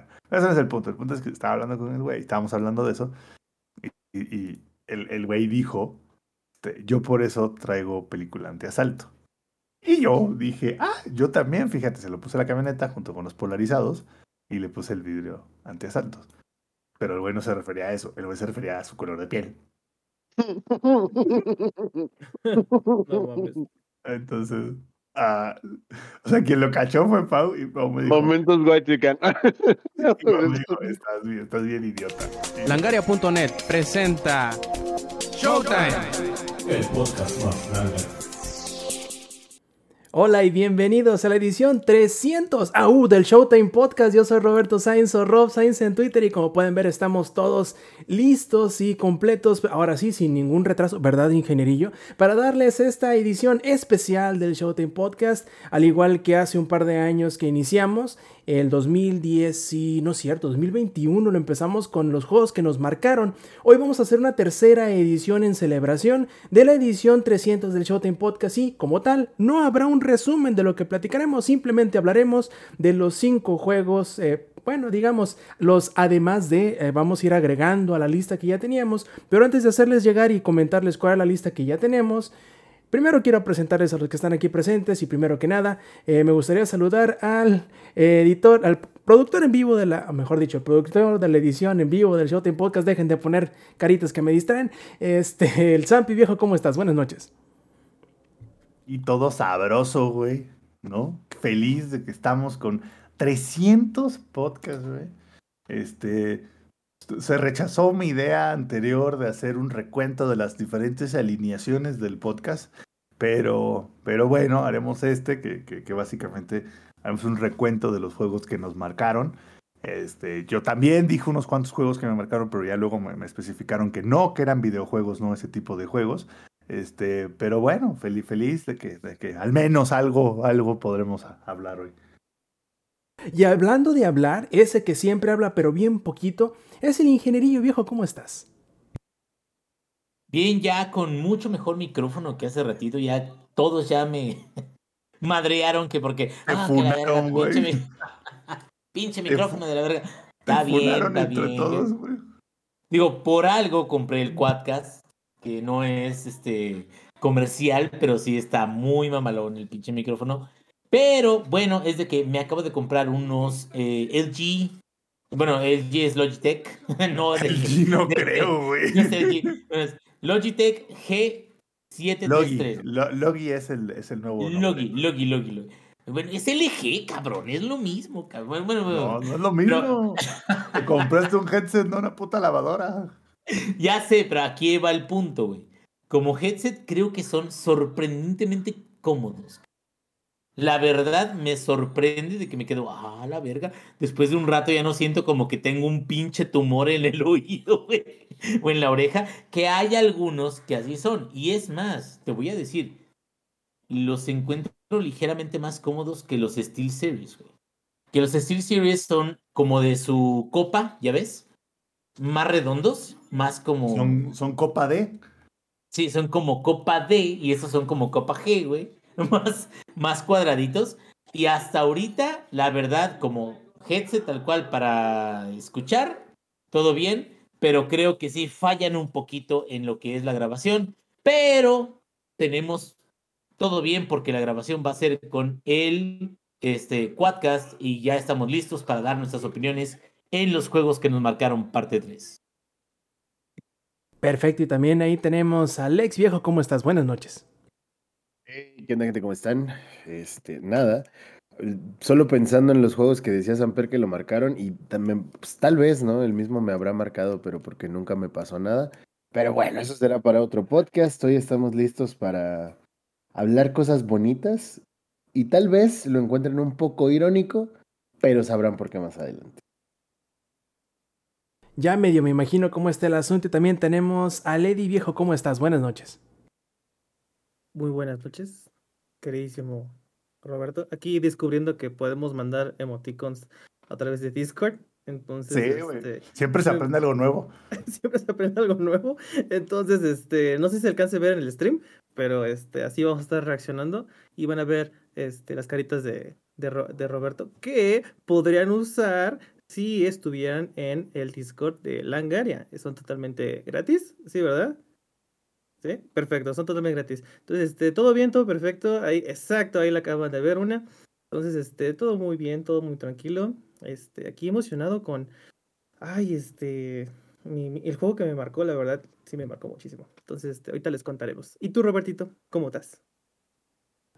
Bueno, ese no es el punto. El punto es que estaba hablando con el güey, estábamos hablando de eso. Y, y el, el güey dijo: este, Yo por eso traigo película antiasalto. Y yo dije: Ah, yo también, fíjate, se lo puse a la camioneta junto con los polarizados y le puse el vidrio antiasaltos. Pero el güey no se refería a eso, el güey se refería a su color de piel. No mames. Entonces, o sea, quien lo cachó fue Pau y Pau me dijo, Momentos dijo, estás bien, estás bien idiota. Y- Langaria.net presenta Showtime. El podcast más grande. Hola y bienvenidos a la edición 300 AU del Showtime Podcast. Yo soy Roberto Sainz o Rob Sainz en Twitter y como pueden ver estamos todos listos y completos, ahora sí, sin ningún retraso, ¿verdad, ingenierillo? Para darles esta edición especial del Showtime Podcast, al igual que hace un par de años que iniciamos, el 2010, y no es cierto, 2021 lo empezamos con los juegos que nos marcaron. Hoy vamos a hacer una tercera edición en celebración de la edición 300 del Showtime Podcast y como tal no habrá un resumen de lo que platicaremos, simplemente hablaremos de los cinco juegos, eh, bueno, digamos, los además de, eh, vamos a ir agregando a la lista que ya teníamos, pero antes de hacerles llegar y comentarles cuál es la lista que ya tenemos, Primero quiero presentarles a los que están aquí presentes y primero que nada eh, me gustaría saludar al editor, al productor en vivo de la, mejor dicho, el productor de la edición en vivo del Showtime Podcast. Dejen de poner caritas que me distraen. Este, el Zampi viejo, ¿cómo estás? Buenas noches. Y todo sabroso, güey, ¿no? Feliz de que estamos con 300 podcasts, güey. Este, se rechazó mi idea anterior de hacer un recuento de las diferentes alineaciones del podcast, pero, pero bueno, haremos este, que, básicamente haremos un recuento de los juegos que nos marcaron. Este, yo también dije unos cuantos juegos que me marcaron, pero ya luego me, especificaron que no, que eran videojuegos, no ese tipo de juegos. Este, pero bueno, feliz, feliz de que, de que al menos algo, algo podremos hablar hoy. Y hablando de hablar, ese que siempre habla pero bien poquito, es el ingenierillo viejo, ¿cómo estás? Bien, ya con mucho mejor micrófono que hace ratito, ya todos ya me madrearon que porque. ah, que funaron, verga, güey. pinche, mi- pinche micrófono de la verga. Está bien, está entre bien. todos. Digo, por algo compré el Quadcast, que no es este comercial, pero sí está muy mamalón el pinche micrófono. Pero bueno, es de que me acabo de comprar unos eh, LG. Bueno, LG es Logitech. no, de- LG no de- creo, güey. no es LG, no, es Logitech G733. Logi, Lo- Logi es el, es el nuevo. Logi, Logi, Logi, Logi. Bueno, es LG, cabrón, es lo mismo, cabrón. Bueno, bueno, No, no es lo mismo. Te compraste un headset, no una puta lavadora. ya sé, pero aquí va el punto, güey. Como headset creo que son sorprendentemente cómodos. La verdad me sorprende de que me quedo, ah, la verga. Después de un rato ya no siento como que tengo un pinche tumor en el oído, güey, o en la oreja, que hay algunos que así son. Y es más, te voy a decir, los encuentro ligeramente más cómodos que los Steel Series, güey. Que los Steel Series son como de su copa, ¿ya ves? Más redondos, más como... Son, son copa D. Sí, son como copa D y esos son como copa G, güey. Más, más cuadraditos. Y hasta ahorita, la verdad, como headset tal cual para escuchar, todo bien, pero creo que sí fallan un poquito en lo que es la grabación. Pero tenemos todo bien porque la grabación va a ser con el este, Quadcast y ya estamos listos para dar nuestras opiniones en los juegos que nos marcaron parte 3. Perfecto, y también ahí tenemos a Alex viejo, ¿cómo estás? Buenas noches. ¿Qué onda, gente? ¿Cómo están? Este, nada. Solo pensando en los juegos que decía Samper que lo marcaron y también, pues, tal vez, ¿no? El mismo me habrá marcado, pero porque nunca me pasó nada. Pero bueno, eso será para otro podcast. Hoy estamos listos para hablar cosas bonitas y tal vez lo encuentren un poco irónico, pero sabrán por qué más adelante. Ya medio me imagino cómo está el asunto y también tenemos a Lady viejo, ¿cómo estás? Buenas noches. Muy buenas noches, queridísimo Roberto. Aquí descubriendo que podemos mandar emoticons a través de Discord. Entonces, Sí, este, Siempre se aprende algo nuevo. siempre se aprende algo nuevo. Entonces, este, no sé si se alcance a ver en el stream, pero este, así vamos a estar reaccionando y van a ver este, las caritas de, de, de Roberto que podrían usar si estuvieran en el Discord de Langaria. Son totalmente gratis, ¿sí, verdad? Perfecto, son totalmente gratis. Entonces, este, todo bien, todo perfecto. Ahí, exacto, ahí la acaban de ver una. Entonces, este, todo muy bien, todo muy tranquilo. Este, aquí emocionado con. Ay, este. el juego que me marcó, la verdad, sí me marcó muchísimo. Entonces, este, ahorita les contaremos. ¿Y tú, Robertito? ¿Cómo estás?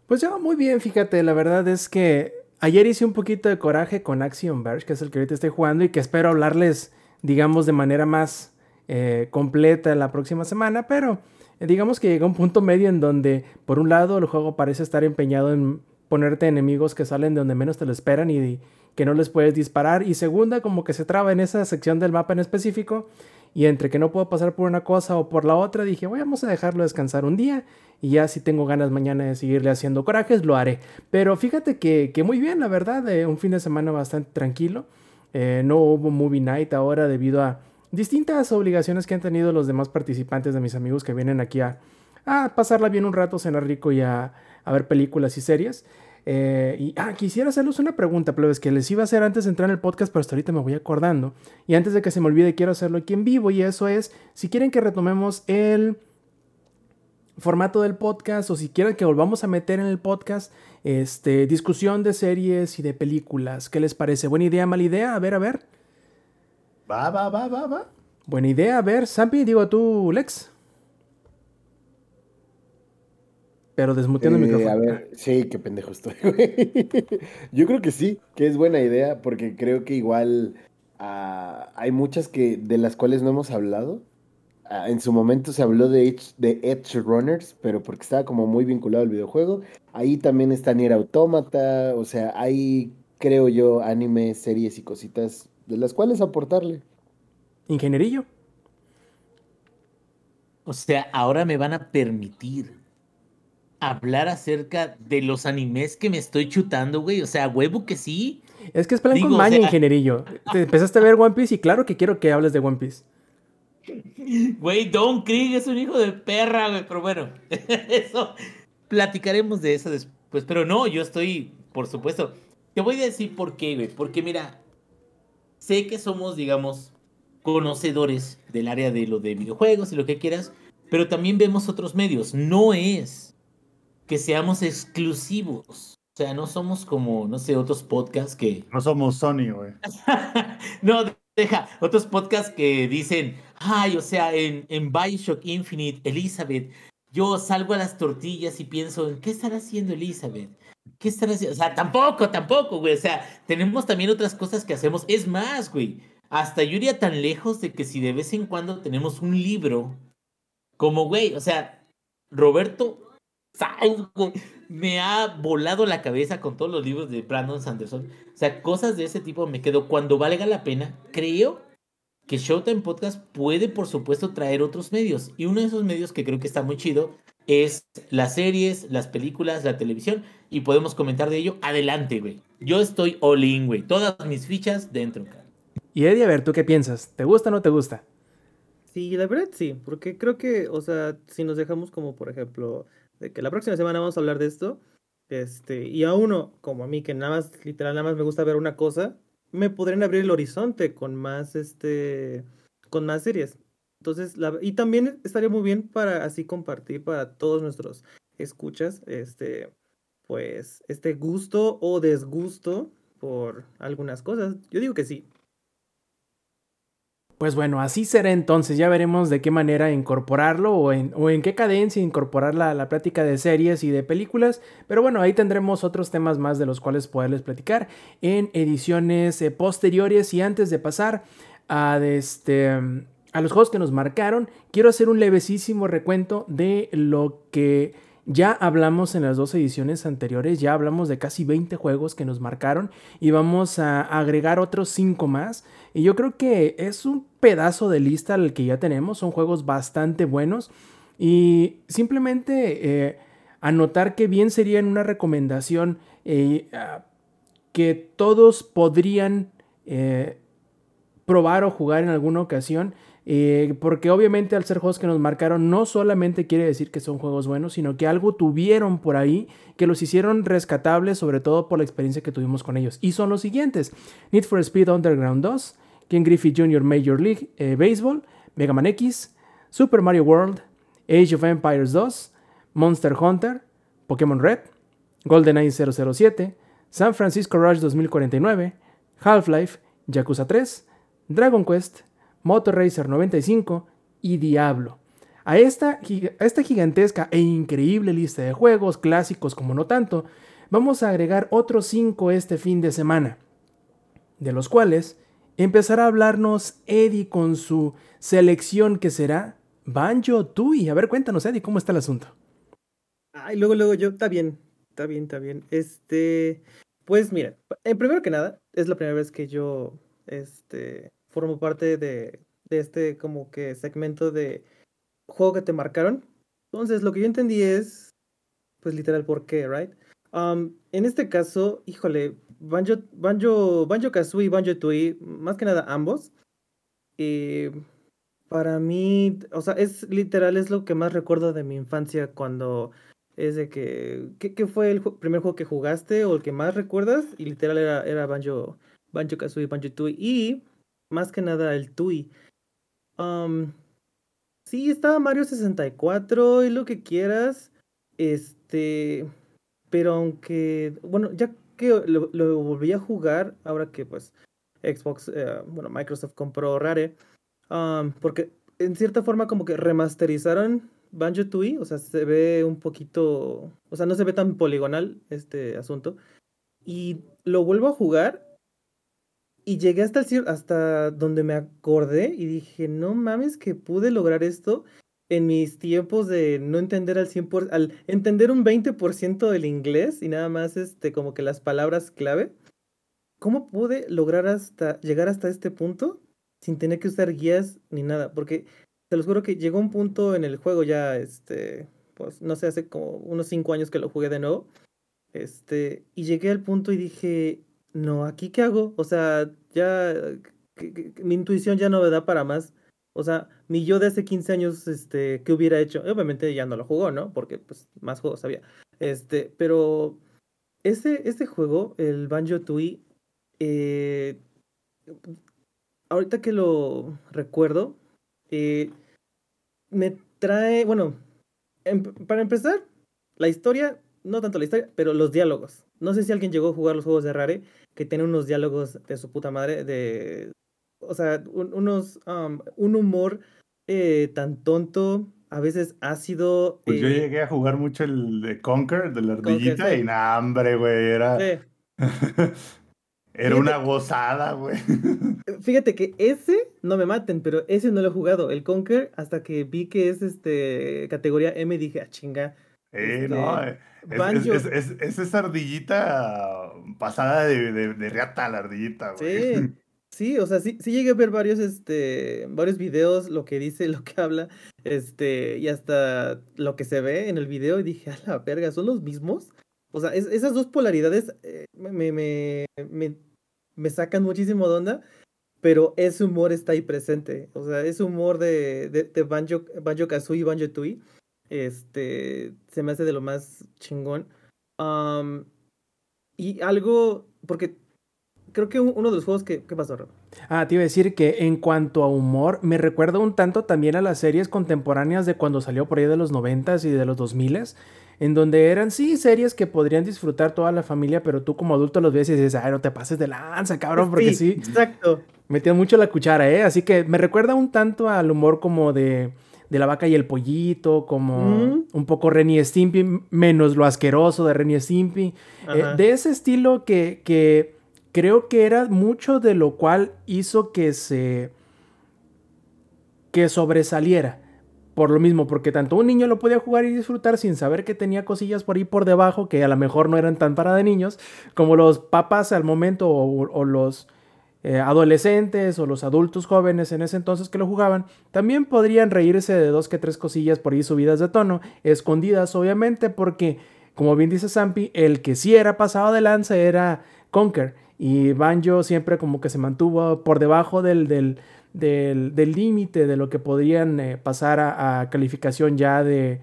Pues yo muy bien, fíjate, la verdad es que ayer hice un poquito de coraje con Axiom Verge, que es el que ahorita estoy jugando y que espero hablarles, digamos, de manera más eh, completa la próxima semana, pero digamos que llega un punto medio en donde, por un lado, el juego parece estar empeñado en ponerte enemigos que salen de donde menos te lo esperan y que no les puedes disparar, y segunda, como que se traba en esa sección del mapa en específico, y entre que no puedo pasar por una cosa o por la otra, dije, "Bueno, vamos a dejarlo descansar un día y ya si tengo ganas mañana de seguirle haciendo corajes, lo haré. Pero fíjate que, que muy bien, la verdad, eh, un fin de semana bastante tranquilo. Eh, no hubo movie night ahora debido a distintas obligaciones que han tenido los demás participantes de mis amigos que vienen aquí a, a pasarla bien un rato, cenar rico y a, ver películas y series. Eh, y ah, quisiera hacerles una pregunta, plebes, que les iba a hacer antes de entrar en el podcast, pero hasta ahorita me voy acordando. Y antes de que se me olvide, quiero hacerlo aquí en vivo. Y eso es, si quieren que retomemos el formato del podcast o si quieren que volvamos a meter en el podcast este, discusión de series y de películas. ¿Qué les parece? ¿Buena idea, mala idea? A ver, a ver. Va, va, va, va, va. Buena idea, a ver, Sampi, digo tú, Lex. Pero desmuteando el Eh, micrófono. a ver, sí, qué pendejo estoy, güey. Yo creo que sí, que es buena idea, porque creo que igual ah, hay muchas que de las cuales no hemos hablado. Ah, en su momento se habló de Edge, de Edge Runners, pero porque estaba como muy vinculado al videojuego. Ahí también está Nier Automata, o sea, hay, creo yo, animes, series y cositas de las cuales aportarle. Ingenierillo. O sea, ahora me van a permitir hablar acerca de los animes que me estoy chutando, güey. O sea, huevo que sí. Es que es plan Digo, con o maña, sea- ingenierillo. Te empezaste a ver One Piece y claro que quiero que hables de One Piece. Güey, Don Krieg es un hijo de perra, güey. Pero bueno, eso. Platicaremos de eso después. Pero no, yo estoy, por supuesto. Te voy a decir por qué, güey. Porque mira, sé que somos, digamos, conocedores del área de lo de videojuegos y lo que quieras. Pero también vemos otros medios. No es que seamos exclusivos. O sea, no somos como, no sé, otros podcasts que No somos Sony, güey. no, deja. Otros podcasts que dicen, ay, o sea, en, en Bioshock Infinite, Elizabeth, yo salgo a las tortillas y pienso, ¿en qué estará haciendo Elizabeth? ¿Qué estará haciendo? O sea, tampoco, tampoco, güey. O sea, tenemos también otras cosas que hacemos. Es más, güey. Hasta yo iría tan lejos de que si de vez en cuando tenemos un libro, como, güey, o sea, Roberto güey, me ha volado la cabeza con todos los libros de Brandon Sanderson. O sea, cosas de ese tipo me quedo. Cuando valga la pena, creo que Showtime Podcast puede, por supuesto, traer otros medios. Y uno de esos medios que creo que está muy chido es las series, las películas, la televisión. Y podemos comentar de ello. Adelante, güey. Yo estoy all in, güey. Todas mis fichas dentro, cara. Y Eddie, a ver, ¿tú qué piensas? ¿Te gusta o no te gusta? Sí, la verdad sí, porque creo que, o sea, si nos dejamos como, por ejemplo, de que la próxima semana vamos a hablar de esto, este, y a uno, como a mí, que nada más, literal, nada más me gusta ver una cosa, me podrían abrir el horizonte con más, este, con más series. Entonces, la, y también estaría muy bien para así compartir para todos nuestros escuchas, este, pues, este gusto o desgusto por algunas cosas. Yo digo que sí. Pues bueno, así será entonces. Ya veremos de qué manera incorporarlo o en, qué cadencia incorporar la, la plática de series y de películas. Pero bueno, ahí tendremos otros temas más de los cuales poderles platicar en ediciones eh, posteriores. Y antes de pasar a, este, a los juegos que nos marcaron, quiero hacer un levesísimo recuento de lo que ya hablamos en las dos ediciones anteriores, ya hablamos de casi 20 juegos que nos marcaron y vamos a agregar otros 5 más. Y yo creo que es un pedazo de lista al que ya tenemos, son juegos bastante buenos y simplemente eh, anotar que bien sería en una recomendación eh, uh, que todos podrían eh, probar o jugar en alguna ocasión Eh, porque obviamente al ser juegos que nos marcaron no solamente quiere decir que son juegos buenos, sino que algo tuvieron por ahí que los hicieron rescatables, sobre todo por la experiencia que tuvimos con ellos. Y son los siguientes: Need for Speed Underground 2, Ken Griffey Jr. Major League eh, Baseball, Mega Man X, Super Mario World, Age of Empires 2, Monster Hunter, Pokémon Red, GoldenEye 007, San Francisco Rush 2049, Half-Life, Yakuza 3, Dragon Quest, Motor Racer 95 y Diablo. A esta, esta gigantesca e increíble lista de juegos clásicos como no tanto, vamos a agregar otros 5 este fin de semana, de los cuales empezará a hablarnos Eddie con su selección que será Banjo Tui. A ver, cuéntanos, Eddie, ¿cómo está el asunto? Ay, luego, luego yo, está bien, está bien, está bien. Este, pues mira, eh, primero que nada, es la primera vez que yo, este, formo parte de, este como que segmento de juego que te marcaron. Entonces, lo que yo entendí es, pues literal, ¿por qué, right? Um, en este caso, híjole, Banjo, Banjo, Banjo Kazooie y Banjo Tooie, más que nada ambos. Eh, para mí, o sea, es literal, es lo que más recuerdo de mi infancia cuando es de que, ¿qué, fue el primer juego que jugaste o el que más recuerdas? Y literal era, era Banjo, Banjo Kazooie, Banjo Tooie y más que nada el Tui. Um, sí, estaba Mario 64 y lo que quieras, este, pero aunque, bueno, ya que lo, volví a jugar, ahora que pues Xbox, eh, bueno, Microsoft compró Rare, porque en cierta forma como que remasterizaron Banjo Tooie, o sea, se ve un poquito, o sea, no se ve tan poligonal este asunto. Y lo vuelvo a jugar y llegué hasta el hasta donde me acordé y dije, no mames que pude lograr esto en mis tiempos de no entender al 100%, al entender un 20% del inglés y nada más este como que las palabras clave. ¿Cómo pude lograr hasta llegar hasta este punto sin tener que usar guías ni nada? Porque te lo juro que llegó un punto en el juego ya, este, pues no sé, hace como unos cinco años que lo jugué de nuevo. Este, y llegué al punto y dije, no, ¿aquí qué hago? O sea, ya, mi intuición ya no me da para más. O sea, mi yo de hace 15 años, este, ¿qué hubiera hecho? Obviamente ya no lo jugó, ¿no? Porque, pues, más juegos había. Este, pero ese, este juego, el Banjo Tui, eh, ahorita que lo recuerdo, eh, me trae, bueno, em, para empezar, la historia, no tanto la historia, pero los diálogos. No sé si alguien llegó a jugar los juegos de Rare, que tiene unos diálogos de su puta madre, de, o sea, unos, um, un humor eh, tan tonto, a veces ácido. Pues yo eh, llegué a jugar mucho el de Conquer, de la ardillita, y nada, hombre, güey, era... Era una gozada, güey. Fíjate que ese, no me maten, pero ese no lo he jugado. El Conquer, hasta que vi que es este categoría M, dije, ah, chinga. Eh, no, eh, es, es, esa ardillita pasada de, de, de reata la ardillita, güey. Sí, sí, o sea, sí, sí llegué a ver varios, este, varios videos, lo que dice, lo que habla, este, y hasta lo que se ve en el video, y dije, a la verga, ¿son los mismos? O sea, esas dos polaridades eh, me, me, me, me sacan muchísimo de onda, pero ese humor está ahí presente. O sea, ese humor de, de, Banjo, Banjo Kazooie y Banjo Tui, este, se me hace de lo más chingón. y algo, porque creo que uno de los juegos que... ¿Qué pasó, Rob? Ah, te iba a decir que en cuanto a humor, me recuerda un tanto también a las series contemporáneas de cuando salió por ahí de los noventas y de los 2000 en donde eran, sí, series que podrían disfrutar toda la familia, pero tú como adulto los ves y dices, ay, no te pases de lanza, cabrón, porque sí. Exacto. Metían mucho la cuchara, ¿eh? Así que me recuerda un tanto al humor como de, de la vaca y el pollito, como un poco Renny Stimpy, menos lo asqueroso de Renny Stimpy. Eh, de ese estilo que, que creo que era mucho de lo cual hizo que se... que sobresaliera. Por lo mismo, porque tanto un niño lo podía jugar y disfrutar sin saber que tenía cosillas por ahí por debajo que a lo mejor no eran tan para de niños, como los papás al momento o, los eh, adolescentes o los adultos jóvenes en ese entonces que lo jugaban, también podrían reírse de dos que tres cosillas por ahí subidas de tono, escondidas obviamente, porque como bien dice Zampi, el que sí era pasado de lanza era Conker. Y Banjo siempre como que se mantuvo por debajo del, del, del del límite de lo que podrían eh, pasar a, a calificación ya de,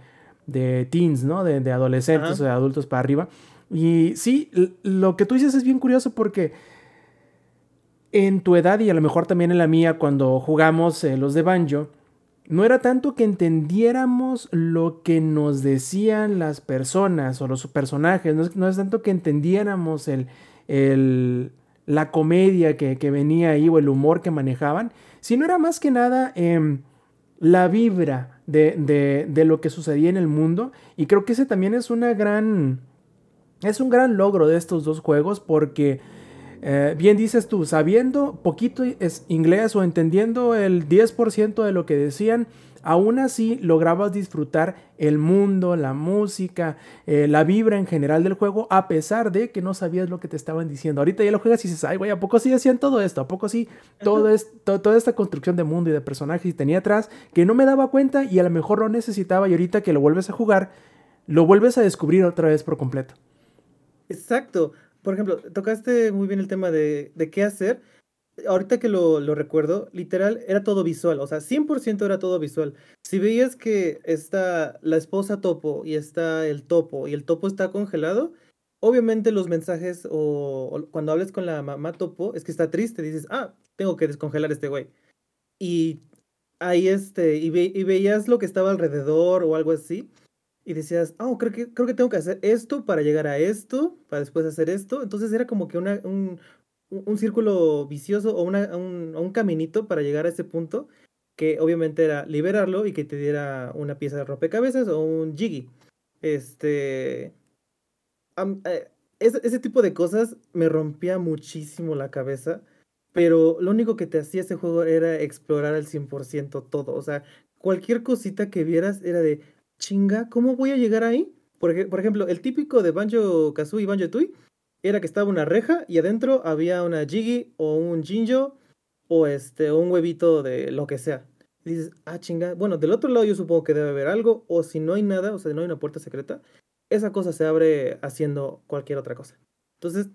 de teens, ¿no? De, de adolescentes Ajá. o de adultos para arriba. Y sí, lo que tú dices es bien curioso porque en tu edad y a lo mejor también en la mía cuando jugamos eh, los de Banjo, no era tanto que entendiéramos lo que nos decían las personas o los personajes, no es, no es tanto que entendiéramos el, el- la comedia que, que venía ahí o el humor que manejaban, sino era más que nada em, la vibra de, de- de lo que sucedía en el mundo. Y creo que ese también es una gran... Es un gran logro de estos dos juegos porque, eh, bien dices tú, sabiendo poquito es inglés o entendiendo el 10% de lo que decían, aún así lograbas disfrutar el mundo, la música, eh, la vibra en general del juego, a pesar de que no sabías lo que te estaban diciendo. Ahorita ya lo juegas y dices, ay, güey, ¿a poco sí decían todo esto? ¿A poco sí todo es, to- toda esta construcción de mundo y de personajes tenía atrás que no me daba cuenta y a lo mejor lo necesitaba y ahorita que lo vuelves a jugar, lo vuelves a descubrir otra vez por completo. Exacto. Por ejemplo, tocaste muy bien el tema de, de qué hacer. Ahorita que lo, lo recuerdo, literal, era todo visual, o sea, 100% era todo visual. Si veías que está la esposa topo y está el topo y el topo está congelado, obviamente los mensajes o, cuando hables con la mamá topo es que está triste, dices, ah, tengo que descongelar este güey. Y ahí este, y, ve- y veías lo que estaba alrededor o algo así, y decías, oh, creo que, creo que tengo que hacer esto para llegar a esto, para después hacer esto. Entonces era como que una, un, un círculo vicioso o una, un, un caminito para llegar a ese punto, que obviamente era liberarlo y que te diera una pieza de rompecabezas o un jiggy. Este. eh, ese, ese tipo de cosas me rompía muchísimo la cabeza, pero lo único que te hacía ese juego era explorar al 100% todo. O sea, cualquier cosita que vieras era de chinga, ¿cómo voy a llegar ahí? Por, por ejemplo, el típico de Banjo Kazooie y Banjo Tui era que estaba una reja y adentro había una Jiggy o un Jinjo o este un huevito de lo que sea. Dices, ah, chinga. Bueno, del otro lado yo supongo que debe haber algo, o si no hay nada, o sea, no hay una puerta secreta, esa cosa se abre haciendo cualquier otra cosa. Entonces,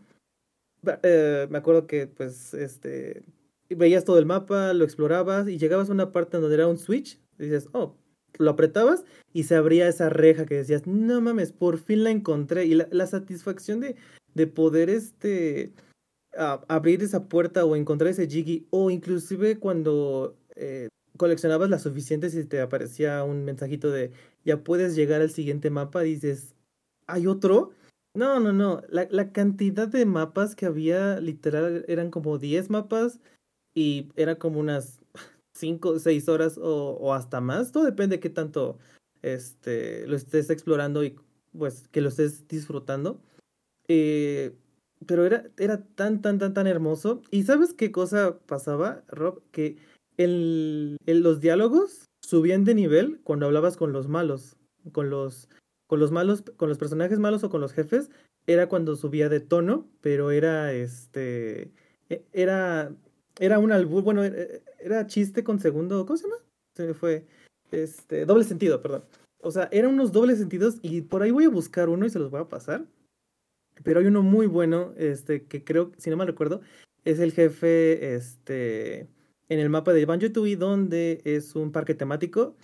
eh, me acuerdo que, pues, este, veías todo el mapa, lo explorabas y llegabas a una parte donde era un switch, y dices, oh, lo apretabas y se abría esa reja que decías, no mames, por fin la encontré. Y la, la satisfacción de, de poder, este, abrir esa puerta o encontrar ese Jiggy, o inclusive cuando eh, coleccionabas las suficientes y te aparecía un mensajito de ya puedes llegar al siguiente mapa, dices, ¿hay otro? No, no, no, la, la cantidad de mapas que había, literal, eran como 10 mapas y era como unas 5, 6 horas o, hasta más, todo depende de qué tanto este, lo estés explorando y pues que lo estés disfrutando. Eh, pero era, era tan, tan, tan, tan hermoso. ¿Y sabes qué cosa pasaba, Rob? Que el, los diálogos subían de nivel cuando hablabas con los malos. Con los, con los malos, con los personajes malos o con los jefes. Era cuando subía de tono, pero era este. e- Era. Era un albur. Bueno, era, chiste con segundo. ¿Cómo se llama? Se me fue. Este. Doble sentido, perdón. O sea, eran unos dobles sentidos. Y por ahí voy a buscar uno y se los voy a pasar. Pero hay uno muy bueno, este, que creo, si no mal recuerdo, es el jefe, este, en el mapa de Banjo Tooie, donde es un parque temático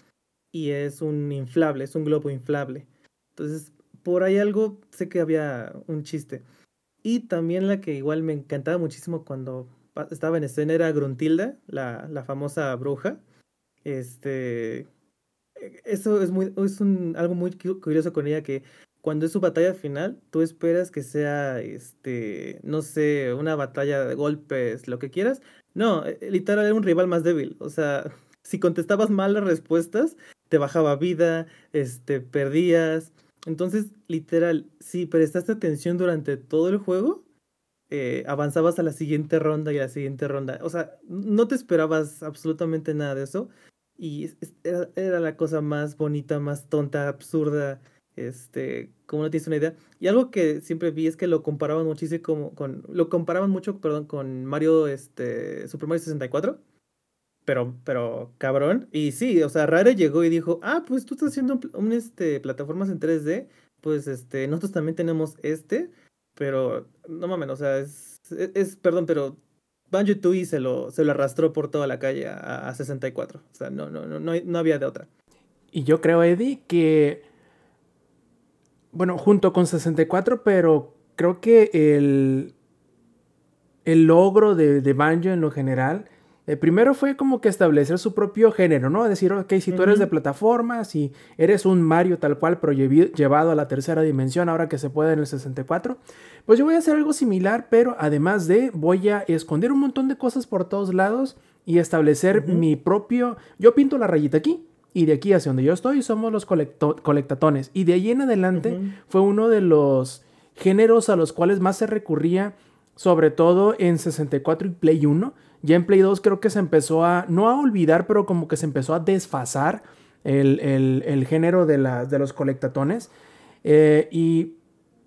y es un inflable, es un globo inflable. Entonces, por ahí algo, sé que había un chiste. Y también la que igual me encantaba muchísimo cuando estaba en escena era Gruntilda, la, la famosa bruja. Este, eso es muy, es un, algo muy cu- curioso con ella que cuando es su batalla final, tú esperas que sea, este, no sé, una batalla de golpes, lo que quieras. No, eh, literal era un rival más débil. O sea, si contestabas mal las respuestas, te bajaba vida, este, perdías. Entonces, literal, si prestaste atención durante todo el juego, eh, avanzabas a la siguiente ronda y a la siguiente ronda. O sea, no te esperabas absolutamente nada de eso. Y era, era la cosa más bonita, más tonta, absurda, este, como no tienes una idea. Y algo que siempre vi es que lo comparaban muchísimo con, lo comparaban mucho, perdón, con Mario, este, Super Mario 64. Pero, pero, cabrón. Y sí, o sea, Rare llegó y dijo, ah, pues tú estás haciendo un, este, plataformas en 3D, pues, este, nosotros también tenemos este, pero, no mames, o sea, es, es, perdón, pero Banjo Tooie se lo, se lo arrastró por toda la calle a, a 64. O sea, no, no, no, no, no había de otra. Y yo creo, Eddie, que. Bueno, junto con 64, pero creo que el. El logro de, de Banjo en lo general. Eh, primero fue como que establecer su propio género, ¿no? Decir, ok, si tú eres de Ujú. plataformas y eres un Mario tal cual, pero llevado a la tercera dimensión, ahora que se puede en el 64, pues yo voy a hacer algo similar, pero además de, voy a esconder un montón de cosas por todos lados y establecer mi propio. Yo pinto la rayita aquí. Y de aquí hacia donde yo estoy somos los colectatones. Y de ahí en adelante fue uno de los géneros a los cuales más se recurría, sobre todo en 64 y Play 1. Ya en Play 2 creo que se empezó a, no a olvidar, pero como que se empezó a desfasar el, el- género de, de los colectatones. Eh, y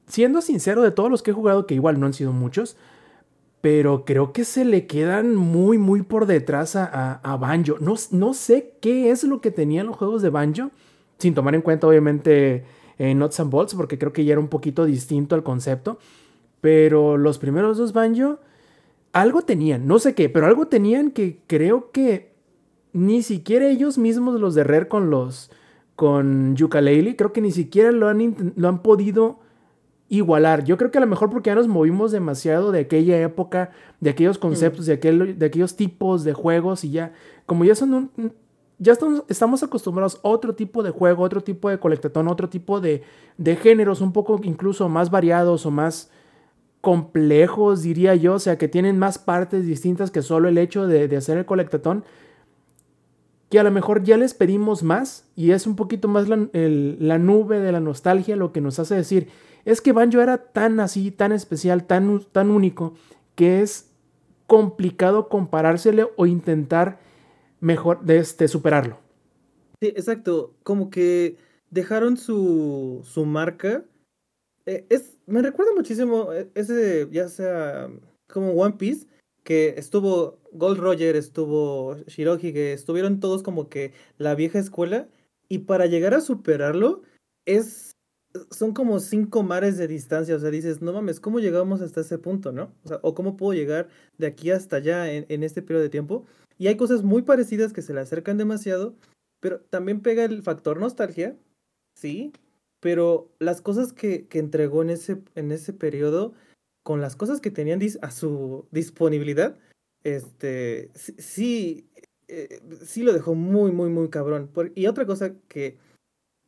siendo sincero, de todos los que he jugado, que igual no han sido muchos, pero creo que se le quedan muy, muy por detrás a, Banjo. No, no sé qué es lo que tenían los juegos de Banjo, sin tomar en cuenta, obviamente, eh, and Bolts, porque creo que ya era un poquito distinto al concepto. Pero los primeros dos Banjo, algo tenían, no sé qué, pero algo tenían que creo que ni siquiera ellos mismos, los de Rare con los con Yooka-Laylee, creo que ni siquiera lo han, lo han podido igualar. Yo creo que a lo mejor porque ya nos movimos demasiado de aquella época, de aquellos conceptos, de, aquel, de aquellos tipos de juegos y ya, como ya son un- Ya estamos, estamos acostumbrados a otro tipo de juego, otro tipo de colectatón, otro tipo de, de géneros, un poco incluso más variados o más complejos, diría yo, o sea, que tienen más partes distintas que solo el hecho de, de hacer el colectatón, que a lo mejor ya les pedimos más y es un poquito más la, la nube de la nostalgia lo que nos hace decir, es que Banjo era tan así, tan especial, tan, tan único, que es complicado comparársele o intentar mejor este, superarlo. Sí, exacto. Como que dejaron su, su marca. Eh, es, me recuerda muchísimo eh, ese, ya sea como One Piece, que estuvo Gold Roger, estuvo Shirohige, estuvieron todos como que la vieja escuela. Y para llegar a superarlo, es, son como cinco mares de distancia. O sea, dices, no mames, ¿cómo llegamos hasta ese punto, no? O sea, o cómo puedo llegar de aquí hasta allá en, en este periodo de tiempo. Y hay cosas muy parecidas que se le acercan demasiado, pero también pega el factor nostalgia, sí, pero las cosas que, que entregó en ese, en ese periodo, con las cosas que tenían a su disponibilidad, este, sí, eh, sí lo dejó muy, muy, muy cabrón. Y otra cosa que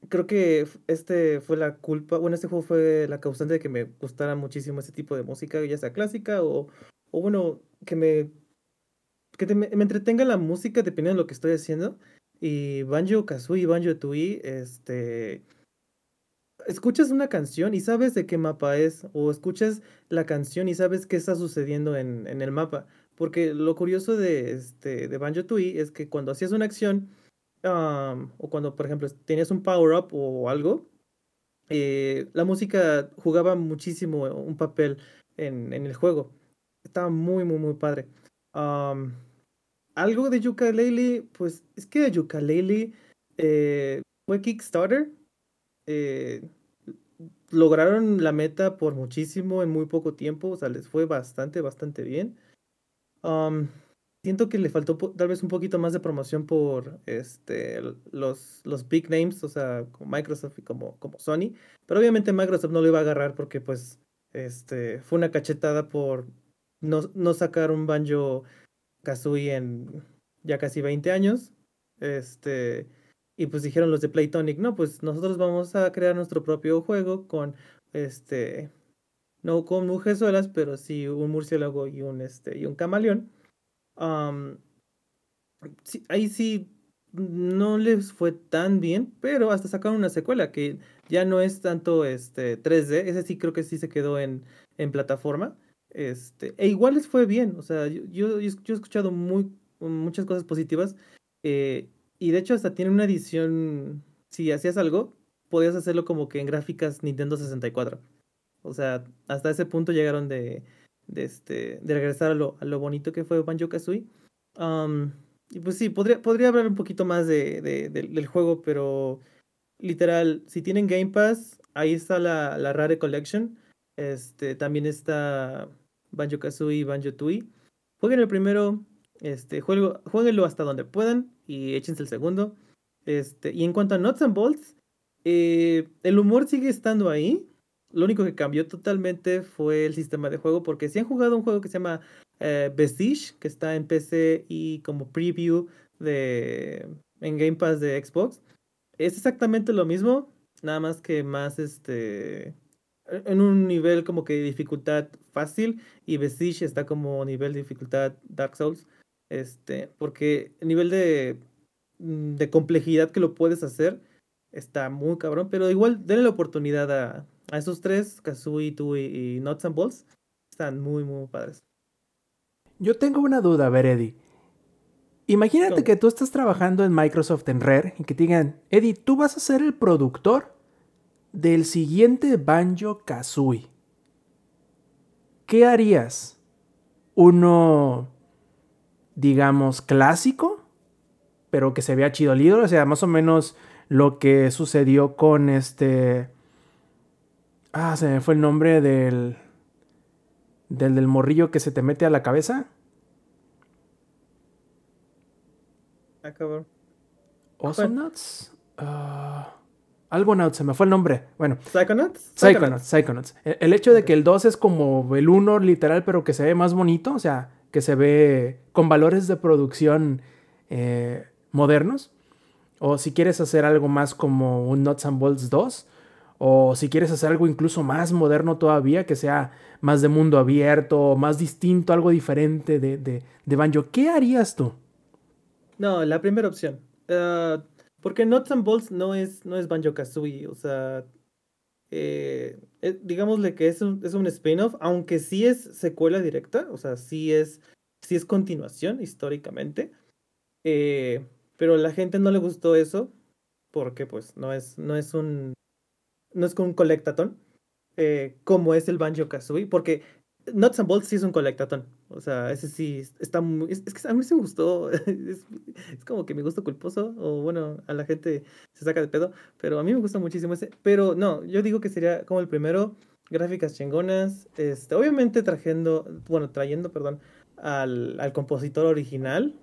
creo que este fue la culpa, bueno, este juego fue la causante de que me gustara muchísimo ese tipo de música, ya sea clásica o, o bueno, que me que te- me, entretenga la música dependiendo de lo que estoy haciendo. Y Banjo Kazooie y Banjo Tooie, este. Escuchas una canción y sabes de qué mapa es, o escuchas la canción y sabes qué está sucediendo en, en el mapa. Porque lo curioso de, este, de Banjo Tooie es que cuando hacías una acción, o cuando, por ejemplo, tenías un power-up o algo, eh, la música jugaba muchísimo un papel en, en el juego. Estaba muy, muy, muy padre. Algo de Yooka-Laylee, pues es que Yooka-Laylee eh, fue Kickstarter. eh, lograron la meta por muchísimo en muy poco tiempo, o sea, les fue bastante, bastante bien. Am, siento que le faltó tal vez un poquito más de promoción por este los, los big names, o sea, como Microsoft y como, como Sony. Pero obviamente Microsoft no lo iba a agarrar porque pues este fue una cachetada por no, no sacar un Banjo Kazooie en ya casi 20 años. Este, y pues dijeron los de Playtonic, no, pues nosotros vamos a crear nuestro propio juego con este no con mujerzuelas, pero sí un murciélago y un este y un camaleón. Am, sí, ahí sí no les fue tan bien, pero hasta sacaron una secuela que ya no es tanto este 3D, ese sí creo que sí se quedó en, en plataforma. Este, e igual les fue bien, o sea, yo, yo, yo he escuchado muy, muchas cosas positivas eh, y de hecho hasta tiene una edición, si hacías algo, podías hacerlo como que en gráficas Nintendo 64. O sea, hasta ese punto llegaron de, de, este, de regresar a lo, a lo bonito que fue Banjo Kazooie. Y pues sí, podría, podría hablar un poquito más de, de- del- juego, pero literal, si tienen Game Pass, ahí está la, la Rare Collection. Este, también está Banjo Kazooie y Banjo Tooie. jueguen el primero, este, jueguenlo hasta donde puedan y échense el segundo. Este, y en cuanto a Nuts and Bolts, eh, el humor sigue estando ahí. Lo único que cambió totalmente fue el sistema de juego, porque si han jugado un juego que se llama eh, que está en PC y como preview de en Game Pass de Xbox, es exactamente lo mismo, nada más que más este en un nivel como que dificultad fácil y Vestige está como nivel de dificultad Dark Souls, este, porque el nivel de mm, de complejidad que lo puedes hacer está muy cabrón, pero igual denle la oportunidad a, a esos tres, Kazooie, Tui y Nuts and Balls, están muy muy padres. Yo tengo una duda, a ver, Eddie. Imagínate ¿Cómo? que tú estás trabajando en Microsoft en Rare y que te digan, Eddie, tú vas a ser el productor del siguiente Banjo Kazooie. ¿Qué harías? ¿Uno, digamos, clásico? Pero que se vea chido el ídolo, o sea, más o menos lo que sucedió con este. Ah, se me fue el nombre del. Del del morrillo que se te mete a la cabeza. Nuts. Ah, algo Nuts, se me fue el nombre. Bueno, Psychonauts? Psychonauts, Psychonauts. El, el hecho de que el 2 es como el 1 literal, pero que se ve más bonito, o sea, que se ve con valores de producción eh, modernos. O si quieres hacer algo más como un Nuts and Bolts 2. O si quieres hacer algo incluso más moderno todavía, que sea más de mundo abierto, más distinto, algo diferente de, de, de Banjo. ¿Qué harías tú? No, la primera opción. Ah, porque Nuts and Bolts no es, no es Banjo Kazooie. O sea, eh, eh, digámosle que es un, es un spin-off, aunque sí es secuela directa. O sea, sí es, sí es continuación históricamente. Eh, pero a la gente no le gustó eso. Porque pues no es, no es un. No es un colectatón. eh, como es el Banjo Kazooie. Porque Nuts and Bolts sí es un colectatón. O sea, ese sí está muy. Es, que a mí sí me gustó. Es, como que mi gusto culposo. O bueno, a la gente se saca de pedo. Pero a mí me gusta muchísimo ese. Pero no, yo digo que sería como el primero. Gráficas chingonas. Este, obviamente trayendo. Bueno, trayendo, perdón. Al, al compositor original.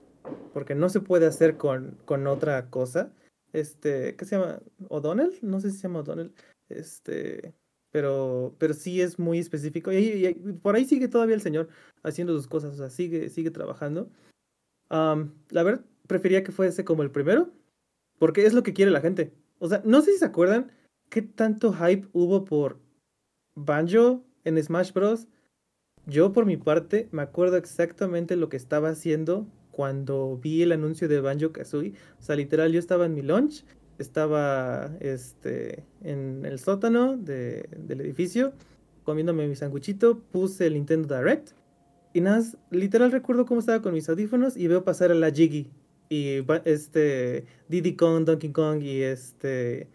Porque no se puede hacer con, con otra cosa. Este, ¿qué se llama? ¿O'Donnell? No sé si se llama O'Donnell. Este, pero, pero sí es muy específico. Y, por ahí sigue todavía el señor haciendo sus cosas, o sea, sigue, sigue trabajando. Am, la verdad, prefería que fuese como el primero, porque es lo que quiere la gente. O sea, no sé si se acuerdan qué tanto hype hubo por Banjo en Smash Bros. Yo, por mi parte, me acuerdo exactamente lo que estaba haciendo cuando vi el anuncio de Banjo Kazooie. O sea, literal, yo estaba en mi lunch, estaba este, en el sótano de- del edificio, comiéndome mi sanguchito, puse el Nintendo Direct y nada, literal recuerdo cómo estaba con mis audífonos y veo pasar a la Jiggy y este Diddy Kong, Donkey Kong y este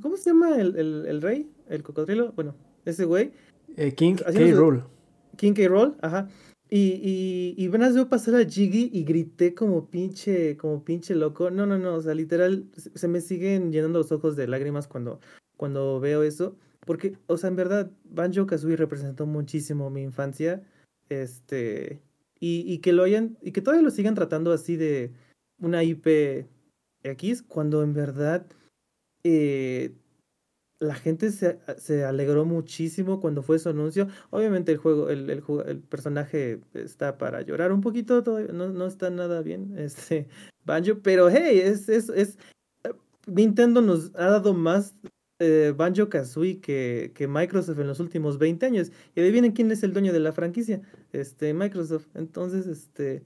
¿cómo se llama el, el- el rey? El cocodrilo, bueno, ese güey, Eh, King K. Rule. King K. Roll, ajá. Y, y, y apenas veo pasar a Jiggy y grité como pinche, como pinche loco. No, no, no, o sea, literal, se me siguen llenando los ojos de lágrimas cuando, cuando veo eso. Porque, o sea, en verdad, Banjo Kazooie representó muchísimo mi infancia. Este, y, y que lo hayan, y que todavía lo sigan tratando así de una IP X, cuando en verdad eh, la gente se, se alegró muchísimo cuando fue su anuncio. Obviamente el juego, el, el, el personaje está para llorar un poquito, todavía no, no está nada bien, este Banjo, pero hey, es, es, es Nintendo nos ha dado más eh, Banjo Kazooie que, que Microsoft en los últimos 20 años. Y adivinen quién es el dueño de la franquicia, este Microsoft. Entonces, este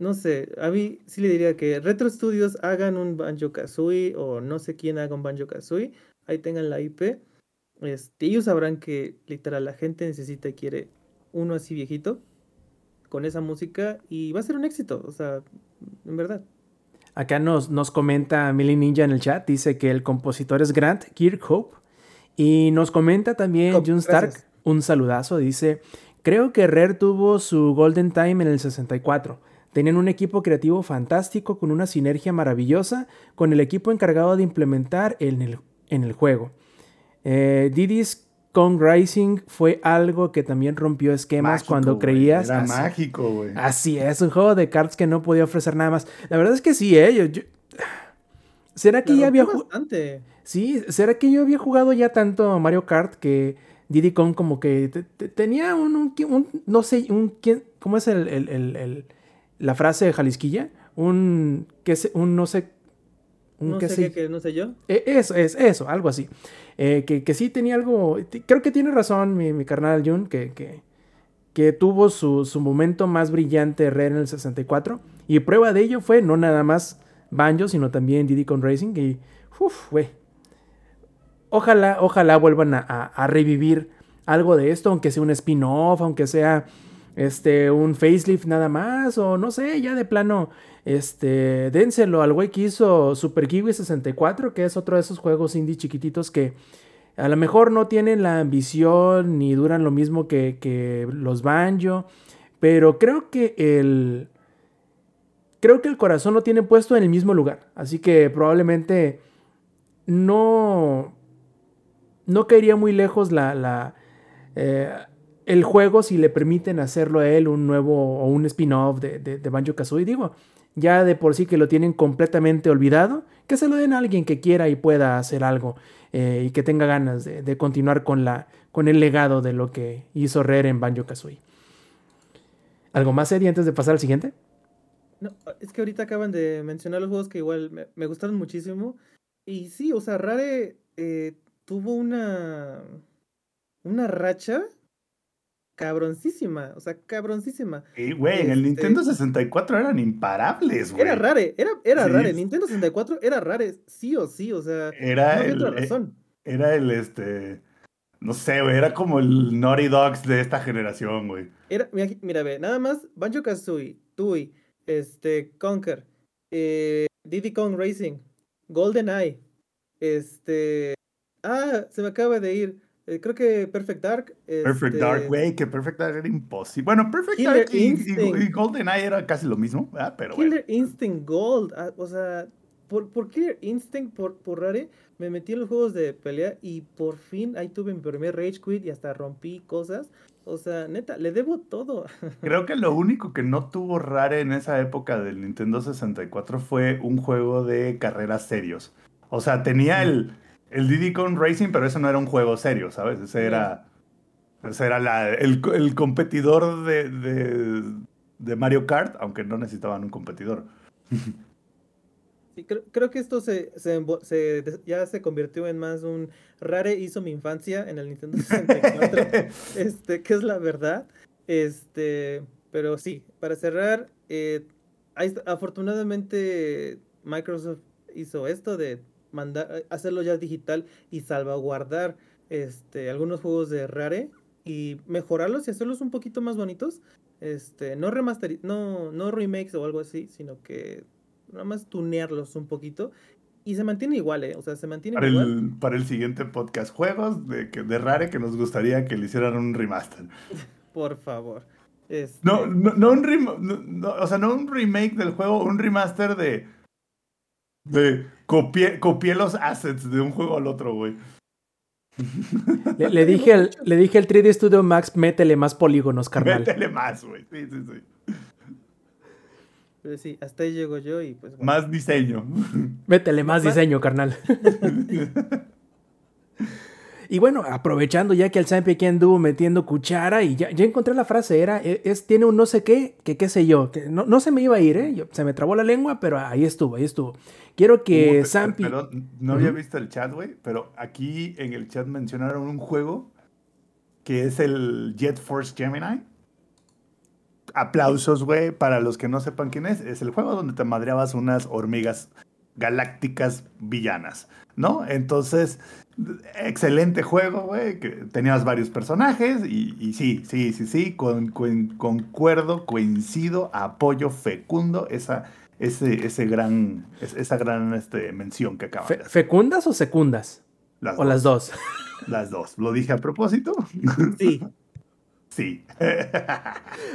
no sé, a mí sí le diría que Retro Studios hagan un Banjo Kazooie o no sé quién haga un Banjo Kazooie, ahí tengan la IP. Este, ellos sabrán que literal la gente necesita y quiere uno así viejito con esa música y va a ser un éxito, o sea, en verdad. Acá nos, nos comenta Millie Ninja en el chat, dice que el compositor es Grant Kirkhope. Y nos comenta también Hope, Jun Stark, gracias. un saludazo, dice, creo que Rare tuvo su Golden Time en el 64. Tenían un equipo creativo fantástico con una sinergia maravillosa con el equipo encargado de implementar en el, en el juego. Eh, Diddy's Kong Rising fue algo que también rompió esquemas Mágico, cuando creías. Era así, mágico, güey. así es, un juego de cartas que no podía ofrecer nada más. La verdad es que sí, ¿eh? Yo- yo- ¿Será que La ya había rompió ju- bastante. Sí, ¿será que yo había jugado ya tanto Mario Kart que Diddy Kong como que te- te- tenía un, un- un- no sé, un, ¿quién- ¿cómo es el, el- el- el- la frase de Jalisquilla? Un, que un no sé, un No qué sé qué, que no sé yo. eh, Eso, es eso, algo así. Eh, que, que sí tenía algo. Creo que tiene razón mi, mi carnal Jun, que, que, que tuvo su, su momento más brillante Rare en el 64. Y prueba de ello fue no nada más Banjo, sino también Diddy Kong Racing. Y, uff, güey. Ojalá, ojalá vuelvan a, a- a revivir algo de esto, aunque sea un spin-off, aunque sea este, un facelift nada más, o no sé, ya de plano, este, dénselo al güey que hizo Super Kiwi 64, que es otro de esos juegos indie chiquititos que a lo mejor no tienen la ambición ni duran lo mismo que, que los Banjo, pero creo que el... Creo que el corazón lo tiene puesto en el mismo lugar, así que probablemente no no caería muy lejos la, la, eh, el juego si le permiten hacerlo a él un nuevo o un spin-off de, de, de Banjo Kazooie. Digo, ya de por sí que lo tienen completamente olvidado, que se lo den a alguien que quiera y pueda hacer algo eh, y que tenga ganas de, continuar con, la, con el legado de lo que hizo Rare en Banjo Kazooie. ¿Algo más, Eddie, antes de pasar al siguiente? No, es que ahorita acaban de mencionar los juegos que igual me, me gustaron muchísimo. Y sí, o sea, Rare eh, tuvo una. Una racha cabroncísima. O sea, cabroncísima. Y, güey, en el Este- Nintendo 64 eran imparables, güey. Era Rare, era, era Sí. Rare. Nintendo 64 era Rare, sí o sí. O sea, Era no había el, otra eh, razón. era el, este, no sé, güey, era como el Naughty Dogs de esta generación, güey. Era, mira, ve, nada más Banjo Kazooie, Tui, este, Conker, eh, Diddy Kong Racing, Golden Eye, este. Ah, se me acaba de ir. Eh, creo que Perfect Dark. Perfect este, Dark, güey, que Perfect Dark era imposible. Bueno, Perfect Killer Dark y, y, y GoldenEye era casi lo mismo, ¿verdad? Pero bueno. Killer Instinct Gold. ah, o sea, por, por Killer Instinct, por, por Rare, me metí en los juegos de pelea y por fin ahí tuve mi primer Rage Quit y hasta rompí cosas. O sea, neta, le debo todo. Creo que lo único que no tuvo Rare en esa época del Nintendo 64 fue un juego de carreras serios. O sea, tenía el, el Diddy Kong Racing, pero eso no era un juego serio, ¿sabes? Ese era, ese era la- el, co- el competidor de, de, de Mario Kart, aunque no necesitaban un competidor. Sí, creo, creo que esto se, se, ya se convirtió en más un Rare hizo mi infancia en el Nintendo 64, este, que es la verdad. Este, pero sí, para cerrar, eh, afortunadamente Microsoft hizo esto de mandar, hacerlo ya digital y salvaguardar este, algunos juegos de Rare y mejorarlos y hacerlos un poquito más bonitos. Este, no remaster, no, no remakes o algo así, sino que nada más tunearlos un poquito. Y se mantiene igual, ¿eh? O sea, se mantiene Para igual. el, para el siguiente podcast, juegos de, que- de Rare que nos gustaría que le hicieran un remaster. Por favor. Este, No, no, no un rem- no- no, o sea, no un remake del juego, un remaster de. De copié, copié los assets de un juego al otro, güey. Le, le dije el, le dije al 3D Studio Max, métele más polígonos, carnal. Métele más, güey. Sí, sí, sí. pero sí, hasta ahí llego yo y pues bueno. Más diseño. Métele más Más- diseño, carnal. Y bueno, aprovechando ya que el Sampi aquí anduvo metiendo cuchara y ya, ya encontré la frase, era, e- es, tiene un no sé qué, que qué sé yo, que no, no se me iba a ir, ¿eh? Yo- se me trabó la lengua, pero ahí estuvo, ahí estuvo. Quiero que Uh, Sampi... Perdón, no había visto el chat, güey, pero aquí en el chat mencionaron un juego que es el Jet Force Gemini. Aplausos, güey, para los que no sepan quién es. Es el juego donde te madreabas unas hormigas galácticas villanas, ¿no? Entonces, excelente juego, güey, tenías varios personajes y, y sí, sí, sí, sí, con, con- concuerdo, coincido, apoyo fecundo esa, ese, ese gran, es- esa gran este, mención que acabas fe- de hacer. ¿Fecundas o secundas? Las O las dos. Las dos. ¿Lo dije a propósito? Sí, sí.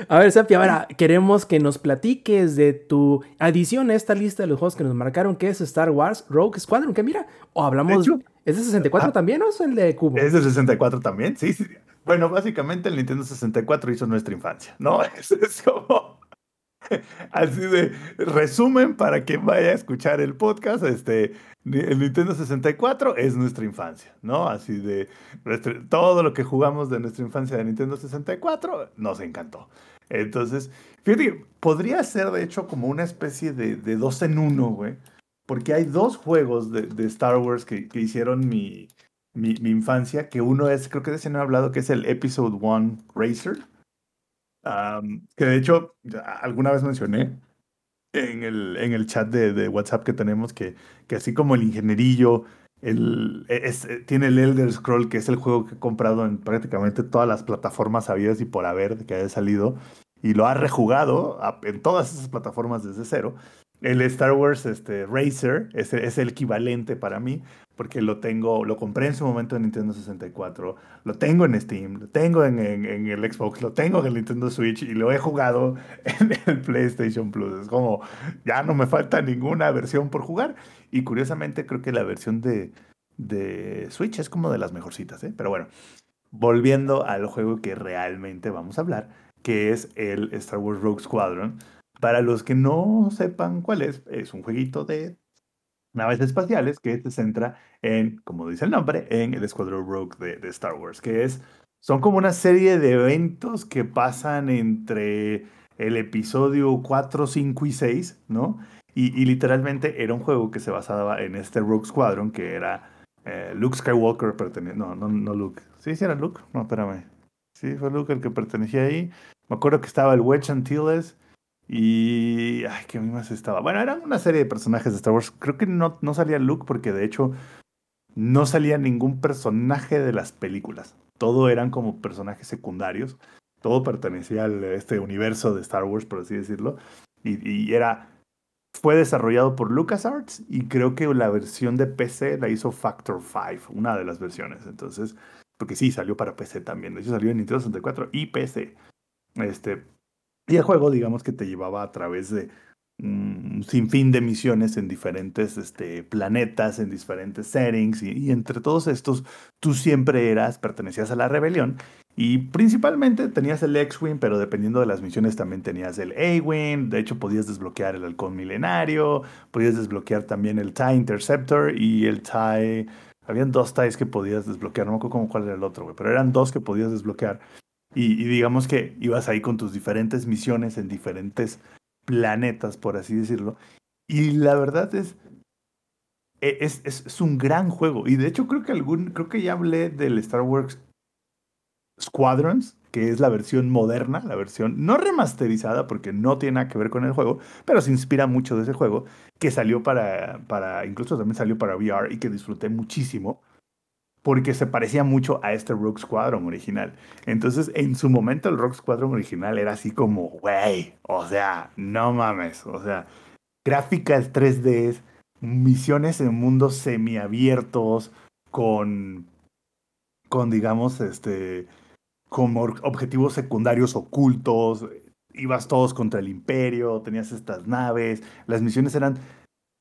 A ver, Sampi, ahora queremos que nos platiques de tu adición a esta lista de los juegos que nos marcaron, que es Star Wars Rogue Squadron, que mira, o hablamos... De hecho, ¿Es de 64 Ah. también o es el de Cubo? ¿Es de 64 también? Sí, sí. Bueno, básicamente el Nintendo 64 hizo nuestra infancia, ¿no? Es, es como... Así de resumen para quien vaya a escuchar el podcast, este, el Nintendo 64 es nuestra infancia, ¿no? Así de todo lo que jugamos de nuestra infancia de Nintendo 64 nos encantó. Entonces, fíjate, podría ser de hecho como una especie de, de dos en uno, güey. Porque hay dos juegos de, Star Wars que, hicieron mi, infancia, que uno es, creo que de ese no he hablado, que es el Episode 1 Racer. Que de hecho, alguna vez mencioné en el, chat de, WhatsApp que tenemos que, así como el ingenierillo el, es, tiene el Elder Scroll, que es el juego que he comprado en prácticamente todas las plataformas habidas y por haber que haya salido, y lo ha rejugado en todas esas plataformas desde cero. El Star Wars este, Racer es, es el equivalente para mí, porque lo tengo, lo compré en su momento en Nintendo 64, lo tengo en Steam, lo tengo en, en- en el Xbox, lo tengo en el Nintendo Switch y lo he jugado en el PlayStation Plus. Es como, ya no me falta ninguna versión por jugar. Y curiosamente creo que la versión de, de Switch es como de las mejorcitas, ¿eh? Pero bueno, volviendo al juego que realmente vamos a hablar, que es el Star Wars Rogue Squadron. Para los que no sepan cuál es, es un jueguito de naves espaciales que se centra en, como dice el nombre, en el Escuadrón Rogue de, de Star Wars, que es, son como una serie de eventos que pasan entre el episodio 4, 5 y 6, ¿no? Y, y literalmente era un juego que se basaba en este Rogue Squadron, que era eh, Luke Skywalker pertenece... No, no, no Luke. ¿Sí, sí era Luke? No, espérame. Sí, fue Luke el que pertenecía ahí. Me acuerdo que estaba el Wedge Antilles y... Ay, ¿qué más estaba? Bueno, eran una serie de personajes de Star Wars. Creo que no, no salía Luke porque de hecho no salía ningún personaje de las películas. Todo eran como personajes secundarios. Todo pertenecía a este universo de Star Wars, por así decirlo. Y, y era... Fue desarrollado por LucasArts y creo que la versión de PC la hizo Factor 5, una de las versiones. Entonces, porque sí, salió para PC también. De hecho, salió en Nintendo 64 y PC. Este, y el juego, digamos que te llevaba a través de un sinfín de misiones en diferentes este, planetas, en diferentes settings, y, entre todos estos, tú siempre eras, pertenecías a la rebelión, y principalmente tenías el X-Wing, pero dependiendo de las misiones también tenías el A-Wing, de hecho podías desbloquear el halcón milenario, podías desbloquear también el TIE Interceptor y el TIE... Habían dos TIEs que podías desbloquear, no me acuerdo cuál era el otro, pero eran dos que podías desbloquear. Y, digamos que ibas ahí con tus diferentes misiones en diferentes planetas, por así decirlo. Y la verdad es, es, es, es, un gran juego. Y de hecho creo que algún, creo que ya hablé del Star Wars Squadrons, que es la versión moderna, la versión no remasterizada porque no tiene nada que ver con el juego, pero se inspira mucho de ese juego, que salió para, para incluso también salió para VR y que disfruté muchísimo porque se parecía mucho a este Rogue Squadron original. Entonces, en su momento, el Rogue Squadron original era así como, güey, o sea, no mames, o sea, gráficas 3D, misiones en mundos semiabiertos, con, con, digamos, este, como objetivos secundarios ocultos, ibas todos contra el imperio, tenías estas naves, las misiones eran,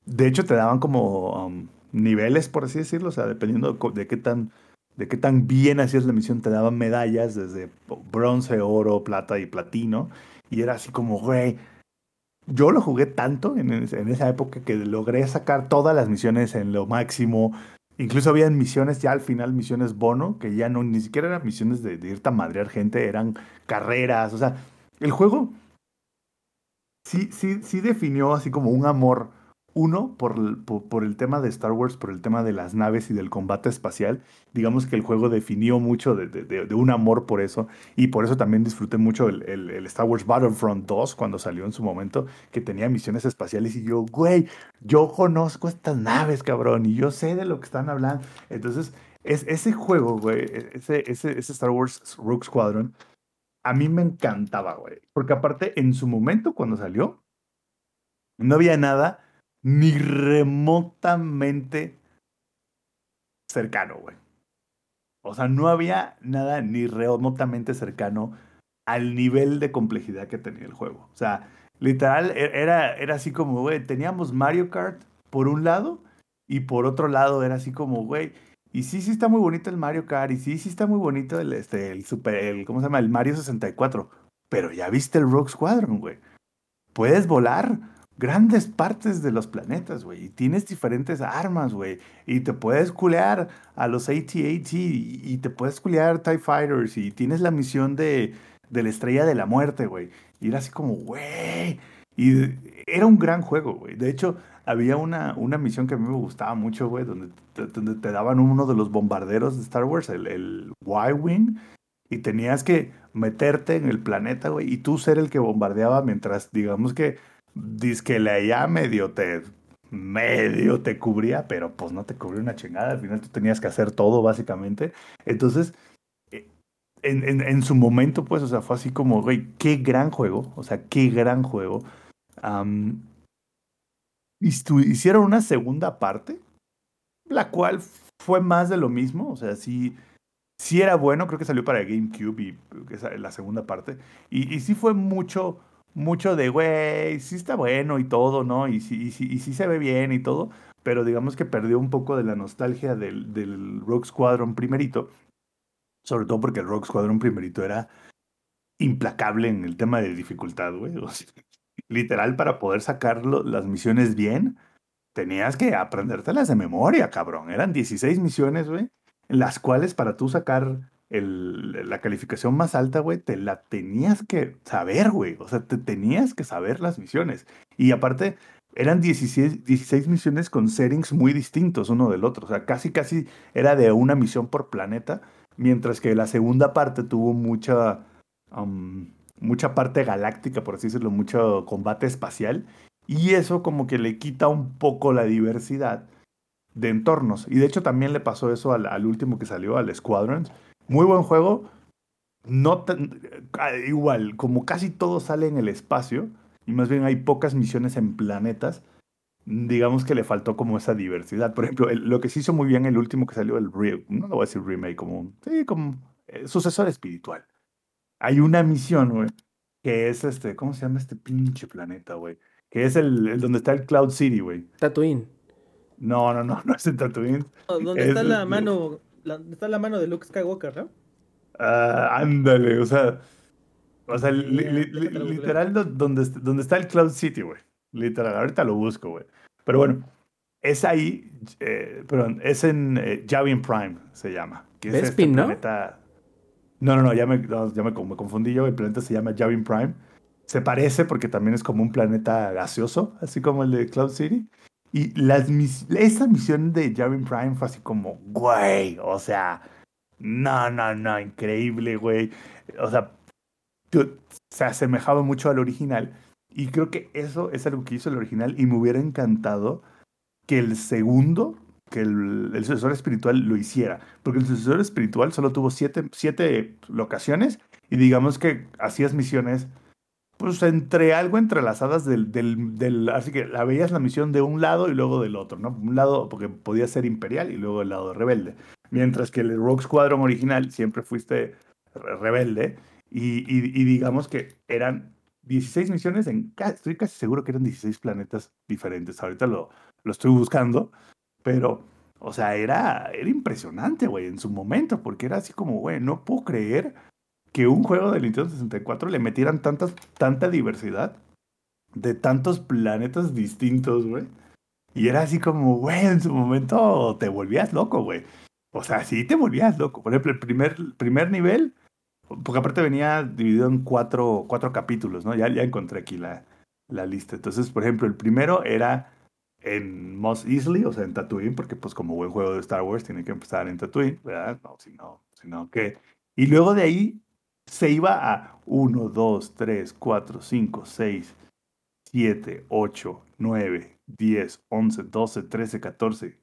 de hecho, te daban como... Um, niveles, por así decirlo, o sea, dependiendo de qué tan, de qué tan bien hacías la misión, te daban medallas desde bronce, oro, plata y platino, y era así como, güey, yo lo jugué tanto en, en, esa época que logré sacar todas las misiones en lo máximo, incluso habían misiones ya al final, misiones bono, que ya no, ni siquiera eran misiones de, de irte a madrear gente, eran carreras, o sea, el juego sí, sí, sí definió así como un amor uno, por, por, el tema de Star Wars, por el tema de las naves y del combate espacial. Digamos que el juego definió mucho de, de, un amor por eso. Y por eso también disfruté mucho el, el, Star Wars Battlefront 2 cuando salió en su momento, que tenía misiones espaciales. Y yo, güey, yo conozco estas naves, cabrón, y yo sé de lo que están hablando. Entonces, es, ese juego, güey, ese, ese, ese Star Wars Rogue Squadron, a mí me encantaba, güey. Porque aparte, en su momento, cuando salió, no había nada ni remotamente cercano, güey. O sea, no había nada ni remotamente cercano al nivel de complejidad que tenía el juego. O sea, literal, era, era así como, güey, teníamos Mario Kart por un lado y por otro lado era así como, güey, Y sí, sí está muy bonito el Mario Kart. Y sí, sí está muy bonito el, este, el Super, el, ¿cómo se llama? El Mario 64. Pero ya viste el Rogue Squadron, güey. Puedes volar grandes partes de los planetas, güey. Y tienes diferentes armas, güey. Y te puedes culear a los AT-AT. Y, te puedes culear TIE Fighters. Y tienes la misión de, de la Estrella de la Muerte, güey. Y era así como, güey. Y era un gran juego, güey. De hecho, había una, una misión que a mí me gustaba mucho, güey, donde donde te daban uno de los bombarderos de Star Wars, el, el Y-Wing, y tenías que meterte en el planeta, güey, y tú ser el que bombardeaba mientras, digamos que, que la ya medio te, medio te cubría, pero pues no te cubría una chingada, al final tú tenías que hacer todo, básicamente. Entonces, eh, en, en, su momento, pues, o sea, fue así como, güey, qué gran juego, o sea, qué gran juego. Um, hicieron una segunda parte, la cual fue más de lo mismo, o sea, sí, sí era bueno, creo que salió para GameCube y la segunda parte, y, y sí fue mucho, mucho de, güey, sí está bueno y todo, ¿no? Y sí, y, sí, y sí se ve bien y todo, pero digamos que perdió un poco de la nostalgia del, del Rogue Squadron primerito, sobre todo porque el Rogue Squadron primerito era implacable en el tema de dificultad, güey. Literal, para poder sacar las misiones bien, tenías que aprendértelas de memoria, cabrón. Eran 16 misiones, güey, las cuales para tú sacar la calificación más alta, güey, te la tenías que saber, güey. O sea, te tenías que saber las misiones. Y aparte, eran 16, 16 misiones con settings muy distintos uno del otro. O sea, casi, casi era de una misión por planeta, mientras que la segunda parte tuvo mucha... Mucha parte galáctica, por así decirlo, mucho combate espacial. Y eso como que le quita un poco la diversidad de entornos. Y de hecho también le pasó eso al, al último que salió, al Squadrons. Muy buen juego. No tan, igual, como casi todo sale en el espacio, y más bien hay pocas misiones en planetas, digamos que le faltó como esa diversidad. Por ejemplo, el, lo que se hizo muy bien el último que salió, el re, no lo voy a decir remake, como, sí, como eh, sucesor espiritual hay una misión, güey, que es este, ¿cómo se llama este pinche planeta, güey? Que es el, el, donde está el Cloud City, güey. Tatooine. No, no, no, no es en Tatooine. No, donde es, está la mano, la, está la mano de Luke Skywalker, ¿no? Uh, ándale, o sea, o sea, li, li, li, literal donde, donde está el Cloud City, güey. Literal, ahorita lo busco, güey. Pero bueno, es ahí, eh, perdón, es en eh, Yavin Prime, se llama. Que es Bespin, este ¿no? planeta... No, no, no, ya me, no, ya me, me, confundí yo. El planeta se llama Yavin Prime. Se parece porque también es como un planeta gaseoso, así como el de Cloud City. Y las mis esa misión de Yavin Prime fue así como, güey, o sea, no, no, no, increíble, güey. O sea, se asemejaba mucho al original. Y creo que eso es algo que hizo el original y me hubiera encantado que el segundo que el, el, sucesor espiritual lo hiciera. Porque el sucesor espiritual solo tuvo siete, siete locaciones y digamos que hacías misiones, pues entre algo entrelazadas del, del, del, Así que la veías la misión de un lado y luego del otro, ¿no? Un lado porque podía ser imperial y luego el lado rebelde. Mientras que el Rogue Squadron original siempre fuiste rebelde y, y, y digamos que eran 16 misiones en... Estoy casi seguro que eran 16 planetas diferentes. Ahorita lo, lo estoy buscando. Pero, o sea, era, era impresionante, güey, en su momento, porque era así como, güey, no puedo creer que un juego de Nintendo 64 le metieran tanta diversidad de tantos planetas distintos, güey. Y era así como, güey, en su momento te volvías loco, güey. O sea, sí te volvías loco. Por ejemplo, el primer, primer nivel, porque aparte venía dividido en cuatro, cuatro capítulos, ¿no? Ya, ya encontré aquí la, la lista. Entonces, por ejemplo, el primero era en Mos Eisley, o sea, en Tatooine, porque pues como buen juego de Star Wars tiene que empezar en Tatooine, ¿verdad? No, si no, si no, ¿qué? Y luego de ahí se iba a 1, 2, 3, 4, 5, 6, 7, 8, 9, 10, 11, 12, 13, 14,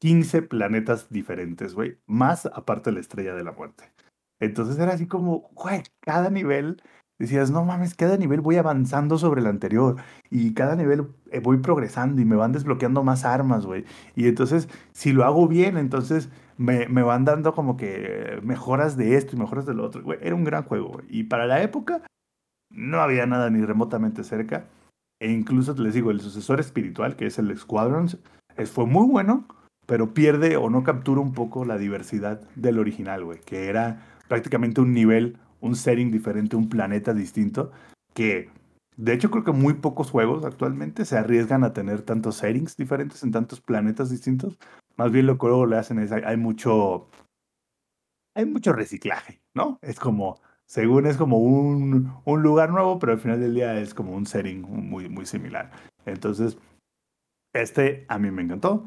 15 planetas diferentes, güey, más aparte de la estrella de la muerte. Entonces era así como, güey, cada nivel decías, no mames, cada nivel voy avanzando sobre el anterior y cada nivel eh, voy progresando y me van desbloqueando más armas, güey. Y entonces, si lo hago bien, entonces me, me, van dando como que mejoras de esto y mejoras de lo otro. Güey, era un gran juego, güey. Y para la época no había nada ni remotamente cerca. E incluso les digo, el sucesor espiritual, que es el Squadrons, fue muy bueno, pero pierde o no captura un poco la diversidad del original, güey, que era prácticamente un nivel, un setting diferente, un planeta distinto, que de hecho creo que muy pocos juegos actualmente se arriesgan a tener tantos settings diferentes en tantos planetas distintos. Más bien lo que luego le hacen es, hay, mucho, hay mucho reciclaje, ¿no? Es como, según es como un, un lugar nuevo, pero al final del día es como un setting muy, muy similar. Entonces, este a mí me encantó.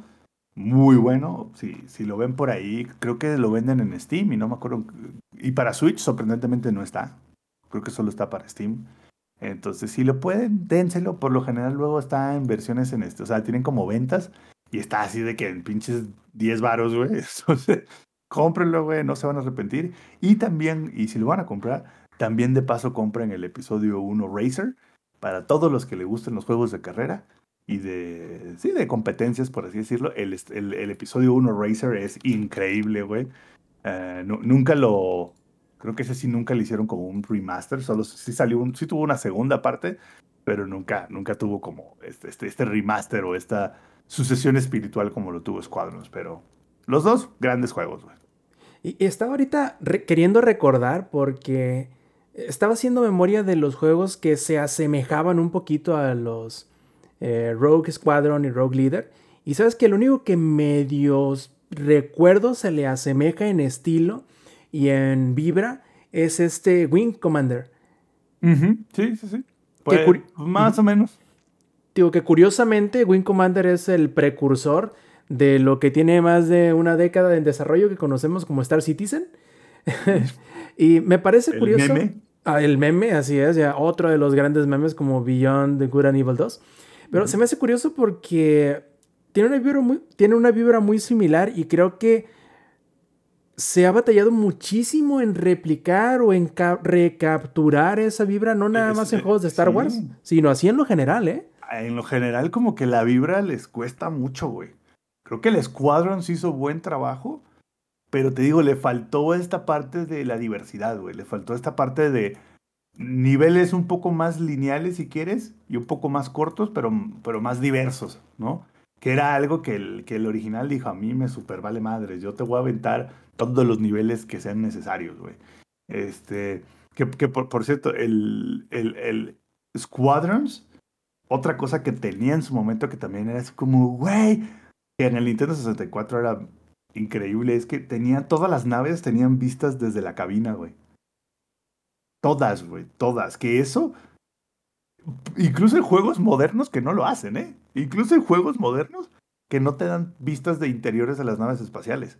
Muy bueno. Si, si lo ven por ahí, creo que lo venden en Steam y no me acuerdo. Y para Switch, sorprendentemente, no está. Creo que solo está para Steam. Entonces, si lo pueden, dénselo. Por lo general, luego está en versiones en este. O sea, tienen como ventas y está así de que en pinches 10 varos, güey. Entonces, cómprenlo, güey. No se van a arrepentir. Y también, y si lo van a comprar, también de paso compren el episodio 1 Racer. Para todos los que les gusten los juegos de carrera y de, sí, de competencias, por así decirlo. El, el, episodio 1 Racer es increíble, güey. No, nunca lo, creo que ese sí nunca le hicieron como un remaster, solo sí salió, un, sí tuvo una segunda parte, pero nunca, nunca tuvo como este, este, este remaster o esta sucesión espiritual como lo tuvo Squadrons, pero los dos grandes juegos, güey. Y estaba ahorita queriendo recordar porque estaba haciendo memoria de los juegos que se asemejaban un poquito a los eh, Rogue Squadron y Rogue Leader. Y sabes que lo único que medios recuerdo se le asemeja en estilo y en vibra es este Wing Commander. Uh -huh. Sí, sí, sí. Pues, más uh -huh. o menos. Digo que curiosamente Wing Commander es el precursor de lo que tiene más de una década en desarrollo que conocemos como Star Citizen. y me parece ¿El curioso. Meme? Ah, el meme, así es, ya otro de los grandes memes como Beyond the Good and Evil 2. Pero uh -huh. se me hace curioso porque tiene una, vibra muy, tiene una vibra muy similar y creo que se ha batallado muchísimo en replicar o en recapturar esa vibra, no nada más en juegos de Star sí. Wars, sino así en lo general, ¿eh? En lo general, como que la vibra les cuesta mucho, güey. Creo que el Squadrons hizo buen trabajo, pero te digo, le faltó esta parte de la diversidad, güey. Le faltó esta parte de niveles un poco más lineales, si quieres, y un poco más cortos, pero, pero más diversos, ¿no? Que era algo que el, que el original dijo, a mí me super vale madres, yo te voy a aventar todos los niveles que sean necesarios, güey. Este, que, que por, por, cierto, el, el, el Squadrons, otra cosa que tenía en su momento que también era así como, güey, que en el Nintendo 64 era increíble, es que tenía, todas las naves tenían vistas desde la cabina, güey. Todas, güey, todas. Que eso, incluso en juegos modernos que no lo hacen, ¿eh? Incluso en juegos modernos que no te dan vistas de interiores de las naves espaciales.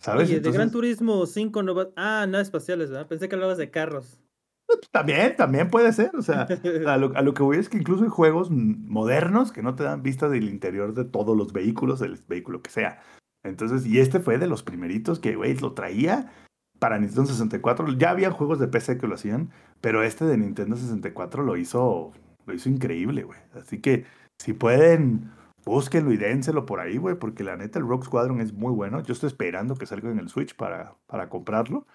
¿Sabes? Oye, Entonces, de Gran Turismo 5 no va... Ah, naves espaciales, ¿verdad? Pensé que hablabas de carros. También, también puede ser. O sea, a lo, a lo, que voy es que incluso en juegos modernos que no te dan vista del interior de todos los vehículos, del vehículo que sea. Entonces, y este fue de los primeritos que, güey, lo traía para Nintendo 64. Ya había juegos de PC que lo hacían, pero este de Nintendo 64 lo hizo, lo hizo increíble, güey. Así que si pueden, búsquenlo y dénselo por ahí, güey, porque la neta el Rogue Squadron es muy bueno. Yo estoy esperando que salga en el Switch para, para comprarlo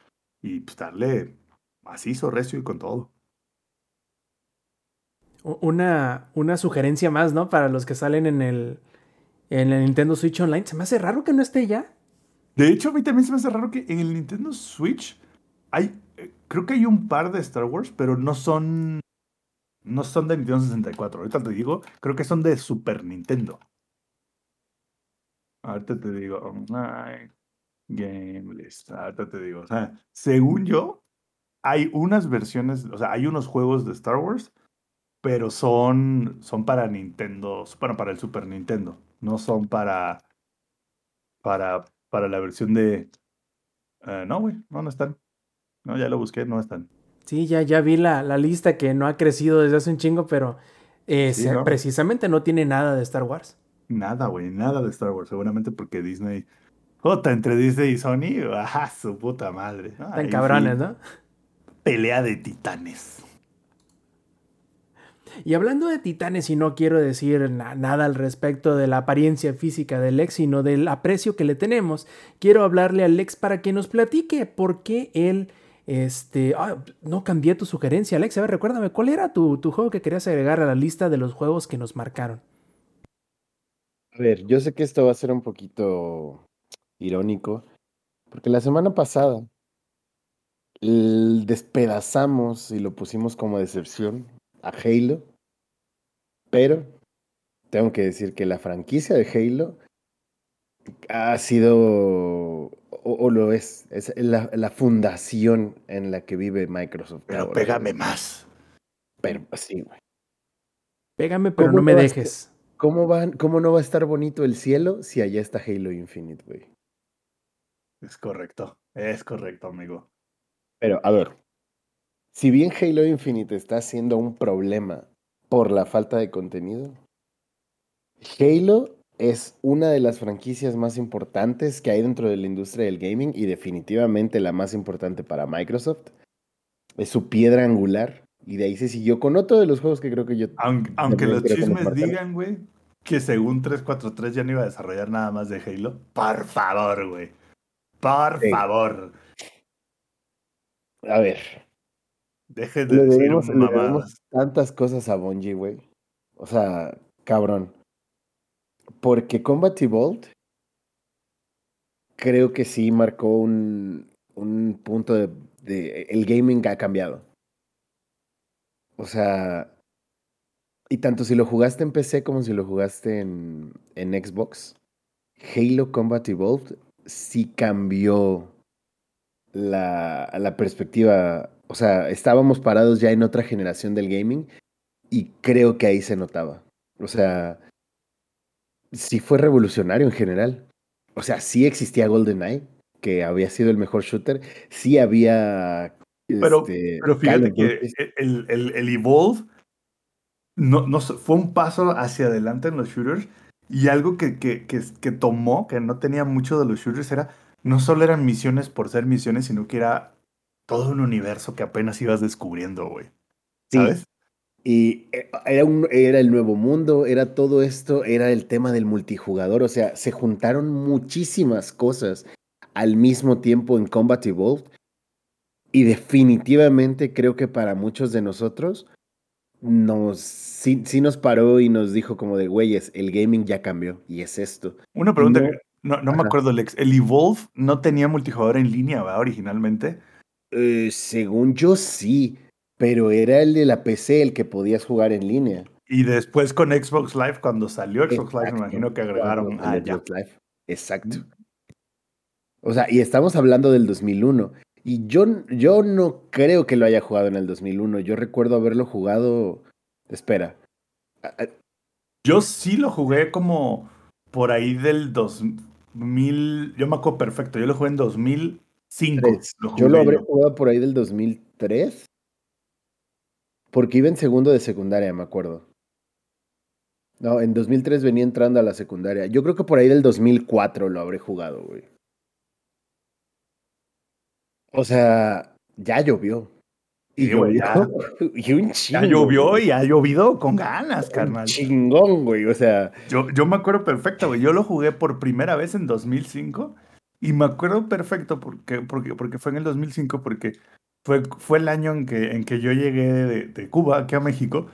y pues darle macizo, recio y con todo. Una, una sugerencia más, ¿no? Para los que salen en el, en el Nintendo Switch Online. Se me hace raro que no esté ya. De hecho, a mí también se me hace raro que en el Nintendo Switch hay, eh, creo que hay un par de Star Wars, pero no son, no son de Nintendo 64. Ahorita te digo, creo que son de Super Nintendo. Ahorita te digo, game list. Ahorita te digo, o sea, según yo, hay unas versiones, o sea, hay unos juegos de Star Wars, pero son, son para Nintendo, bueno, para el Super Nintendo, no son para, para, para la versión de... Uh, no, güey, no, no están. No, ya lo busqué, no están. Sí, ya, ya vi la, la lista que no ha crecido desde hace un chingo, pero eh, sí, ¿no? precisamente no tiene nada de Star Wars. Nada, güey, nada de Star Wars. Seguramente porque Disney... Jota, entre Disney y Sony, ¡ah, su puta madre! Están cabrones, sí. ¿no? Pelea de titanes. Y hablando de titanes, y no quiero decir na nada al respecto de la apariencia física del Lex, sino del aprecio que le tenemos, quiero hablarle al Lex para que nos platique por qué él. Este. Ah, no cambié tu sugerencia, Alex. A ver, recuérdame, ¿cuál era tu, tu, juego que querías agregar a la lista de los juegos que nos marcaron? A ver, yo sé que esto va a ser un poquito irónico, porque la semana pasada despedazamos y lo pusimos como decepción a Halo, pero tengo que decir que la franquicia de Halo ha sido, o, o lo es, es la, la fundación en la que vive Microsoft. Pero ahora, pégame más. Pero sí, güey. Pégame, pero ¿Cómo no me a- dejes. ¿Cómo, van, ¿Cómo no va a estar bonito el cielo si allá está Halo Infinite, güey? Es correcto. Es correcto, amigo. Pero, a ver, si bien Halo Infinite está siendo un problema por la falta de contenido, Halo es una de las franquicias más importantes que hay dentro de la industria del gaming y definitivamente la más importante para Microsoft. Es su piedra angular y de ahí se siguió con otro de los juegos que creo que yo... Aunque, aunque los chismes digan, güey, que según 343 ya no iba a desarrollar nada más de Halo. Por favor, güey. Por Sí. favor. A ver, Dejen de le decir debemos, le debemos tantas cosas a Bungie, güey. O sea, cabrón. Porque Combat Evolved creo que sí marcó un, un punto de, de... El gaming ha cambiado. O sea... Y tanto si lo jugaste en PC como si lo jugaste en, en Xbox, Halo Combat Evolved sí cambió la, la perspectiva. O sea, estábamos parados ya en otra generación del gaming y creo que ahí se notaba. O sea, sí fue revolucionario en general. O sea, sí existía GoldenEye, que había sido el mejor shooter. Sí había. Pero, este, pero fíjate que Duty. el, el, el Evolve no, no, fue un paso hacia adelante en los shooters y algo que, que, que, que tomó, que no tenía mucho de los shooters, era no solo eran misiones por ser misiones, sino que era todo un universo que apenas ibas descubriendo, güey. Sí, ¿Sabes? Y eh, era, un, era el nuevo mundo, era todo esto, era el tema del multijugador, o sea, se juntaron muchísimas cosas al mismo tiempo en Combat Evolved y definitivamente creo que para muchos de nosotros nos, sí, sí nos paró y nos dijo como de, güeyes, el gaming ya cambió y es esto. Una pregunta, No. no, no me acuerdo, Lex. ¿El Evolve no tenía multijugador en línea, ¿verdad? Originalmente. Eh, según yo sí, pero era el de la PC el que podías jugar en línea. Y después con Xbox Live, cuando salió Xbox Live, me imagino que agregaron. Ah. Xbox Live. Exacto. O sea, y estamos hablando del 2001. Y yo, yo no creo que lo haya jugado en el 2001. Yo recuerdo haberlo jugado. Espera. Ah, ah, Yo sí lo jugué como por ahí del 2000. Yo me acuerdo perfecto. Yo lo jugué en 2005. tres. Lo Yo lo jugué habré yo. jugado por ahí del 2003. Porque iba en segundo de secundaria, me acuerdo. No, en 2003 venía entrando a la secundaria. Yo creo que por ahí del 2004 lo habré jugado, güey. O sea, ya llovió. Y Sí, güey, llovió. Y un chingo. Ya llovió y ha llovido con ganas, Un carnal. chingón, güey. O sea, Yo, yo me acuerdo perfecto, güey. Yo lo jugué por primera vez en 2005 y me acuerdo perfecto porque, porque, porque fue en el 2005 porque fue, fue el año en que, en que yo llegué de, de Cuba aquí a México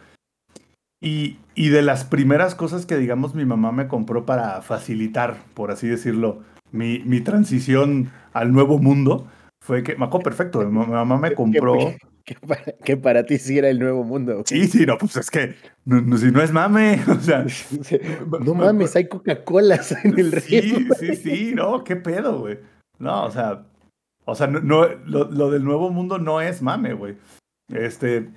y, y de las primeras cosas que, digamos, mi mamá me compró para facilitar, por así decirlo, mi, mi transición al nuevo mundo fue que, me acuerdo perfecto, mi mamá me compró... Que, que para, que para ti sí era el nuevo mundo. Sí, sí, no, pues es que, no, no, si no es mame, o sea... No mames, hay Coca-Colas en el río. Sí, sí, sí, no, qué pedo, güey. No, o sea, o sea, no, no- lo, lo del nuevo mundo no es mame, güey. Este,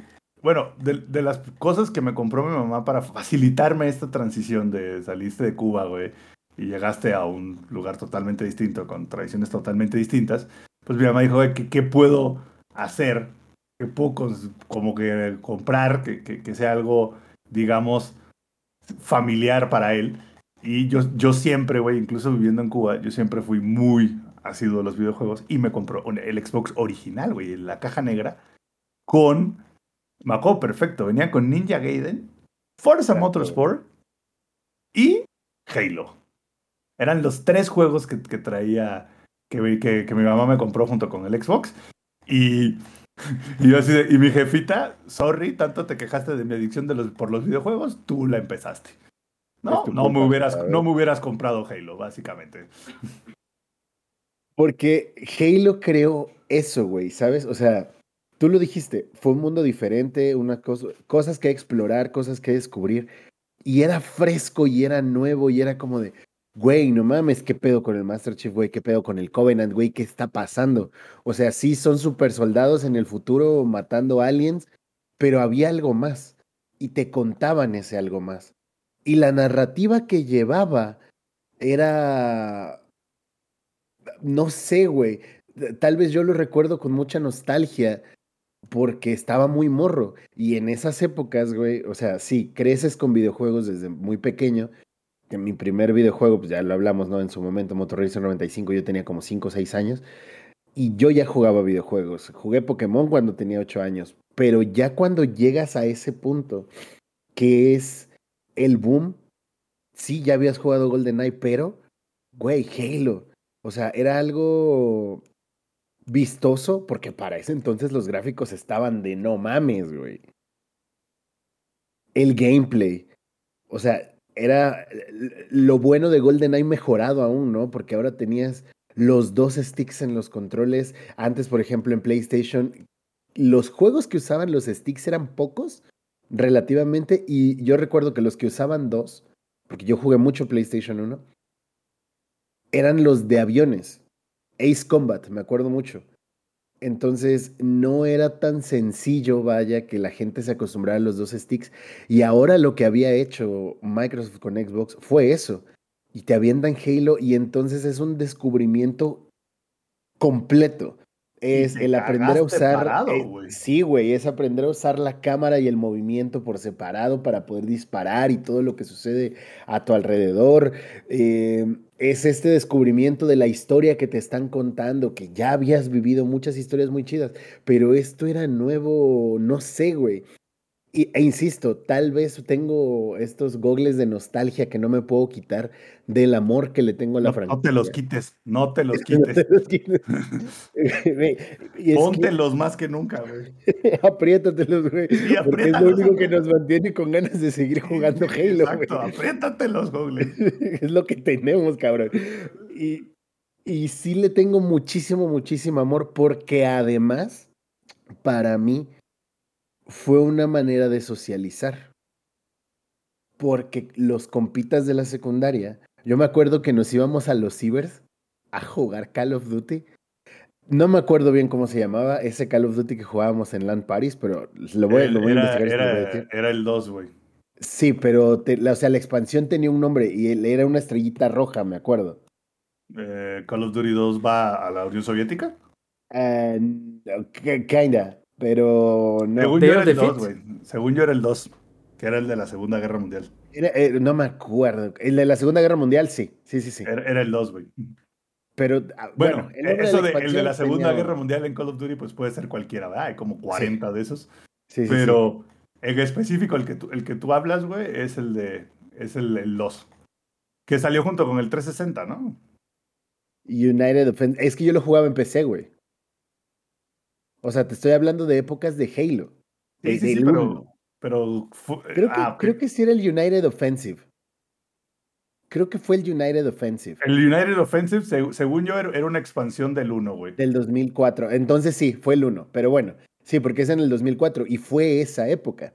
bueno, de, de las cosas que me compró mi mamá para facilitarme esta transición de saliste de Cuba, güey, y llegaste a un lugar totalmente distinto, con tradiciones totalmente distintas, pues mi mamá dijo, güey, ¿qué, qué puedo hacer? ¿Qué puedo como que comprar? Que, que, que sea algo, digamos, familiar para él. Y yo, yo siempre, güey, incluso viviendo en Cuba, yo siempre fui muy asiduo a los videojuegos y me compró un- el Xbox original, güey, en la caja negra, con, me acuerdo perfecto, venía con Ninja Gaiden, Forza Exacto. Motorsport y Halo. Eran los tres juegos que, que traía, que, que, que mi mamá me compró junto con el Xbox. Y, y yo así de- y mi jefita, sorry, tanto te quejaste de mi adicción de los, por los videojuegos, tú la empezaste. No, no culpa, me hubieras, no me hubieras comprado Halo, básicamente. Porque Halo creó eso, güey, ¿sabes? O sea, tú lo dijiste, fue un mundo diferente, una cosa, cosas que explorar, cosas que descubrir. Y era fresco y era nuevo y era como de, güey, no mames, ¿qué pedo con el Master Chief, güey? ¿Qué pedo con el Covenant, güey? ¿Qué está pasando? O sea, sí son super soldados en el futuro matando aliens, pero había algo más. Y te contaban ese algo más. Y la narrativa que llevaba era no sé, güey. Tal vez yo lo recuerdo con mucha nostalgia porque estaba muy morro. Y en esas épocas, güey, o sea, sí, creces con videojuegos desde muy pequeño. Que mi primer videojuego, pues ya lo hablamos, ¿no? En su momento, Motor Racer 95, yo tenía como 5 o 6 años. Y yo ya jugaba videojuegos. Jugué Pokémon cuando tenía 8 años. Pero ya cuando llegas a ese punto, que es el boom, sí, ya habías jugado GoldenEye, pero, güey, Halo. O sea, era algo vistoso porque para ese entonces los gráficos estaban de no mames, güey. El gameplay. O sea, era lo bueno de GoldenEye mejorado aún, ¿no? Porque ahora tenías los dos sticks en los controles. Antes, por ejemplo, en PlayStation, los juegos que usaban los sticks eran pocos relativamente y yo recuerdo que los que usaban dos, porque yo jugué mucho PlayStation 1, eran los de aviones. Ace Combat, me acuerdo mucho. Entonces no era tan sencillo, vaya, que la gente se acostumbrara a los dos sticks. Y ahora lo que había hecho Microsoft con Xbox fue eso. Y te avientan Halo y entonces es un descubrimiento completo. Es el aprender a usar. parado, eh, güey. sí, güey, es aprender a usar la cámara y el movimiento por separado para poder disparar y todo lo que sucede a tu alrededor. Eh, es este descubrimiento de la historia que te están contando, que ya habías vivido muchas historias muy chidas, pero esto era nuevo, no sé, güey. Y, e insisto, tal vez tengo estos gogles de nostalgia que no me puedo quitar del amor que le tengo a la No, franquicia. no te los quites, no te los No quites. te los quites. Y que- Póntelos más que nunca, güey. Apriétatelos, güey. Sí, porque es lo único que nos mantiene con ganas de seguir jugando Halo, Exacto, güey. apriétatelos, Google. es lo que tenemos, cabrón. Y, y sí le tengo muchísimo, muchísimo amor porque además, para mí, fue una manera de socializar. Porque los compitas de la secundaria, yo me acuerdo que nos íbamos a los cibers a jugar Call of Duty. No me acuerdo bien cómo se llamaba ese Call of Duty que jugábamos en LAN Paris, pero lo voy, lo voy a era, investigar. era, era el 2, güey. Sí, pero te- la, o sea, la expansión tenía un nombre y era una estrellita roja, me acuerdo. Eh, Call of Duty 2 va a la Unión Soviética. Ki- kinda, pero no. Según Day yo era el the 2, güey. Según yo era el 2, que era el de la Segunda Guerra Mundial. Era- eh, no me acuerdo. El de la Segunda Guerra Mundial, sí, sí, sí, sí. Era, era el 2, güey. Pero ah, Bueno, bueno, el nombre eso la de, el de la Segunda tenía- Guerra Mundial en Call of Duty, pues puede ser cualquiera, ¿verdad? Hay como 40 de esos. Sí, sí, sí. Pero en específico, el que tú, el que tú hablas, güey, es el de. Es el, el 2. Que salió junto con el 360, ¿no? United Offense. Es que yo lo jugaba en PC, güey. O sea, te estoy hablando de épocas de Halo. Sí, de- sí, pero. pero fu- Creo que, ah, creo que sí era el United Offensive. Creo que fue el United Offensive. El United Offensive, seg- según yo, era, una expansión del 1, güey. Del 2004. Entonces sí, fue el 1. Pero bueno, sí, porque es en el 2004 y fue esa época.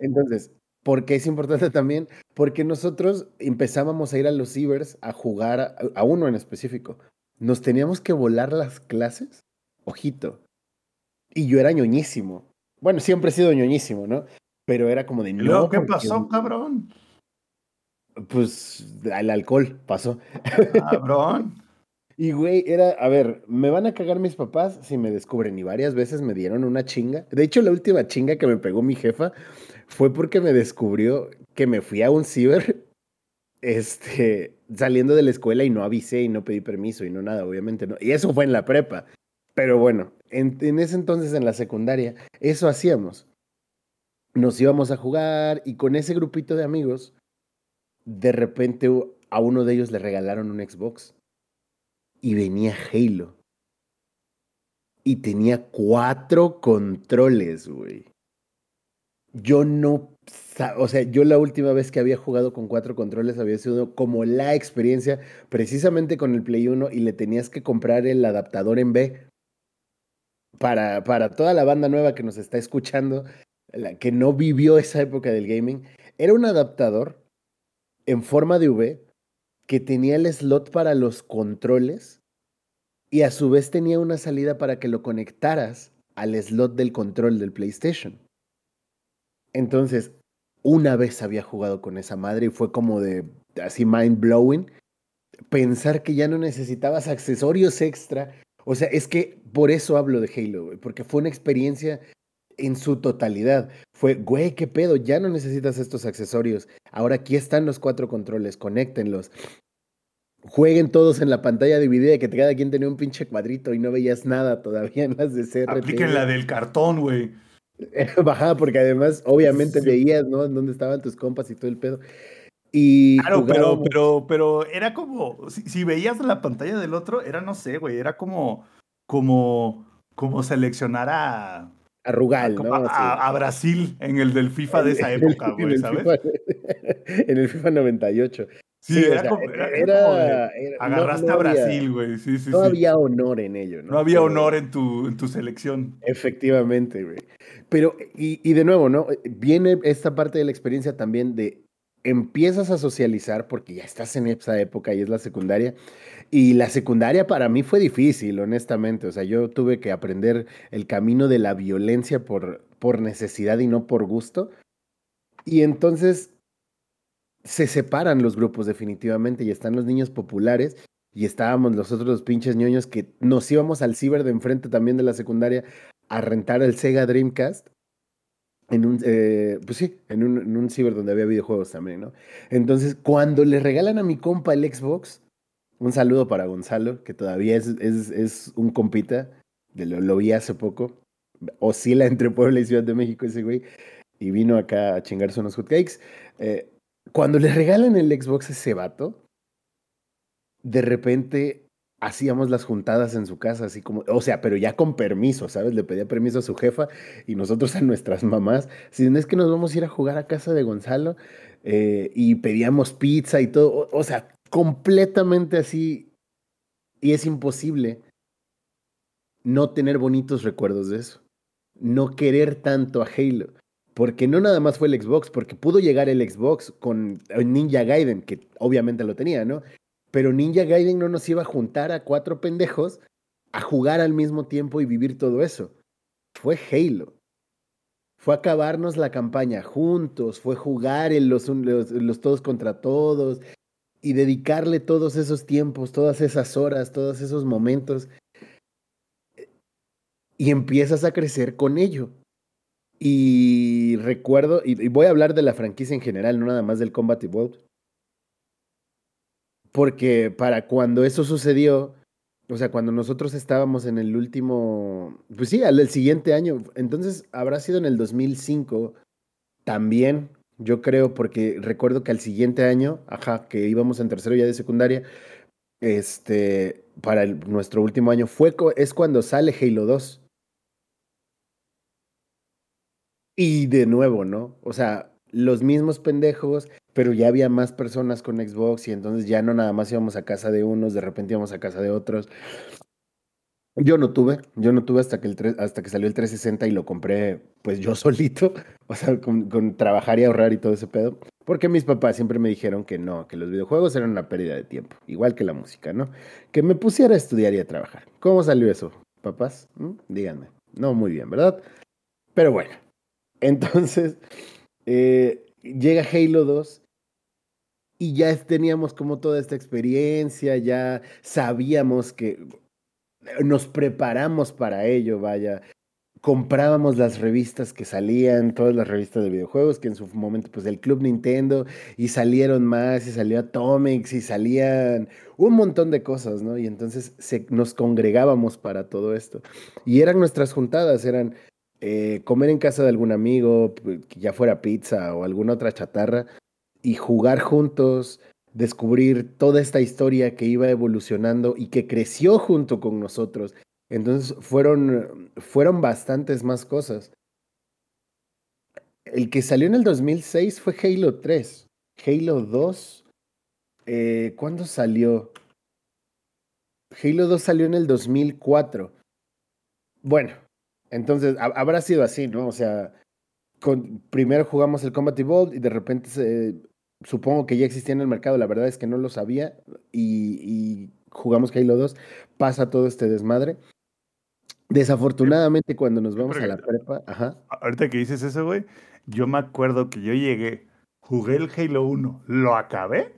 Entonces, ¿por qué es importante también? Porque nosotros empezábamos a ir a los cibers a jugar a, a uno en específico. Nos teníamos que volar las clases, ojito. Y yo era ñoñísimo. Bueno, siempre he sido ñoñísimo, ¿no? Pero era como de ¿Y no. luego qué pasó, cabrón? Pues el alcohol pasó. Cabrón. Y güey, era, a ver, me van a cagar mis papás si me descubren. Y varias veces me dieron una chinga. De hecho, la última chinga que me pegó mi jefa fue porque me descubrió que me fui a un ciber, este, saliendo de la escuela y no avisé y no pedí permiso y no nada, obviamente no. Y eso fue en la prepa. Pero bueno, en, ese entonces en la secundaria, eso hacíamos. Nos íbamos a jugar y con ese grupito de amigos, de repente a uno de ellos le regalaron un Xbox y venía Halo. Y tenía cuatro controles, güey. Yo no o sea, yo la última vez que había jugado con cuatro controles había sido como la experiencia precisamente con el Play 1 y le tenías que comprar el adaptador en B. Para, para toda la banda nueva que nos está escuchando, la que no vivió esa época del gaming, era un adaptador en forma de V que tenía el slot para los controles y a su vez tenía una salida para que lo conectaras al slot del control del PlayStation. Entonces, una vez había jugado con esa madre y fue como de así mind blowing pensar que ya no necesitabas accesorios extra. O sea, es que por eso hablo de Halo, güey, porque fue una experiencia en su totalidad. Fue, güey, qué pedo, ya no necesitas estos accesorios. Ahora aquí están los cuatro controles, conéctenlos. Jueguen todos en la pantalla dividida, que cada quien tenía un pinche cuadrito y no veías nada todavía en las de CRT. Apliquen la del cartón, güey. Bajada, porque además, obviamente, Sí. veías, ¿no? Dónde estaban tus compas y todo el pedo. Y Claro, pero, jugábamos- pero, pero era como, si, si veías la pantalla del otro, era, no sé, güey, era como, como, como seleccionar a, a Rugal, ¿no? a, Así. a- a Brasil en el del FIFA de esa época, güey, ¿sabes? FIFA- en el FIFA 98. Sí, Sí, o era, sea, como, era- era era- no- agarraste no a Brasil, güey, sí, sí, No sí. había honor en ello, ¿no? No había honor en tu, en tu selección. Efectivamente, güey. Pero, y, y de nuevo, ¿no? Viene esta parte de la experiencia también de empiezas a socializar porque ya estás en esa época y es la secundaria. Y la secundaria para mí fue difícil, honestamente. O sea, yo tuve que aprender el camino de la violencia por, por necesidad y no por gusto. Y entonces se separan los grupos definitivamente y están los niños populares y estábamos nosotros los pinches ñoños que nos íbamos al ciber de enfrente también de la secundaria a rentar el Sega Dreamcast. En un, eh, pues sí, en un, en un ciber donde había videojuegos también, ¿no? Entonces, cuando le regalan a mi compa el Xbox, un saludo para Gonzalo, que todavía es, es, es un compita, de lo, lo vi hace poco, oscila entre Puebla y Ciudad de México ese güey, y vino acá a chingarse unos hotcakes. Eh, cuando le regalan el Xbox ese vato, de repente hacíamos las juntadas en su casa, así como, o sea, pero ya con permiso, ¿sabes? Le pedía permiso a su jefa y nosotros a nuestras mamás. Si no es que nos vamos a ir a jugar a casa de Gonzalo eh, y pedíamos pizza y todo, o, sea, completamente así. Y es imposible no tener bonitos recuerdos de eso. No querer tanto a Halo. Porque no nada más fue el Xbox, porque pudo llegar el Xbox con eh, Ninja Gaiden, que obviamente lo tenía, ¿no? Pero Ninja Gaiden no nos iba a juntar a cuatro pendejos a jugar al mismo tiempo y vivir todo eso. Fue Halo. Fue acabarnos la campaña juntos, fue jugar en los, los, todos contra todos y dedicarle todos esos tiempos, todas esas horas, todos esos momentos. Y empiezas a crecer con ello. Y recuerdo, y, y voy a hablar de la franquicia en general, no nada más del Combat Evolved. Porque para cuando eso sucedió, o sea, cuando nosotros estábamos en el último, pues sí, al el siguiente año, entonces habrá sido en el 2005 también, yo creo, porque recuerdo que al siguiente año, ajá, que íbamos en tercero ya de secundaria, este, para nuestro último año, fue, es cuando sale Halo 2. Y de nuevo, ¿no? O sea, los mismos pendejos, pero ya había más personas con Xbox y entonces ya no nada más íbamos a casa de unos, de repente íbamos a casa de otros. Yo no tuve, yo no tuve hasta que, el tres- hasta que salió el 360 y lo compré pues yo solito, o sea, con, con trabajar y ahorrar y todo ese pedo, porque mis papás siempre me dijeron que no, que los videojuegos eran una pérdida de tiempo, igual que la música, ¿no? Que me pusiera a estudiar y a trabajar. ¿Cómo salió eso, papás? ¿Mm? Díganme. No muy bien, ¿verdad? Pero bueno, entonces eh, llega Halo 2 y ya teníamos como toda esta experiencia, ya sabíamos que nos preparamos para ello, vaya. Comprábamos las revistas que salían, todas las revistas de videojuegos, que en su momento, pues el Club Nintendo, y salieron más, y salió Atomics, y salían un montón de cosas, ¿no? Y entonces se, nos congregábamos para todo esto. Y eran nuestras juntadas, eran eh, comer en casa de algún amigo, ya fuera pizza o alguna otra chatarra, y jugar juntos, descubrir toda esta historia que iba evolucionando y que creció junto con nosotros. Entonces fueron, fueron bastantes más cosas. El que salió en el 2006 fue Halo 3. Halo 2. Eh, ¿Cuándo salió? Halo 2 salió en el 2004. Bueno, entonces ha- habrá sido así, ¿no? O sea, con, primero jugamos el Combat Evolved y de repente se- supongo que ya existía en el mercado. La verdad es que no lo sabía y, y jugamos Halo 2. Pasa todo este desmadre. Desafortunadamente, cuando nos vamos a la prepa, ajá. Ahorita que dices eso, güey, yo me acuerdo que yo llegué, jugué el Halo 1, lo acabé,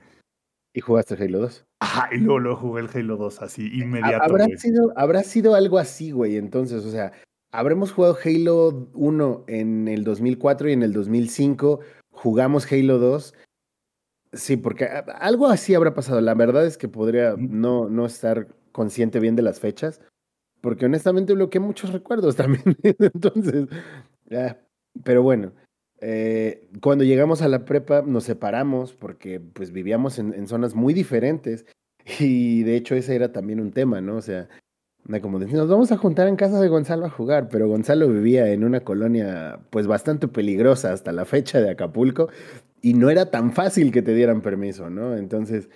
Y jugaste Halo 2. ajá, y luego, luego jugué el Halo 2 así, Ha- inmediato, Habrá güey. sido, habrá sido algo así, güey. Entonces, o sea, habremos jugado Halo 1 en el 2004 y en el 2005 jugamos Halo 2. Sí, porque a- algo así habrá pasado. La verdad es que podría no, no estar consciente bien de las fechas, porque honestamente bloqueé muchos recuerdos también. Entonces, ah, pero bueno, eh, cuando llegamos a la prepa nos separamos porque pues vivíamos en, en zonas muy diferentes y de hecho ese era también un tema, ¿no? O sea, como decir, nos vamos a juntar en casa de Gonzalo a jugar, pero Gonzalo vivía en una colonia pues bastante peligrosa hasta la fecha de Acapulco y no era tan fácil que te dieran permiso, ¿no? Entonces,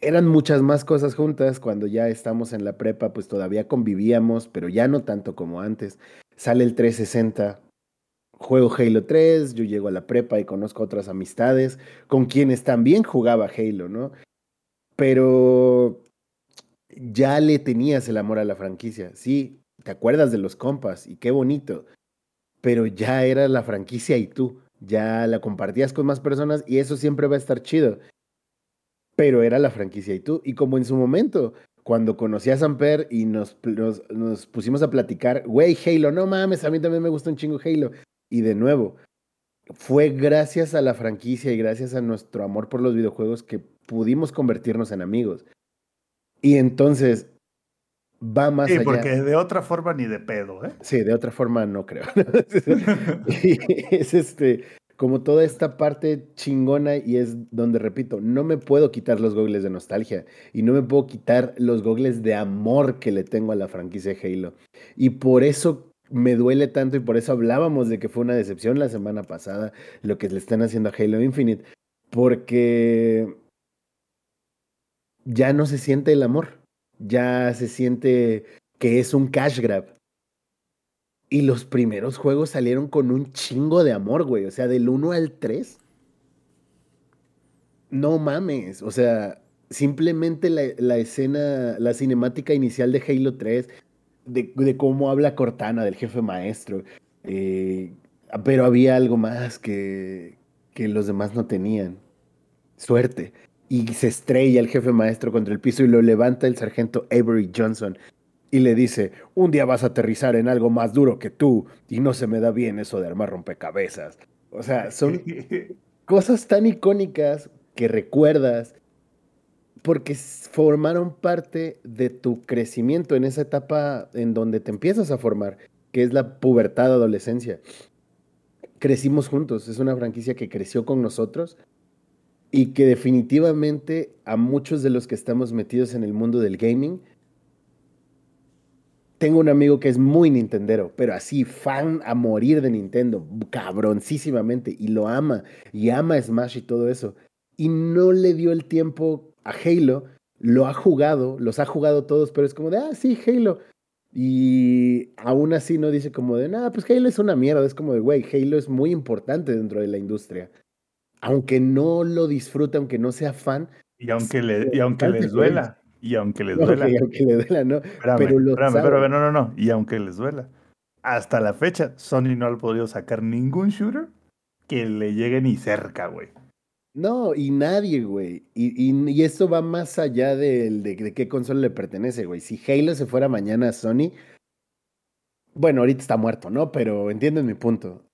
eran muchas más cosas juntas. Cuando ya estamos en la prepa, pues todavía convivíamos, pero ya no tanto como antes. Sale el 360, juego Halo 3, yo llego a la prepa y conozco otras amistades con quienes también jugaba Halo, ¿no? Pero ya le tenías el amor a la franquicia. Sí, te acuerdas de los compas y qué bonito, pero ya era la franquicia y tú, ya la compartías con más personas y eso siempre va a estar chido. Pero era la franquicia y tú. Y como en su momento, cuando conocí a Samper y nos, nos, nos pusimos a platicar, güey, Halo, no mames, a mí también me gusta un chingo Halo. Y de nuevo, fue gracias a la franquicia y gracias a nuestro amor por los videojuegos que pudimos convertirnos en amigos. Y entonces, va más Sí, allá. porque de otra forma ni de pedo, ¿eh? Sí, de otra forma no creo. Y es este, como toda esta parte chingona y es donde, repito, no me puedo quitar los gogles de nostalgia y no me puedo quitar los gogles de amor que le tengo a la franquicia Halo. Y por eso me duele tanto y por eso hablábamos de que fue una decepción la semana pasada lo que le están haciendo a Halo Infinite, porque ya no se siente el amor, ya se siente que es un cash grab. Y los primeros juegos salieron con un chingo de amor, güey. O sea, del 1 al 3. No mames. O sea, simplemente la, la escena, la cinemática inicial de Halo 3, de, cómo habla Cortana, del jefe maestro. eh, pero había algo más que, que los demás no tenían. Suerte. Y se estrella el jefe maestro contra el piso y lo levanta el sargento Avery Johnson y le dice, un día vas a aterrizar en algo más duro que tú y no se me da bien eso de armar rompecabezas. O sea, son cosas tan icónicas que recuerdas porque formaron parte de tu crecimiento en esa etapa en donde te empiezas a formar, que es la pubertad, adolescencia. Crecimos juntos, es una franquicia que creció con nosotros y que definitivamente a muchos de los que estamos metidos en el mundo del gaming, tengo un amigo que es muy nintendero, pero así fan a morir de Nintendo, cabroncísimamente, y lo ama, y ama Smash y todo eso. Y no le dio el tiempo a Halo, lo ha jugado, los ha jugado todos, pero es como de, ah, sí, Halo. Y aún así no dice como de, nada, pues Halo es una mierda, es como de, güey, Halo es muy importante dentro de la industria. Aunque no lo disfrute, aunque no sea fan, Y aunque, le, y aunque les duela, y aunque les duela, que- aunque le duela, ¿no? espérame, pero lo espérame, no, no, no, y aunque les duela, hasta la fecha, Sony no ha podido sacar ningún shooter que le llegue ni cerca, güey. No, y nadie, güey. Y, y, y esto va más allá del- de, de qué consola le pertenece, güey. Si Halo se fuera mañana a Sony, bueno, ahorita está muerto, ¿no? Pero entienden mi punto.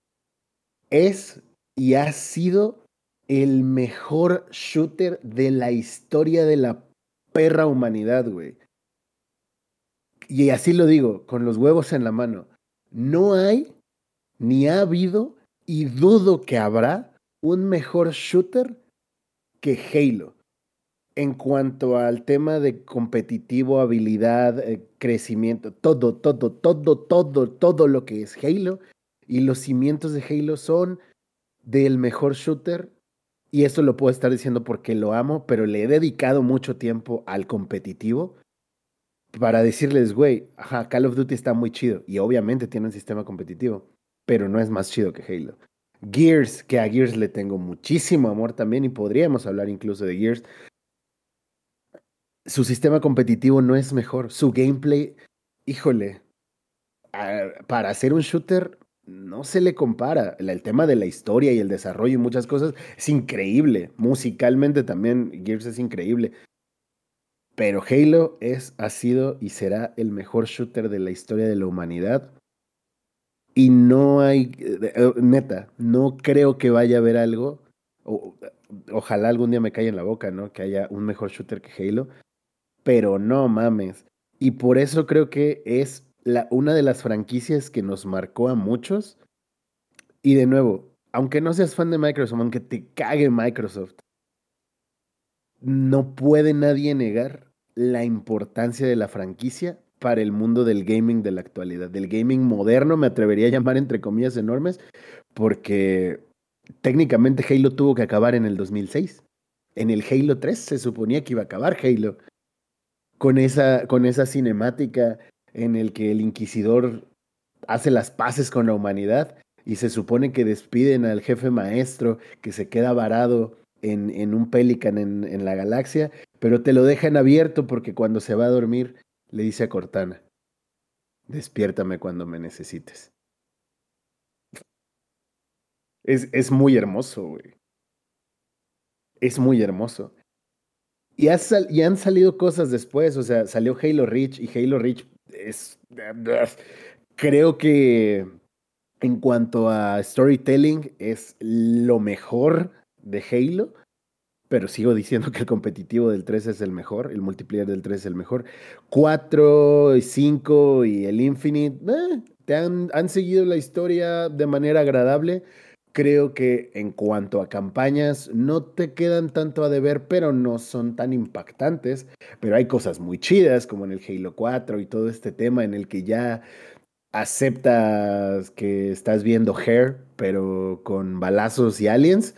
Es y ha sido el mejor shooter de la historia de la perra humanidad, güey. Y así lo digo, con los huevos en la mano. No hay, ni ha habido, y dudo que habrá un mejor shooter que Halo. En cuanto al tema de competitivo, habilidad, eh, crecimiento, todo, todo, todo, todo, todo lo que es Halo. y los cimientos de Halo son del mejor shooter. Y esto lo puedo estar diciendo porque lo amo, pero le he dedicado mucho tiempo al competitivo para decirles, güey, ajá, Call of Duty está muy chido y obviamente tiene un sistema competitivo, pero no es más chido que Halo. Gears, que a Gears le tengo muchísimo amor también y podríamos hablar incluso de Gears. Su sistema competitivo no es mejor, su gameplay, híjole, para hacer un shooter no se le compara. El tema de la historia y el desarrollo y muchas cosas es increíble. Musicalmente también Gears es increíble. Pero Halo es, ha sido y será el mejor shooter de la historia de la humanidad. Y no hay, eh, eh, neta, no creo que vaya a haber algo. ojalá algún día me caiga en la boca, ¿no? Que haya un mejor shooter que Halo. Pero no mames. Y por eso creo que es la, una de las franquicias que nos marcó a muchos. Y de nuevo, aunque no seas fan de Microsoft, aunque te cague Microsoft, no puede nadie negar la importancia de la franquicia para el mundo del gaming de la actualidad, del gaming moderno, me atrevería a llamar entre comillas enormes, porque técnicamente Halo tuvo que acabar en el 2006. En el Halo 3 se suponía que iba a acabar Halo. Con esa, con esa cinemática en el que el inquisidor hace las paces con la humanidad y se supone que despiden al jefe maestro que se queda varado en, en un Pelican en, en la galaxia, pero te lo dejan abierto porque cuando se va a dormir le dice a Cortana, despiértame cuando me necesites. Es, es muy hermoso, güey. Es muy hermoso. Y, y, han salido cosas después, o sea, salió Halo Reach y Halo Reach es... Creo que en cuanto a storytelling es lo mejor de Halo, pero sigo diciendo que el competitivo del 3 es el mejor, el multiplayer del 3 es el mejor. 4 y 5 y el Infinite, eh, te han, han seguido la historia de manera agradable. Creo que en cuanto a campañas no te quedan tanto a deber, pero no son tan impactantes. Pero hay cosas muy chidas como en el Halo 4 y todo este tema en el que ya aceptas que estás viendo Hair, pero con balazos y aliens.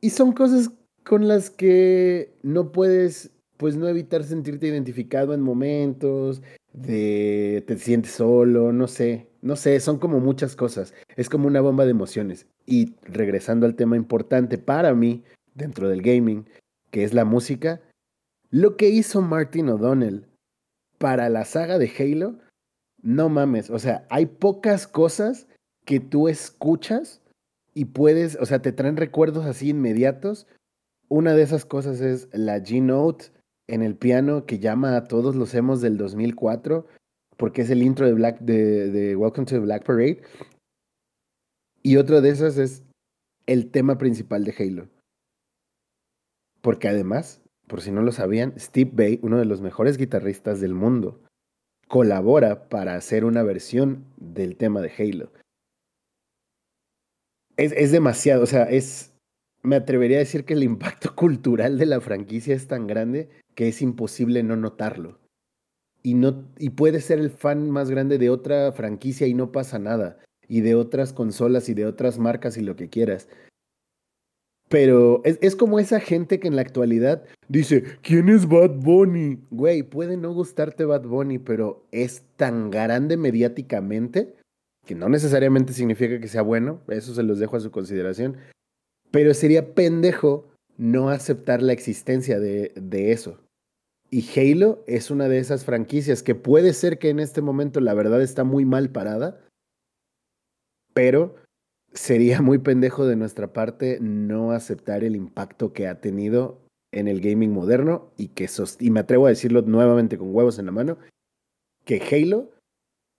Y son cosas con las que no puedes, pues no evitar sentirte identificado en momentos, de te sientes solo, no sé, no sé, son como muchas cosas. Es como una bomba de emociones. Y regresando al tema importante para mí, dentro del gaming, que es la música, lo que hizo Martin O'Donnell para la saga de Halo, no mames, o sea, hay pocas cosas que tú escuchas y puedes, o sea, te traen recuerdos así inmediatos. Una de esas cosas es la G-Note en el piano que llama a todos los emos del 2004, porque es el intro de, Black, de, Welcome to the Black Parade. Y otra de esas es el tema principal de Halo. Porque además, por si no lo sabían, Steve Bay, uno de los mejores guitarristas del mundo, colabora para hacer una versión del tema de Halo es, demasiado, o sea, es, me atrevería a decir que el impacto cultural de la franquicia es tan grande que es imposible no notarlo. Y, no, y puede ser el fan más grande de otra franquicia y no pasa nada. Y de otras consolas y de otras marcas y lo que quieras. Pero es, es, como esa gente que en la actualidad dice, ¿quién es Bad Bunny? Güey, puede no gustarte Bad Bunny, pero es tan grande mediáticamente que no necesariamente significa que sea bueno, eso se los dejo a su consideración, pero sería pendejo no aceptar la existencia de, de eso. Y Halo es una de esas franquicias que puede ser que en este momento la verdad está muy mal parada, pero sería muy pendejo de nuestra parte no aceptar el impacto que ha tenido en el gaming moderno y que y me atrevo a decirlo nuevamente con huevos en la mano, que Halo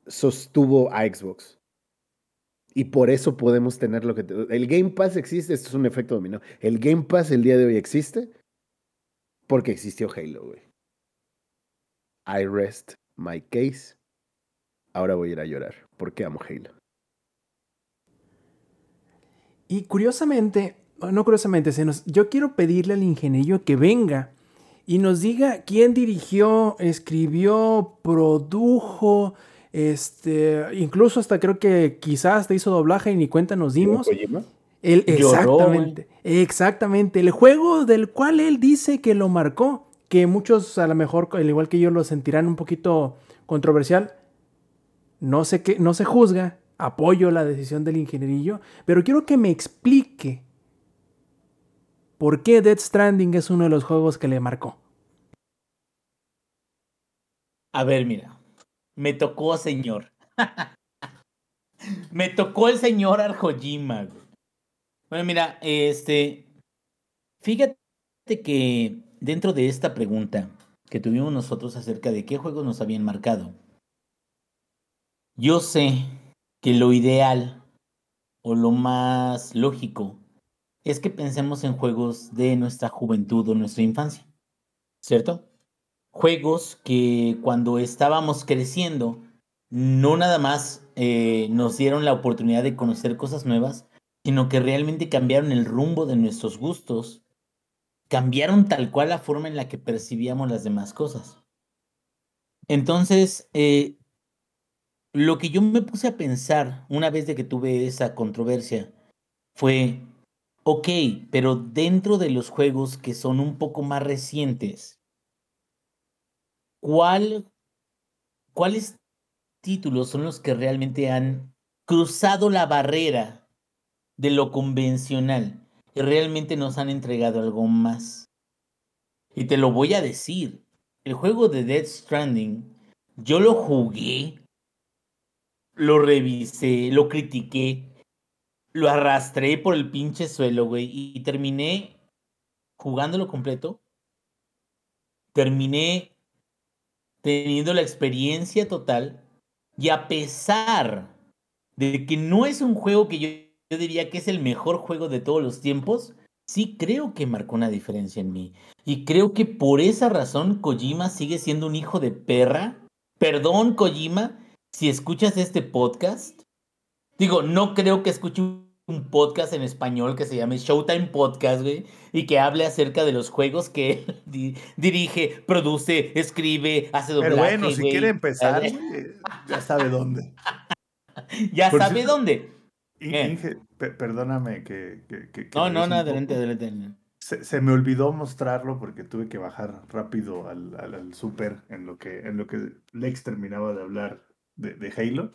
sostuvo a Xbox. Y por eso podemos tener lo que... El Game Pass existe, esto es un efecto dominó. El Game Pass el día de hoy existe porque existió Halo, güey. I rest my case. Ahora voy a ir a llorar porque amo Halo. Y curiosamente, no curiosamente, se nos, yo quiero pedirle al ingeniero que venga y nos diga quién dirigió, escribió, produjo, Este, incluso hasta creo que quizás te hizo doblaje y ni cuenta nos dimos. ¿Kojima? Él, Lloró, exactamente, exactamente. El juego del cual él dice que lo marcó, que muchos a lo mejor, al igual que yo, lo sentirán un poquito controversial. No sé qué, no se juzga, apoyo la decisión del ingenierillo, pero quiero que me explique por qué Dead Stranding es uno de los juegos que le marcó. A ver, mira. Me tocó, señor. me tocó el señor Arjojima. Bueno, mira, este. Fíjate que dentro de esta pregunta que tuvimos nosotros acerca de qué juegos nos habían marcado, yo sé que lo ideal o lo más lógico es que pensemos en juegos de nuestra juventud o nuestra infancia, ¿cierto? Juegos que cuando estábamos creciendo no nada más eh, nos dieron la oportunidad de conocer cosas nuevas, sino que realmente cambiaron el rumbo de nuestros gustos, cambiaron tal cual la forma en la que percibíamos las demás cosas. Entonces, eh, lo que yo me puse a pensar una vez de que tuve esa controversia fue, ok, pero dentro de los juegos que son un poco más recientes, ¿cuál, ¿cuáles títulos son los que realmente han cruzado la barrera de lo convencional y realmente nos han entregado algo más? Y te lo voy a decir, el juego de Dead Stranding, yo lo jugué lo revisé, lo critiqué, lo arrastré por el pinche suelo, güey, y terminé jugándolo completo. Terminé teniendo la experiencia total y a pesar de que no es un juego que yo, diría que es el mejor juego de todos los tiempos, sí creo que marcó una diferencia en mí. Y creo que por esa razón Kojima sigue siendo un hijo de perra. Perdón, Kojima, si escuchas este podcast, digo, no creo que escuche un podcast en español que se llame Showtime Podcast, güey, y que hable acerca de los juegos que él di- dirige, produce, escribe, hace doblaje, Pero bueno, si güey. quiere empezar, Eh, ya sabe dónde. Ya Por sabe dónde. Inge, pe- perdóname que... que- que- que No, no, no, un adelante, adelante. adelante. Se, se me olvidó mostrarlo porque tuve que bajar rápido al, al, al súper en lo que en lo que Lex terminaba de hablar de, de Halo.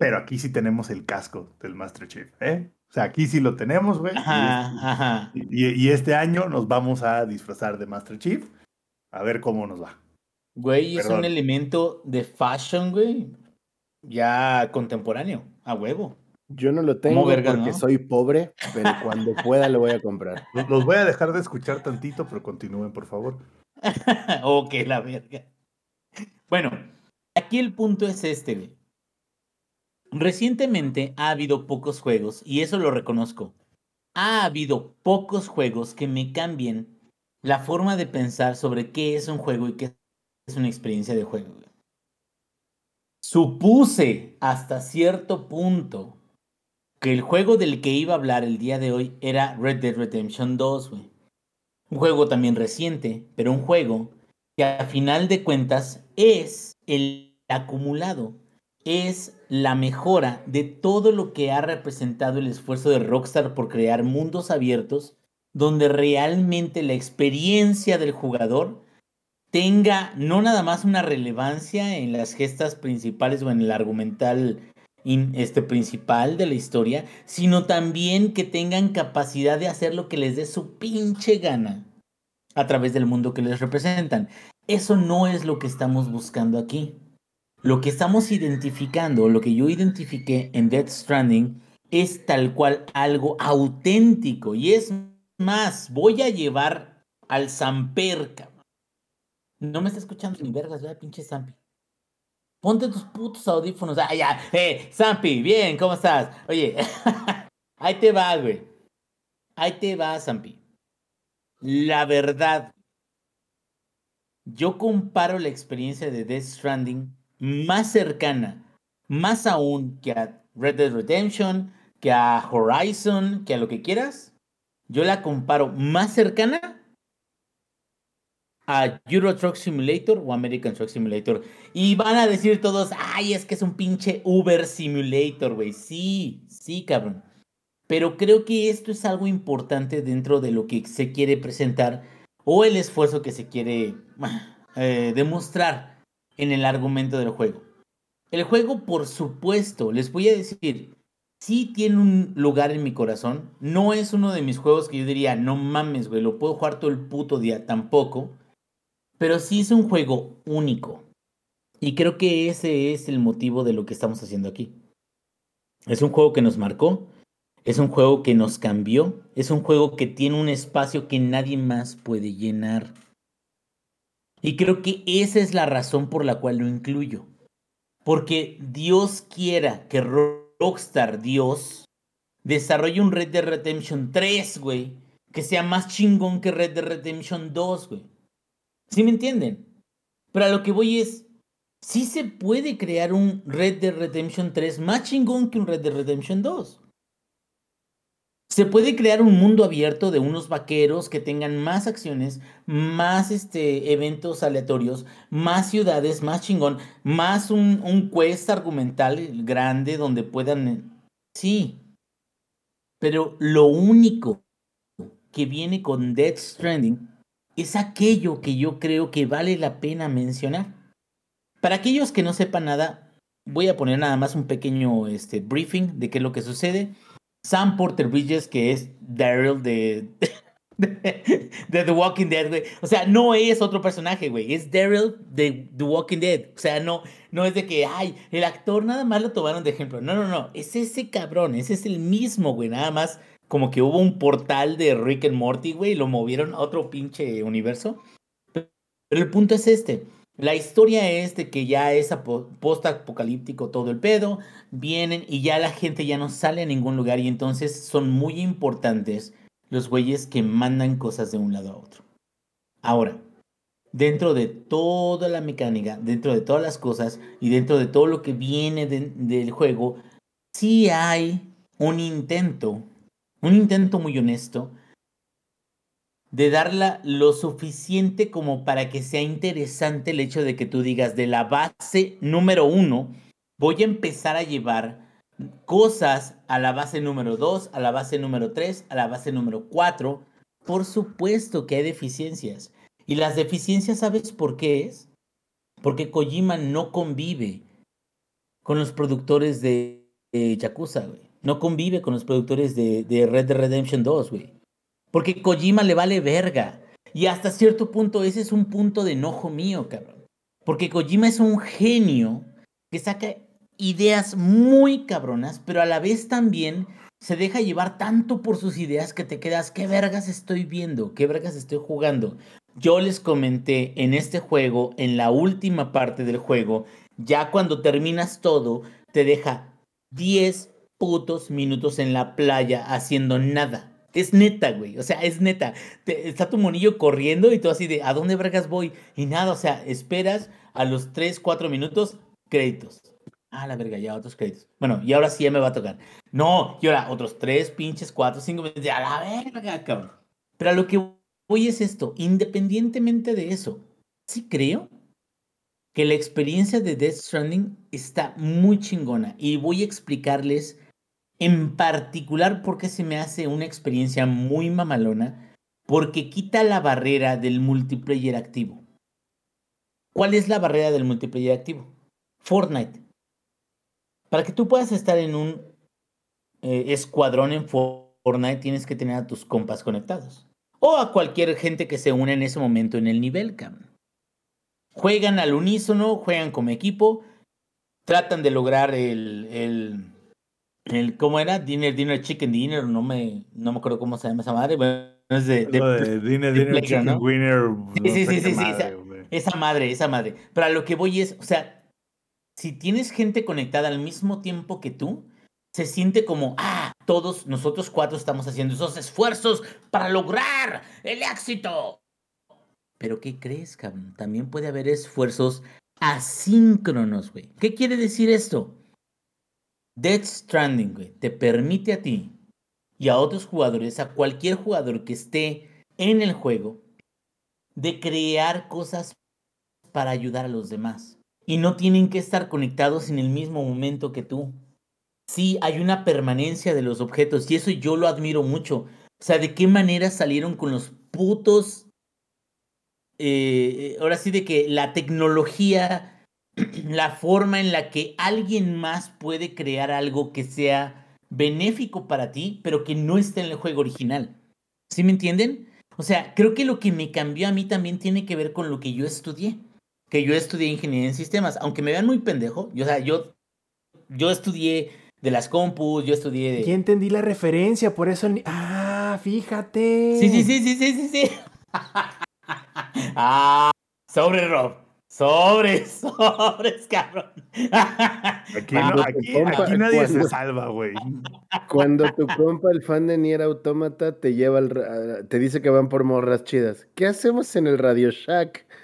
Pero aquí sí tenemos el casco del Master Chief, ¿eh? O sea, aquí sí lo tenemos, güey. y Ajá, este- ajá. Y, y este año nos vamos a disfrazar de Master Chief. A ver cómo nos va. Güey, es un elemento de fashion, güey. Ya contemporáneo, a huevo. Yo no lo tengo verga, porque no? soy pobre, pero cuando pueda lo voy a comprar. Los, los voy a dejar de escuchar tantito, pero continúen, por favor. ok, la verga. Bueno, aquí el punto es este, güey. Recientemente ha habido pocos juegos, y eso lo reconozco. Ha habido pocos juegos que me cambien la forma de pensar sobre qué es un juego y qué es una experiencia de juego. Supuse hasta cierto punto que el juego del que iba a hablar el día de hoy era Red Dead Redemption 2, güey. Un juego también reciente, pero un juego que a final de cuentas es el acumulado, es la mejora de todo lo que ha representado el esfuerzo de Rockstar por crear mundos abiertos donde realmente la experiencia del jugador tenga no nada más una relevancia en las gestas principales o en el argumental este, principal de la historia, sino también que tengan capacidad de hacer lo que les dé su pinche gana a través del mundo que les representan. Eso no es lo que estamos buscando aquí. Lo que estamos identificando, lo que yo identifiqué en Death Stranding, es tal cual algo auténtico. Y es más, voy a llevar al Samper, cabrón. No me está escuchando ni vergas, ¿verdad, pinche Zampi? Ponte tus putos audífonos. Ah, ya. Eh, Zampi, bien, ¿cómo estás? Oye, ahí te va, güey. Ahí te va, Zampi. La verdad, yo comparo la experiencia de Death Stranding más cercana, más aún que a Red Dead Redemption, que a Horizon, que a lo que quieras. Yo la comparo más cercana a Euro Truck Simulator o American Truck Simulator. Y van a decir todos, ay, es que es un pinche Uber Simulator, güey. Sí, sí, cabrón. Pero creo que esto es algo importante dentro de lo que se quiere presentar o el esfuerzo que se quiere eh, demostrar en el argumento del juego. El juego, por supuesto, les voy a decir, sí tiene un lugar en mi corazón. No es uno de mis juegos que yo diría, no mames, güey, lo puedo jugar todo el puto día, tampoco. Pero sí es un juego único. Y creo que ese es el motivo de lo que estamos haciendo aquí. Es un juego que nos marcó, es un juego que nos cambió, es un juego que tiene un espacio que nadie más puede llenar. Y creo que esa es la razón por la cual lo incluyo. Porque Dios quiera que Rockstar Dios desarrolle un Red Dead Redemption 3, güey, que sea más chingón que Red Dead Redemption 2, güey. ¿Sí me entienden? Pero a lo que voy es, sí se puede crear un Red Dead Redemption 3 más chingón que un Red Dead Redemption 2. Se puede crear un mundo abierto de unos vaqueros que tengan más acciones, más este, eventos aleatorios, más ciudades, más chingón, más un, un quest argumental grande donde puedan... Sí. Pero lo único que viene con Death Stranding es aquello que yo creo que vale la pena mencionar. Para aquellos que no sepan nada, voy a poner nada más un pequeño este, briefing de qué es lo que sucede Sam Porter Bridges, que es Daryl de, The Walking Dead, güey. O sea, no es otro personaje, güey. Es Daryl de The Walking Dead. O sea, no, no es de que, ay, el actor nada más lo tomaron de ejemplo. No, no, no. Es ese cabrón. Ese es el mismo, güey. Nada más como que hubo un portal de Rick and Morty, güey, y lo movieron a otro pinche universo. Pero el punto es este. La historia es de que ya es post-apocalíptico todo el pedo, vienen y ya la gente ya no sale a ningún lugar y entonces son muy importantes los güeyes que mandan cosas de un lado a otro. Ahora, dentro de toda la mecánica, dentro de todas las cosas y dentro de todo lo que viene del juego, sí hay un intento, un intento muy honesto de darla lo suficiente como para que sea interesante el hecho de que tú digas de la base número uno, voy a empezar a llevar cosas a la base número dos, a la base número tres, a la base número cuatro. Por supuesto que hay deficiencias. Y las deficiencias, ¿sabes por qué es? Porque Kojima no convive con los productores de, Yakuza, güey. No convive con los productores de, de Red Dead Redemption 2, güey. Porque Kojima le vale verga. Y hasta cierto punto ese es un punto de enojo mío, cabrón. Porque Kojima es un genio que saca ideas muy cabronas, pero a la vez también se deja llevar tanto por sus ideas que te quedas, ¿qué vergas estoy viendo? ¿Qué vergas estoy jugando? Yo les comenté en este juego, en la última parte del juego, ya cuando terminas todo, te deja 10 putos minutos en la playa haciendo nada. Es neta, güey. O sea, es neta. está tu monillo corriendo y tú así de, ¿a dónde vergas voy? Y nada, o sea, esperas a los 3, 4 minutos, créditos. Ah, la verga, ya otros créditos. Bueno, y ahora sí ya me va a tocar. No, y ahora otros 3, pinches 4, 5 minutos. A la verga, cabrón. Pero a lo que voy es esto. Independientemente de eso, sí creo que la experiencia de Death Stranding está muy chingona. Y voy a explicarles en particular porque se me hace una experiencia muy mamalona, porque quita la barrera del multiplayer activo. ¿Cuál es la barrera del multiplayer activo? Fortnite. Para que tú puedas estar en un eh, escuadrón en Fortnite tienes que tener a tus compas conectados. O a cualquier gente que se une en ese momento en el nivel, cabrón. Juegan al unísono, juegan como equipo, tratan de lograr el el, ¿Cómo era? Dinner, Dinner, Chicken Dinner, no me, no me acuerdo cómo se llama esa madre. Bueno, es de, de, Dinner, Dinner, Chicken Winner. Sí, sí, sí, sí, esa, esa, madre, esa madre. Pero a lo que voy es, o sea, si tienes gente conectada al mismo tiempo que tú, se siente como, ah, todos nosotros cuatro estamos haciendo esos esfuerzos para lograr el éxito. Pero ¿qué crees, cabrón? También puede haber esfuerzos asíncronos, güey. ¿Qué quiere decir esto? Death Stranding, te permite a ti y a otros jugadores, a cualquier jugador que esté en el juego, de crear cosas para ayudar a los demás. Y no tienen que estar conectados en el mismo momento que tú. Sí, hay una permanencia de los objetos y eso yo lo admiro mucho. O sea, de qué manera salieron con los putos... eh, ahora sí, de que la tecnología, la forma en la que alguien más puede crear algo que sea benéfico para ti, pero que no esté en el juego original. ¿Sí me entienden? O sea, creo que lo que me cambió a mí también tiene que ver con lo que yo estudié. Que yo estudié ingeniería en sistemas. Aunque me vean muy pendejo, yo, o sea, yo, yo estudié de las compus, yo estudié de... Ya entendí la referencia, por eso... Ah, fíjate. Sí, sí, sí, sí, sí, sí, sí. ah, sobre Rob. Sobres, sobres, cabrón. Aquí, no- aquí- tu compa- aquí nadie se salva, güey. Cuando tu compa, el fan de Nier Automata, te lleva al te dice que van por morras chidas. ¿Qué hacemos en el Radio Shack?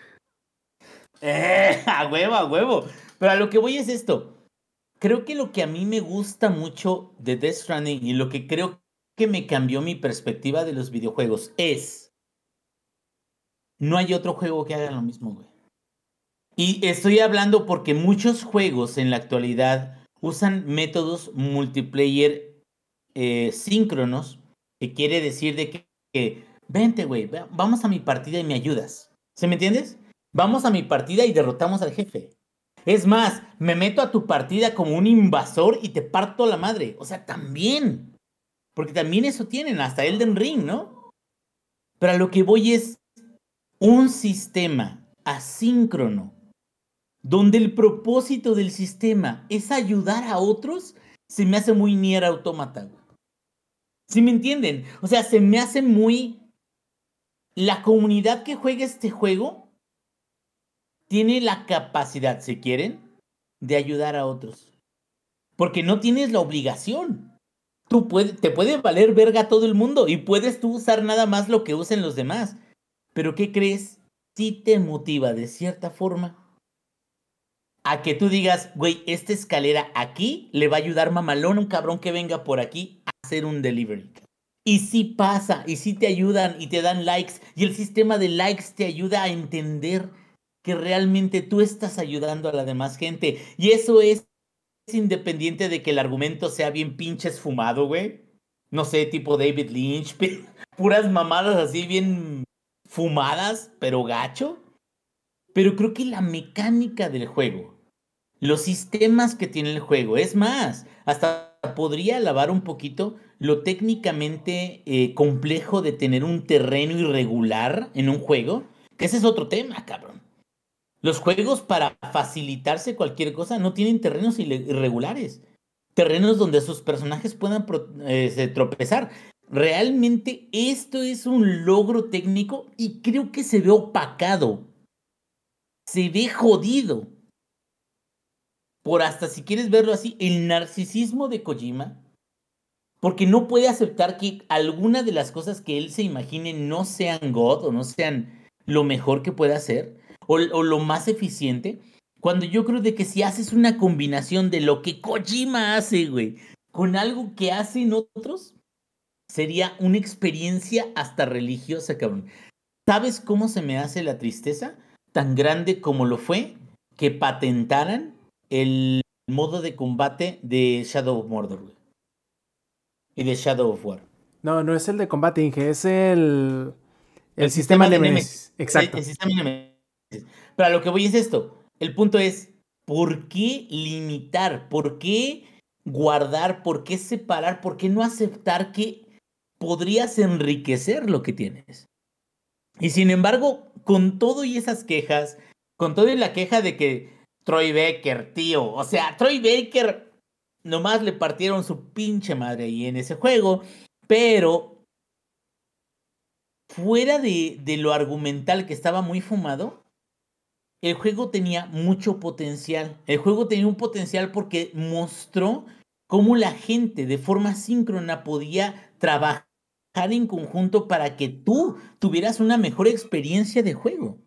Eh, a huevo, a huevo. Pero a lo que voy es esto. Creo que lo que a mí me gusta mucho de Death Stranding y lo que creo que me cambió mi perspectiva de los videojuegos es. No hay otro juego que haga lo mismo, güey. Y estoy hablando porque muchos juegos en la actualidad usan métodos multiplayer eh, síncronos, que quiere decir de que, que vente, güey, va- vamos a mi partida y me ayudas. ¿Se me entiendes? Vamos a mi partida y derrotamos al jefe. Es más, me meto a tu partida como un invasor y te parto la madre. O sea, también. Porque también eso tienen, hasta Elden Ring, ¿no? Pero a lo que voy es un sistema asíncrono, donde el propósito del sistema es ayudar a otros, se me hace muy Nier Automata. ¿Sí me entienden? O sea, se me hace muy... La comunidad que juega este juego tiene la capacidad, si quieren, de ayudar a otros. Porque no tienes la obligación. Tú te puede valer verga todo el mundo y puedes tú usar nada más lo que usen los demás. Pero ¿qué crees? Sí te motiva de cierta forma a que tú digas, güey, esta escalera aquí le va a ayudar mamalón un cabrón que venga por aquí a hacer un delivery. Y sí pasa, y sí te ayudan y te dan likes, y el sistema de likes te ayuda a entender que realmente tú estás ayudando a la demás gente. Y eso es independiente de que el argumento sea bien pinches fumado, güey. No sé, tipo David Lynch, puras mamadas así bien fumadas, pero gacho. Pero creo que la mecánica del juego, los sistemas que tiene el juego, es más, hasta podría alabar un poquito lo técnicamente eh, complejo de tener un terreno irregular en un juego, que ese es otro tema, cabrón. Los juegos para facilitarse cualquier cosa no tienen terrenos irregulares. Terrenos donde sus personajes puedan se tropezar. Realmente esto es un logro técnico y creo que se ve opacado. Se ve jodido. Por hasta si quieres verlo así, el narcisismo de Kojima. Porque no puede aceptar que alguna de las cosas que él se imagine no sean God o no sean lo mejor que pueda hacer o, lo más eficiente. Cuando yo creo de que si haces una combinación de lo que Kojima hace, güey, con algo que hacen otros, sería una experiencia hasta religiosa, cabrón. ¿Sabes cómo se me hace la tristeza? Tan grande como lo fue que patentaran el modo de combate de Shadow of Mordor, güey. Y de Shadow of War. No, no es el de combate, Inge, es el, el, El sistema, sistema de Nemesis. Exacto. El, el sistema de Nemesis. Pero a lo que voy es esto. El punto es, ¿por qué limitar? ¿Por qué guardar? ¿Por qué separar? ¿Por qué no aceptar que podrías enriquecer lo que tienes? Y sin embargo, con todo y esas quejas, con toda la queja de que Troy Baker, tío, o sea, Troy Baker nomás le partieron su pinche madre ahí en ese juego, pero fuera de, de lo argumental que estaba muy fumado, el juego tenía mucho potencial. El juego tenía un potencial porque mostró cómo la gente de forma síncrona podía trabajar en conjunto para que tú tuvieras una mejor experiencia de juego.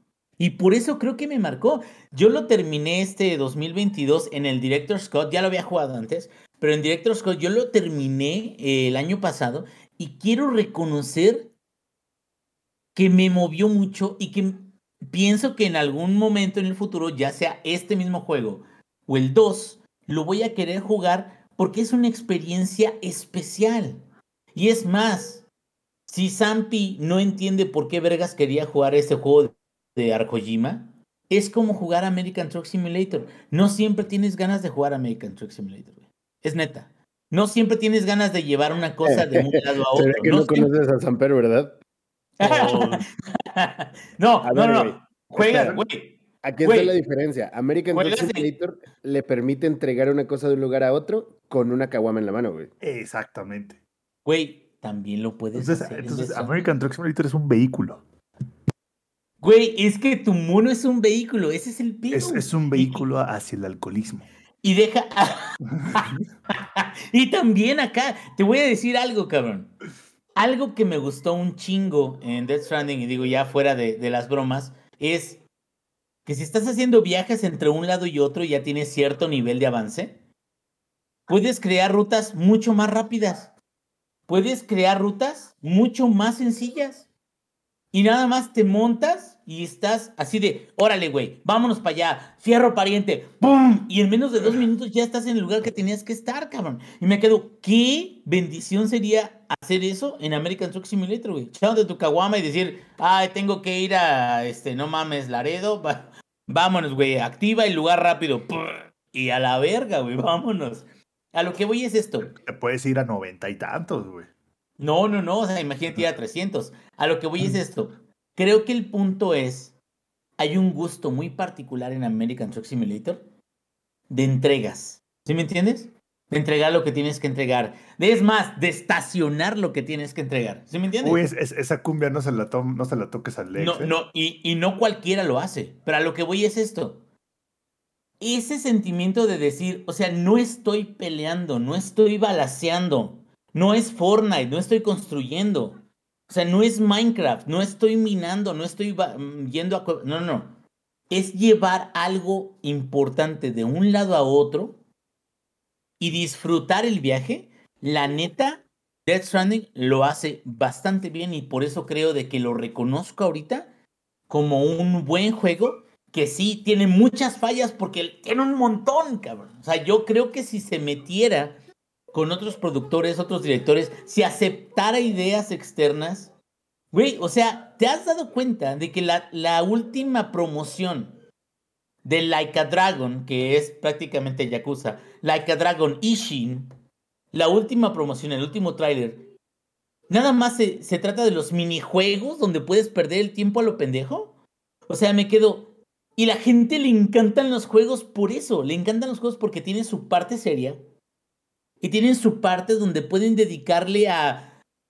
Y por eso creo que me marcó. Yo lo terminé este 2022 en el Director Scott, ya lo había jugado antes, pero en Director Scott yo lo terminé eh, el año pasado y quiero reconocer que me movió mucho y que pienso que en algún momento en el futuro, ya sea este mismo juego o el 2, lo voy a querer jugar porque es una experiencia especial. Y es más, si Zampi no entiende por qué Vergas quería jugar este juego de Arjojima, es como jugar American Truck Simulator. No siempre tienes ganas de jugar American Truck Simulator. güey. Es neta. No siempre tienes ganas de llevar una cosa de un lado a otro. Será que No no, siempre- conoces a Samper, ¿verdad? no, no, ver, no. güey. Juega, Espera. güey. Aquí está la diferencia. American Truck Juegas Simulator le permite entregar una cosa de un lugar a otro con una caguama en la mano, güey. Exactamente. Güey, también lo puedes Entonces, hacer. en entonces. American Truck Simulator es un vehículo. Güey, es que tu mono es un vehículo. Ese es el pedo. Es, es un vehículo hacia el alcoholismo. Y deja. y también acá, te voy a decir algo, cabrón. Algo que me gustó un chingo en Death Stranding, y digo ya fuera de, de las bromas, es que si estás haciendo viajes entre un lado y otro y ya tienes cierto nivel de avance, puedes crear rutas mucho más rápidas. Puedes crear rutas mucho más sencillas. Y nada más te montas y estás así de, órale, güey, vámonos para allá, fierro pariente, ¡pum! Y en menos de dos minutos ya estás en el lugar que tenías que estar, cabrón. Y me quedo, ¿qué bendición sería hacer eso en American Truck Simulator, güey? Echándote tu caguama y decir, ay, tengo que ir a, este, no mames, Laredo, vámonos, güey, activa el lugar rápido, ¡prr! y a la verga, güey, vámonos. A lo que voy es esto. Puedes ir a noventa y tantos, güey. No, no, no, o sea, imagínate ir a 300. A lo que voy es esto. Creo que el punto es, hay un gusto muy particular en American Truck Simulator de entregas. ¿Sí me entiendes? De entregar lo que tienes que entregar. Es más, de estacionar lo que tienes que entregar. ¿Sí me entiendes? Uy, es- es- esa cumbia no se la, to- no se la toques al Lex. No, ¿eh? no, y, y no cualquiera lo hace. Pero a lo que voy es esto. Ese sentimiento de decir, o sea, no estoy peleando, no estoy balaseando, no es Fortnite, no estoy construyendo. O sea, no es Minecraft, no estoy minando, no estoy mm, yendo a... no, no. Es llevar algo importante de un lado a otro y disfrutar el viaje. La neta, Death Stranding lo hace bastante bien y por eso creo de que lo reconozco ahorita como un buen juego que sí tiene muchas fallas porque tiene un montón, cabrón. O sea, yo creo que si se metiera con otros productores, otros directores, si aceptara ideas externas, güey, o sea, ¿te has dado cuenta de que la, la última promoción de Like a Dragon, que es prácticamente Yakuza, Like a Dragon Ishin, la última promoción, el último tráiler, nada más se, se trata de los minijuegos donde puedes perder el tiempo a lo pendejo? O sea, me quedo... Y la gente le encantan los juegos por eso, le encantan los juegos porque tienen su parte seria y tienen su parte donde pueden dedicarle a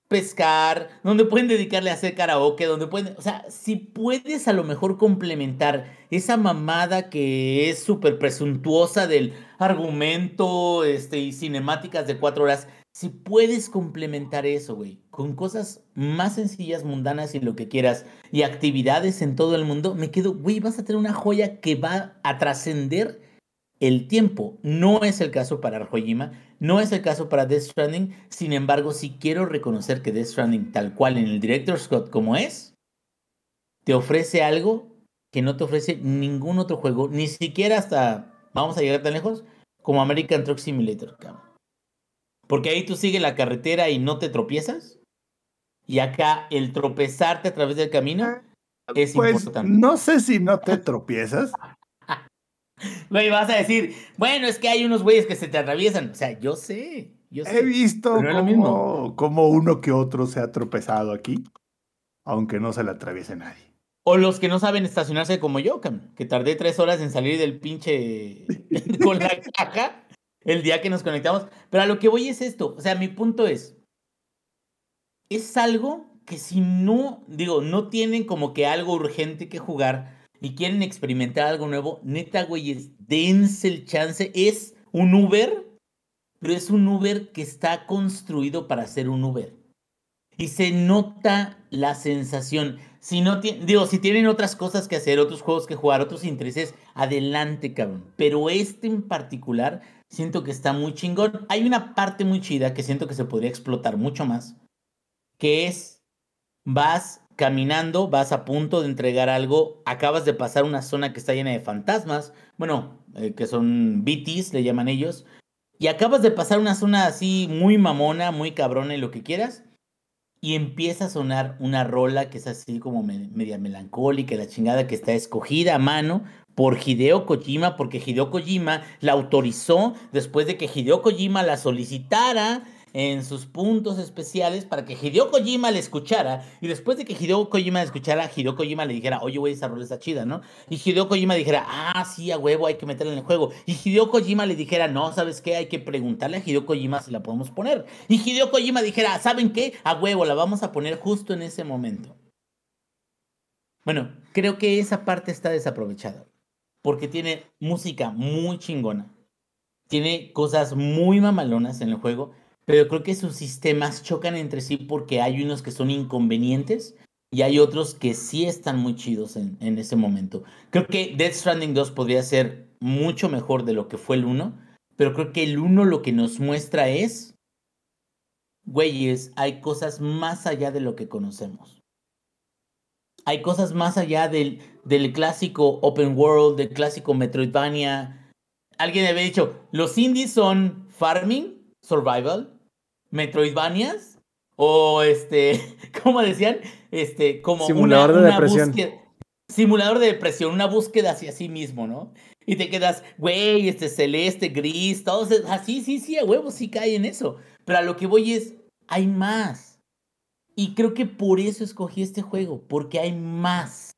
pescar, donde pueden dedicarle a hacer karaoke, donde pueden, o sea, si puedes a lo mejor complementar esa mamada que es súper presuntuosa del argumento este, y cinemáticas de cuatro horas, si puedes complementar eso, güey, con cosas más sencillas, mundanas y lo que quieras, y actividades en todo el mundo, me quedo, güey, vas a tener una joya que va a trascender el tiempo. No es el caso para Arjojima, no es el caso para Death Stranding, sin embargo, sí quiero reconocer que Death Stranding, tal cual en el Director Scott como es, te ofrece algo que no te ofrece ningún otro juego, ni siquiera hasta, vamos a llegar tan lejos, como American Truck Simulator. Porque ahí tú sigues la carretera y no te tropiezas. Y acá el tropezarte a través del camino es Pues importante. no sé si no te tropiezas. Güey, vas a decir, bueno, es que hay unos güeyes que se te atraviesan. O sea, yo sé, yo sé. He visto pero no es lo como, mismo. como uno que otro se ha tropezado aquí, aunque no se le atraviese nadie. O los que no saben estacionarse como yo, que tardé tres horas en salir del pinche con la caja el día que nos conectamos. Pero a lo que voy es esto. O sea, mi punto es, es algo que si no, digo, no tienen como que algo urgente que jugar y quieren experimentar algo nuevo, neta, güeyes, dense el chance. Es un Uber, pero es un Uber que está construido para ser un Uber. Y se nota la sensación. Si no digo, si tienen otras cosas que hacer, otros juegos que jugar, otros intereses, adelante, cabrón. Pero este en particular, siento que está muy chingón. Hay una parte muy chida que siento que se podría explotar mucho más, que es vas caminando, vas a punto de entregar algo, acabas de pasar una zona que está llena de fantasmas, bueno, eh, que son BTs, le llaman ellos, y acabas de pasar una zona así muy mamona, muy cabrona y lo que quieras, y empieza a sonar una rola que es así como me- media melancólica, la chingada que está escogida a mano por Hideo Kojima, porque Hideo Kojima la autorizó después de que Hideo Kojima la solicitara en sus puntos especiales para que Hideo Kojima le escuchara y después de que Hideo Kojima le escuchara, Hideo Kojima le dijera, oye, güey, esa rola está chida, ¿no? Y Hideo Kojima dijera, ah, sí, a huevo, hay que meterla en el juego. Y Hideo Kojima le dijera, no, ¿sabes qué? Hay que preguntarle a Hideo Kojima si la podemos poner. Y Hideo Kojima dijera, ¿saben qué? A huevo, la vamos a poner justo en ese momento. Bueno, creo que esa parte está desaprovechada. Porque tiene música muy chingona. Tiene cosas muy mamalonas en el juego. Pero creo que sus sistemas chocan entre sí porque hay unos que son inconvenientes y hay otros que sí están muy chidos en, ese momento. Creo que Death Stranding 2 podría ser mucho mejor de lo que fue el 1, pero creo que el 1 lo que nos muestra es, güeyes, hay cosas más allá de lo que conocemos. Hay cosas más allá del, del clásico open world, del clásico Metroidvania. Alguien había dicho, los indies son farming, survival, Metroidvanias o este, ¿cómo decían? Este, como Simulador una, de una depresión. búsqueda- simulador de depresión, una búsqueda hacia sí mismo, ¿no? Y te quedas, güey, este celeste, gris, todos, así, sí, sí, a huevo, sí cae en eso. Pero a lo que voy es, hay más. Y creo que por eso escogí este juego, porque hay más.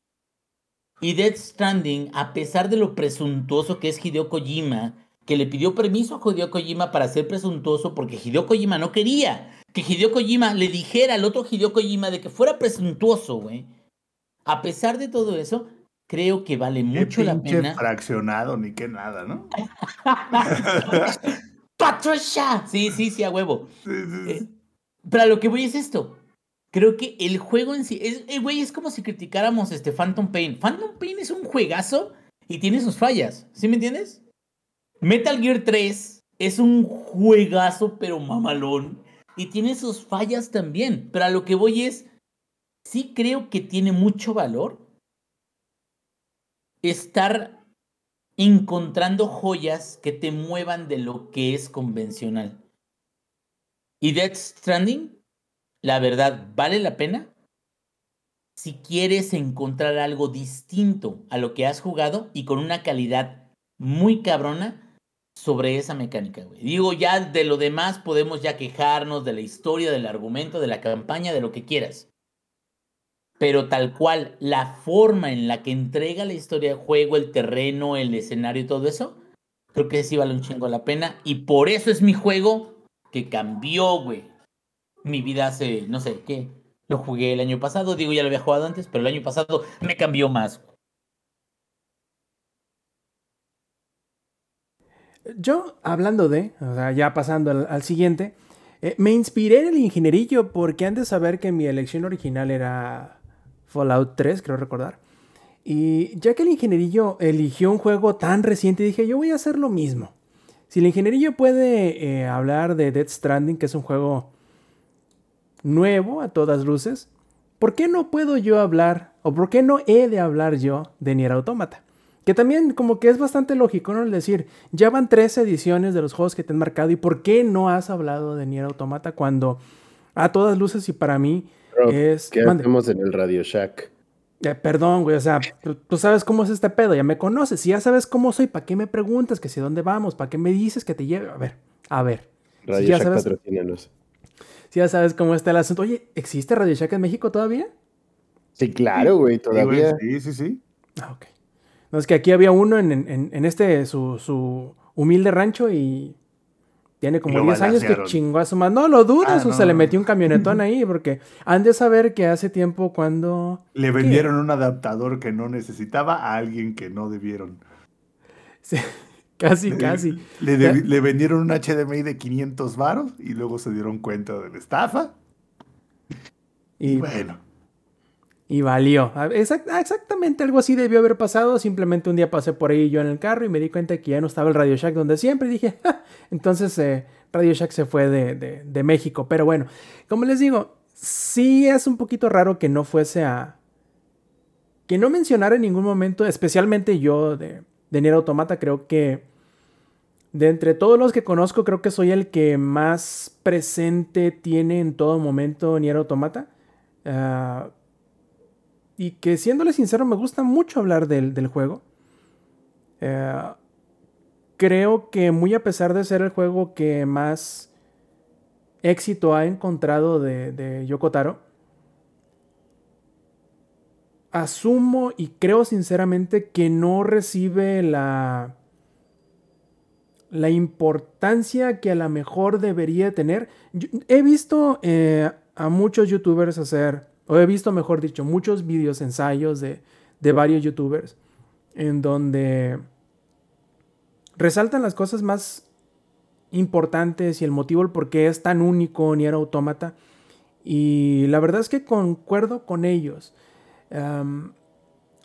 Y Death Stranding, a pesar de lo presuntuoso que es Hideo Kojima, que le pidió permiso a Hideo Kojima para ser presuntuoso porque Hideo Kojima no quería que Hideo Kojima le dijera al otro Hideo Kojima de que fuera presuntuoso, güey. A pesar de todo eso, creo que vale mucho la pena. fraccionado, ni qué nada, ¿no? ¡Patricia! Sí, sí, sí, a huevo. Sí, sí, sí. Eh, pero a lo que voy es esto. Creo que el juego en sí, es, eh, güey, es como si criticáramos este Phantom Pain. Phantom Pain es un juegazo y tiene sus fallas, ¿sí me entiendes? Metal Gear 3 es un juegazo pero mamalón y tiene sus fallas también. Pero a lo que voy es, sí creo que tiene mucho valor estar encontrando joyas que te muevan de lo que es convencional. Y Death Stranding, la verdad, vale la pena si quieres encontrar algo distinto a lo que has jugado y con una calidad muy cabrona sobre esa mecánica, güey. Digo, ya de lo demás podemos ya quejarnos de la historia, del argumento, de la campaña, de lo que quieras. Pero tal cual, la forma en la que entrega la historia del juego, el terreno, el escenario y todo eso, creo que sí vale un chingo la pena. Y por eso es mi juego que cambió, güey. Mi vida hace, no sé, ¿qué? Lo jugué el año pasado, digo, ya lo había jugado antes, pero el año pasado me cambió más. Yo, hablando de, o sea, ya pasando al, siguiente, eh, me inspiré en el ingenierillo porque han de saber que mi elección original era Fallout 3, creo recordar. Y ya que el ingenierillo eligió un juego tan reciente, dije, yo voy a hacer lo mismo. Si el ingenierillo puede eh, hablar de Death Stranding, que es un juego nuevo a todas luces, ¿por qué no puedo yo hablar, o por qué no he de hablar yo de Nier Automata? Que también como que es bastante lógico, ¿no? El decir, ya van tres ediciones de los juegos que te han marcado y ¿por qué no has hablado de Nier Automata cuando a todas luces y para mí Rob, es... ¿Qué Mande. hacemos en el Radio Shack? Eh, perdón, güey, o sea, tú- tú sabes cómo es este pedo, ya me conoces, si ya sabes cómo soy, ¿para qué me preguntas que si a dónde vamos? ¿Para qué me dices que te lleve? A ver, a ver. Radio Si ya Shack sabes- patrocínanos. Si ya sabes cómo está el asunto. Oye, ¿existe Radio Shack en México todavía? Sí, claro, güey, todavía. Sí, sí, sí. Ah, ok. No, es que aquí había uno en, en- en este, su, su humilde rancho y tiene como Lo 10 años que chingó a su madre. No lo dudes, Ah, o se le no. metió un camionetón ahí, porque han de saber que hace tiempo cuando... Le vendieron un adaptador que no necesitaba a alguien que no debieron. Sí, casi, casi. Le, le vendieron un HDMI de 500 varos y luego se dieron cuenta de la estafa. Y, Bueno, y valió. Ah, ah, exactamente algo así debió haber pasado. Simplemente un día pasé por ahí yo en el carro y me di cuenta que ya no estaba el Radio Shack donde siempre. Y dije, "Ja". entonces eh, Radio Shack se fue de, de- México. Pero bueno, como les digo, sí es un poquito raro que no fuese a... Que no mencionara en ningún momento, especialmente yo de, de Nier Automata, creo que de entre todos los que conozco, creo que soy el que más presente tiene en todo momento Nier Automata. Ah, y que siéndole sincero, me gusta mucho hablar del, del juego. Eh, creo que muy a pesar de ser el juego que más éxito ha encontrado de, de asumo y creo sinceramente que no recibe la la importancia que a lo mejor debería tener. he visto eh, a muchos youtubers hacer, o he visto, mejor dicho, muchos videos, ensayos de, de varios youtubers, en donde resaltan las cosas más importantes y el motivo por qué es tan único Nier Automata. Y la verdad es que concuerdo con ellos.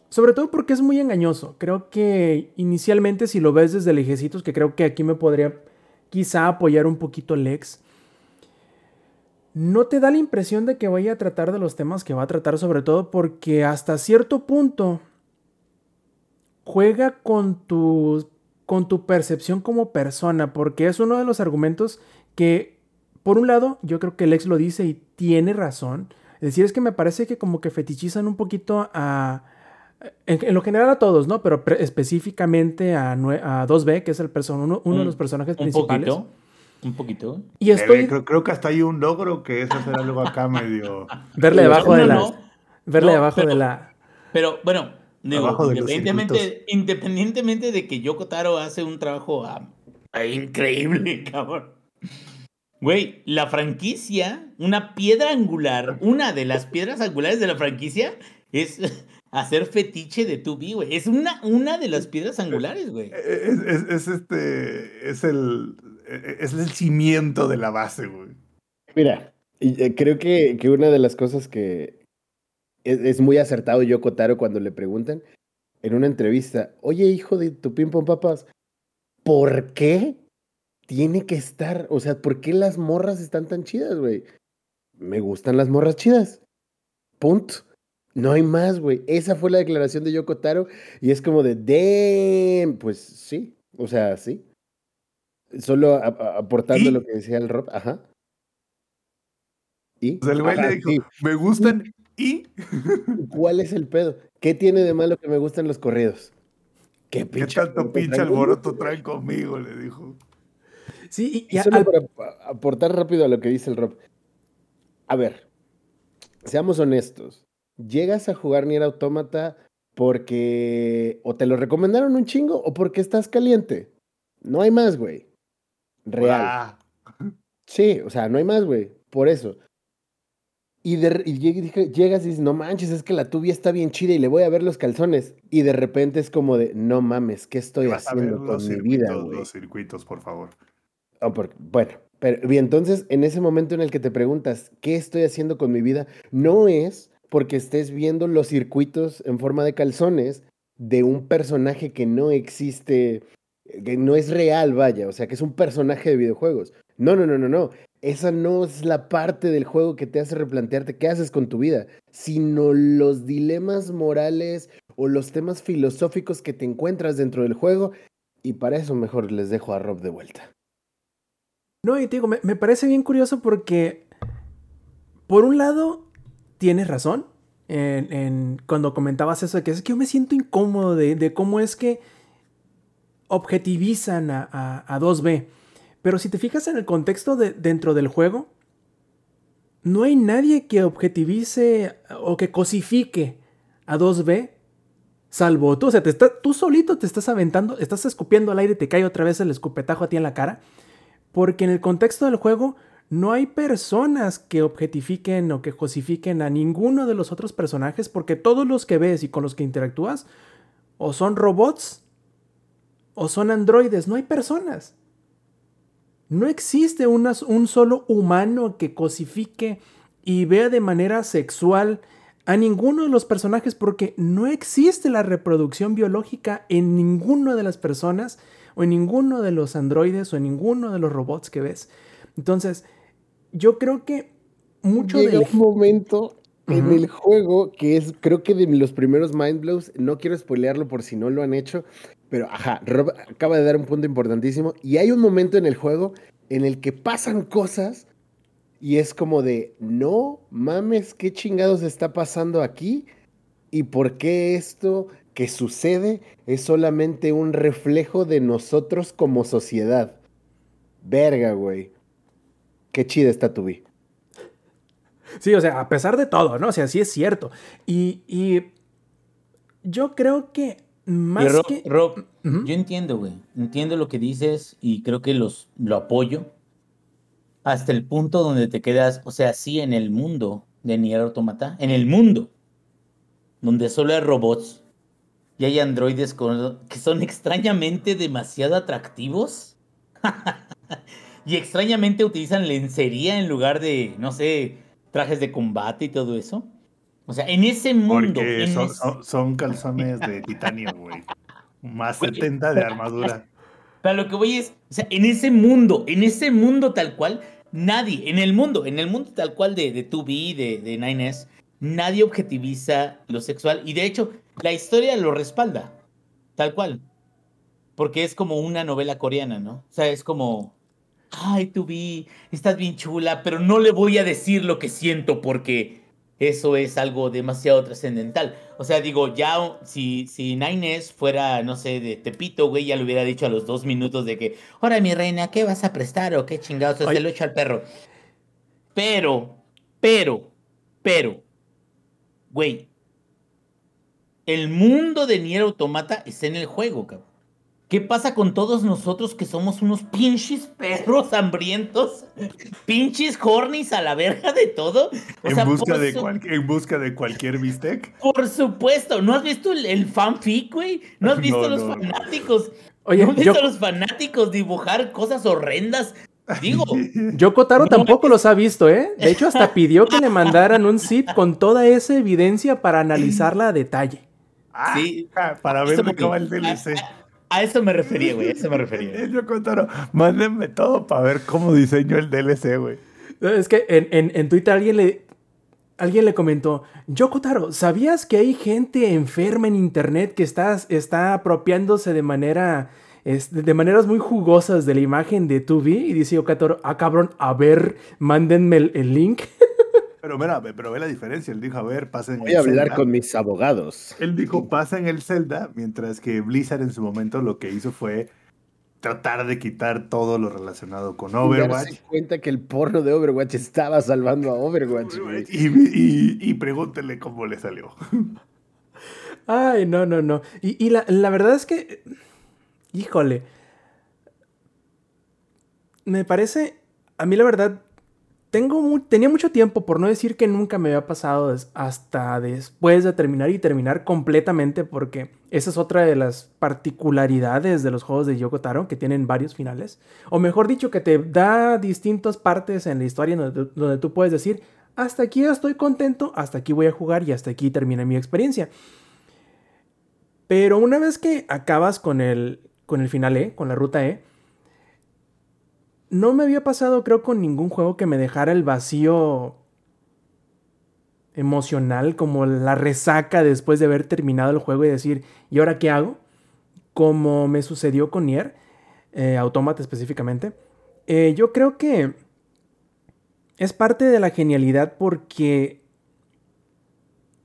sobre todo porque es muy engañoso. Creo que inicialmente si lo ves desde lejecitos, que creo que aquí me podría quizá apoyar un poquito Lex, no te da la impresión de que vaya a tratar de los temas que va a tratar, sobre todo porque hasta cierto punto juega con tu con tu percepción como persona, porque es uno de los argumentos que, por un lado, yo creo que Lex lo dice y tiene razón. Es decir, es que me parece que como que fetichizan un poquito a... En, lo general a todos, ¿no? Pero específicamente a, a 2B, que es el uno, uno de los personajes principales. Poquito, un poquito. Y estoy... creo, creo, que hasta hay un logro que es hacer algo acá medio... Verle debajo de la... verle debajo de la... Pero bueno, independientemente, independientemente de que Yoko Taro hace un trabajo ah, increíble, cabrón. Güey, la franquicia, una piedra angular, una de las piedras angulares de la franquicia es hacer fetiche de 2B, güey. Es una, una de las piedras angulares, güey. Es, este, es el, es el cimiento de la base, güey. Mira, eh, creo que, que una de las cosas que, es, muy acertado Yoko Taro cuando le preguntan en una entrevista, oye hijo de tu pim papas, ¿por qué tiene que estar? O sea, ¿por qué las morras están tan chidas, güey? Me gustan las morras chidas. Punto. No hay más, güey. Esa fue la declaración de Yoko Taro y es como de, pues sí, o sea, sí. Solo aportando lo que decía el Rob, ajá. ¿Y? Pues el güey le dijo, me gustan ¿Y? ¿Cuál es el pedo? ¿Qué tiene de malo que me gustan los corridos? ¿Qué, tanto pinche alboroto traen conmigo? Le dijo. Sí, y, solo para aportar rápido a lo que dice el Rob. A ver, seamos honestos. Llegas a jugar Nier Automata porque o te lo recomendaron un chingo o porque estás caliente. No hay más, güey. Real. Sí, o sea, no hay más, güey. Por eso. Y, de, y llegas y dices, no manches, es que la tubia está bien chida y le voy a ver los calzones. Y de repente es como de, no mames, ¿qué estoy haciendo con mi vida, güey? Los circuitos, por favor. Oh, bueno, pero y entonces en ese momento en el que te preguntas, ¿qué estoy haciendo con mi vida? No es porque estés viendo los circuitos en forma de calzones de un personaje que no existe, que no es real, vaya, o sea, que es un personaje de videojuegos. No, no, no, no, no esa no es la parte del juego que te hace replantearte qué haces con tu vida, sino los dilemas morales o los temas filosóficos que te encuentras dentro del juego. Y para eso mejor les dejo a Rob de vuelta. No, y te digo, me, parece bien curioso porque, por un lado, tienes razón en, cuando comentabas eso de que es que yo me siento incómodo de, cómo es que objetivizan a, a 2B. Pero si te fijas en el contexto de, dentro del juego, no hay nadie que objetivice o que cosifique a 2B, salvo tú. O sea, tú solito te estás aventando, estás escupiendo al aire y te cae otra vez el escupetajo a ti en la cara. Porque en el contexto del juego no hay personas que objetifiquen o que cosifiquen a ninguno de los otros personajes, porque todos los que ves y con los que interactúas o son robots o son androides, no hay personas. No existe un solo humano que cosifique y vea de manera sexual a ninguno de los personajes porque no existe la reproducción biológica en ninguna de las personas o en ninguno de los androides o en ninguno de los robots que ves. Entonces, yo creo que mucho Llega del... un momento en el juego que es, creo que de los primeros Mind Blows, no quiero spoilearlo por si no lo han hecho, pero ajá, Rob acaba de dar un punto importantísimo y hay un momento en el juego en el que pasan cosas y es como de, no mames, ¿qué chingados está pasando aquí? ¿Y por qué esto que sucede es solamente un reflejo de nosotros como sociedad? Verga, güey. Qué chida está tu vida. Sí, o sea, a pesar de todo, ¿no? O sea, sí es cierto. Y, y yo creo que más Rob, que... Rob, Ujú. yo entiendo, güey. Entiendo lo que dices y creo que los, lo apoyo. Hasta el punto donde te quedas, o sea, sí, en el mundo de Nier Automata, en el mundo donde solo hay robots y hay androides con- que son extrañamente demasiado atractivos y extrañamente utilizan lencería en lugar de, no sé, trajes de combate y todo eso. O sea, en ese mundo, Porque son, ese- son- son calzones de titanio, güey. Más Güey. 70 de armadura. Pero lo que voy es, o sea, en ese mundo, en ese mundo tal cual, nadie, en el mundo, en el mundo tal cual de, de 2B, de, de 9S, nadie objetiviza lo sexual. Y de hecho, la historia lo respalda, tal cual. Porque es como una novela coreana, ¿no? O sea, es como, ay, 2B, estás bien chula, pero no le voy a decir lo que siento porque eso es algo demasiado trascendental. O sea, digo, ya si, si Nines fuera, no sé, de Tepito, güey, ya le hubiera dicho a los dos minutos de que, ahora mi reina, ¿qué vas a prestar o qué chingados? Se Ay. lo echo al perro. Pero, pero, pero, güey, el mundo de Nier Automata está en el juego, cabrón. ¿Qué pasa con todos nosotros que somos unos pinches perros hambrientos? Pinches hornies a la verga de todo. O en, sea, busca de su- cual- en busca de cualquier bistec. por supuesto, ¿no has visto el, el fanfic, güey? ¿No has visto No, los no, no. fanáticos? Oye, ¿No has visto yo- a los fanáticos dibujar cosas horrendas? Digo, Yoko Taro No, tampoco los ha visto, ¿eh? De hecho, hasta pidió que le mandaran un zip con toda esa evidencia para analizarla a detalle. Ah, Sí. Para ver de qué va el DLC. A, eso me refería, güey, a eso me refería. Yo contaron, mándenme todo para ver cómo diseño el DLC, güey. Es que en, en- en Twitter alguien le, alguien le comentó, Yoko Taro, ¿sabías que hay gente enferma en internet que está, está apropiándose de manera... es- de maneras muy jugosas de la imagen de Tubi y dice Yoko Taro, ah cabrón, a ver, mándenme el, el link. Pero mira, ve- pero ve la diferencia. Él dijo, a ver, pasen Voy a hablar con mis abogados. Él dijo, pasa en el Zelda, mientras que Blizzard en su momento lo que hizo fue tratar de quitar todo lo relacionado con Y Overwatch. darse cuenta que el porno de Overwatch estaba salvando a Overwatch. Y, y, y pregúntenle cómo le salió. Ay, no, no, no. Y, y la, la verdad es que, híjole, me parece, a mí la verdad, tengo tenía mucho tiempo, por no decir que nunca me había pasado hasta después de terminar y terminar completamente, porque esa es otra de las particularidades de los juegos de Yoko Taro, que tienen varios finales. O mejor dicho, que te da distintas partes en la historia donde, tú- donde tú puedes decir, hasta aquí estoy contento, hasta aquí voy a jugar y hasta aquí termina mi experiencia. Pero una vez que acabas con el, con el final E, con la ruta E, no me había pasado creo con ningún juego que me dejara el vacío emocional, como la resaca después de haber terminado el juego y decir, ¿y ahora qué hago? Como me sucedió con Nier, eh, Automata específicamente. Eh, yo creo que es parte de la genialidad porque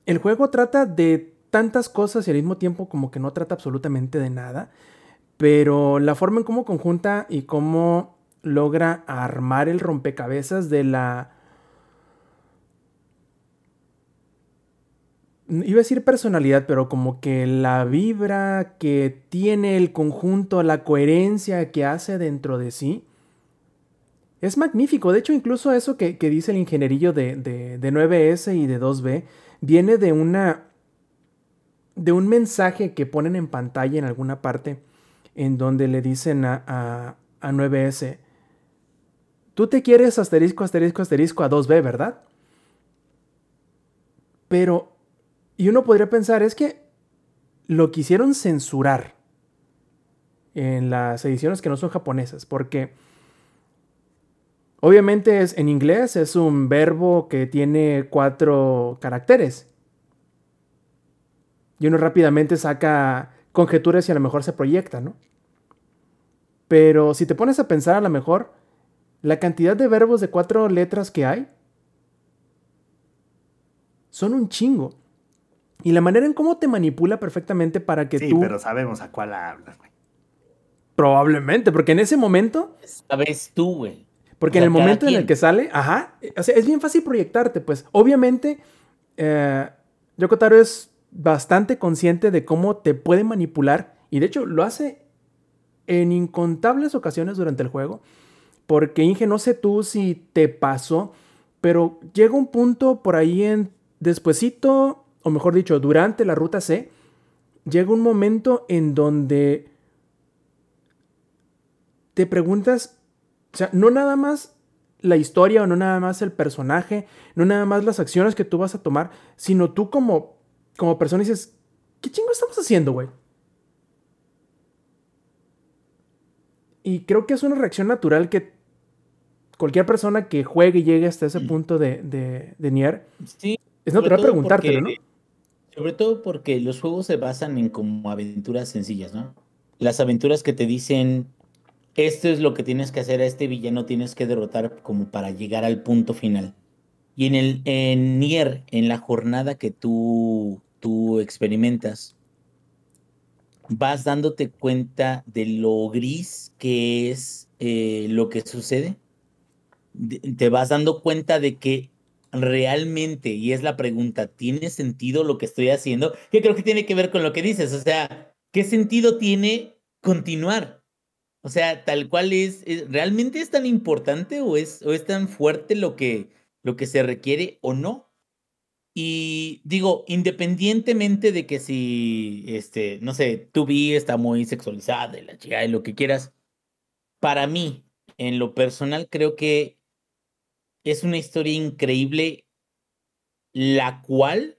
el juego trata de tantas cosas y al mismo tiempo como que no trata absolutamente de nada. Pero la forma en cómo conjunta y cómo logra armar el rompecabezas de la... Iba a decir personalidad, pero como que la vibra que tiene el conjunto, la coherencia que hace dentro de sí, es magnífico. De hecho, incluso eso que, que dice el ingenierillo de, de, de 9S y de 2B viene de una. de un mensaje que ponen en pantalla en alguna parte. En donde le dicen a, a, a 9S. Tú te quieres asterisco, asterisco, asterisco a 2B, ¿verdad? Pero. Y uno podría pensar, es que lo quisieron censurar en las ediciones que no son japonesas, porque Obviamente es en inglés, es un verbo que tiene cuatro caracteres. Y uno rápidamente saca conjeturas y a lo mejor se proyecta, ¿no? Pero si te pones a pensar a lo mejor, la cantidad de verbos de cuatro letras que hay son un chingo. Y la manera en cómo te manipula perfectamente para que Sí, tú... pero sabemos a cuál hablas, güey. Probablemente, porque en ese momento Sabes tú, güey. Porque O sea, en el momento en el que sale, ajá, eh, o sea, es bien fácil proyectarte, pues. Obviamente, eh, Yoko Taro es bastante consciente de cómo te puede manipular, y de hecho lo hace en incontables ocasiones durante el juego. Porque Inge, no sé tú si te pasó, pero llega un punto por ahí en despuesito, o mejor dicho, durante la ruta C, llega un momento en donde te preguntas, o sea, no nada más la historia o no nada más el personaje, no nada más las acciones que tú vas a tomar, sino tú como, como persona dices, ¿qué chingo estamos haciendo, güey? Y creo que es una reacción natural que cualquier persona que juegue y llegue hasta ese punto de, de, de Nier, Sí, es natural preguntártelo, ¿no? porque- Sobre todo porque los juegos se basan en como aventuras sencillas, ¿no? Las aventuras que te dicen, esto es lo que tienes que hacer a este villano, tienes que derrotar como para llegar al punto final. Y en el en Nier, en la jornada que tú, tú experimentas, vas dándote cuenta de lo gris que es eh, lo que sucede. Te vas dando cuenta de que realmente, y es la pregunta, ¿tiene sentido lo que estoy haciendo? Que creo que tiene que ver con lo que dices, o sea, ¿qué sentido tiene continuar? O sea, tal cual es, es- ¿realmente es tan importante o es, o es tan fuerte lo que, lo que se requiere o no? Y digo, independientemente de que si, este, no sé, tu vi está muy sexualizada y la chica y lo que quieras, para mí, en lo personal, creo que es una historia increíble, la cual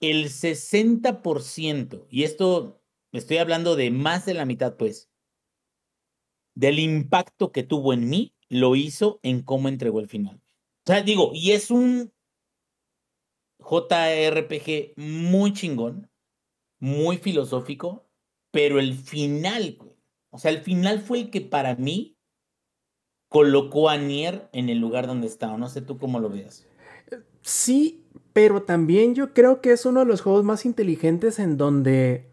el 60%, y esto estoy hablando de más de la mitad, pues, del impacto que tuvo en mí, lo hizo en cómo entregó el final. O sea, digo, y es un JRPG muy chingón, muy filosófico, pero el final. O sea, el final fue el que para mí colocó a Nier en el lugar donde estaba. No sé tú cómo lo veas. Sí, pero también yo creo que es uno de los juegos más inteligentes en donde.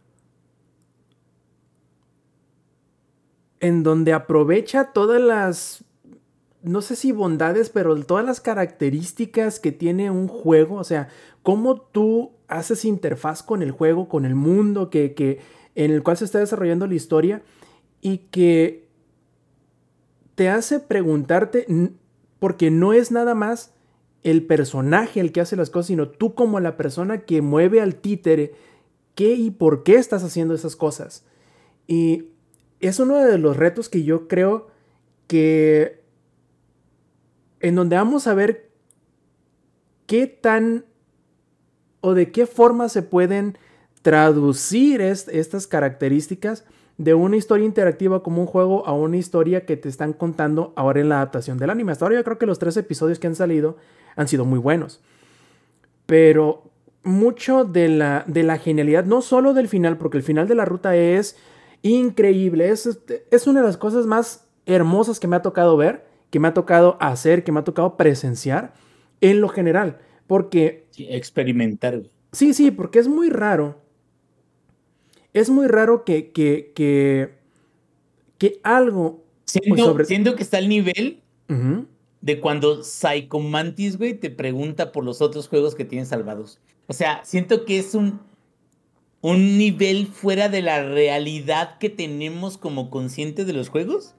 En donde aprovecha todas las. No sé si bondades, pero todas las características que tiene un juego. O sea, cómo tú haces interfaz con el juego, con el mundo que, que, en el cual se está desarrollando la historia. Y que te hace preguntarte. Porque no es nada más el personaje el que hace las cosas, sino tú como la persona que mueve al títere, qué y por qué estás haciendo esas cosas. Y es uno de los retos que yo creo que en donde vamos a ver qué tan o de qué forma se pueden traducir est estas características de una historia interactiva como un juego a una historia que te están contando ahora en la adaptación del anime. Hasta ahora yo creo que los tres episodios que han salido han sido muy buenos. Pero mucho de la, de la genialidad, no solo del final, porque el final de la ruta es increíble, es, es una de las cosas más hermosas que me ha tocado ver, que me ha tocado hacer, que me ha tocado presenciar en lo general. Porque... Sí, experimentar. Sí, sí, porque es muy raro es muy raro que, que, que, que algo. Siento, pues, sobre... siento que está al nivel uh -huh. de cuando Psycho Mantis, güey, te pregunta por los otros juegos que tienes salvados. O sea, siento que es un, un nivel fuera de la realidad que tenemos como consciente de los juegos.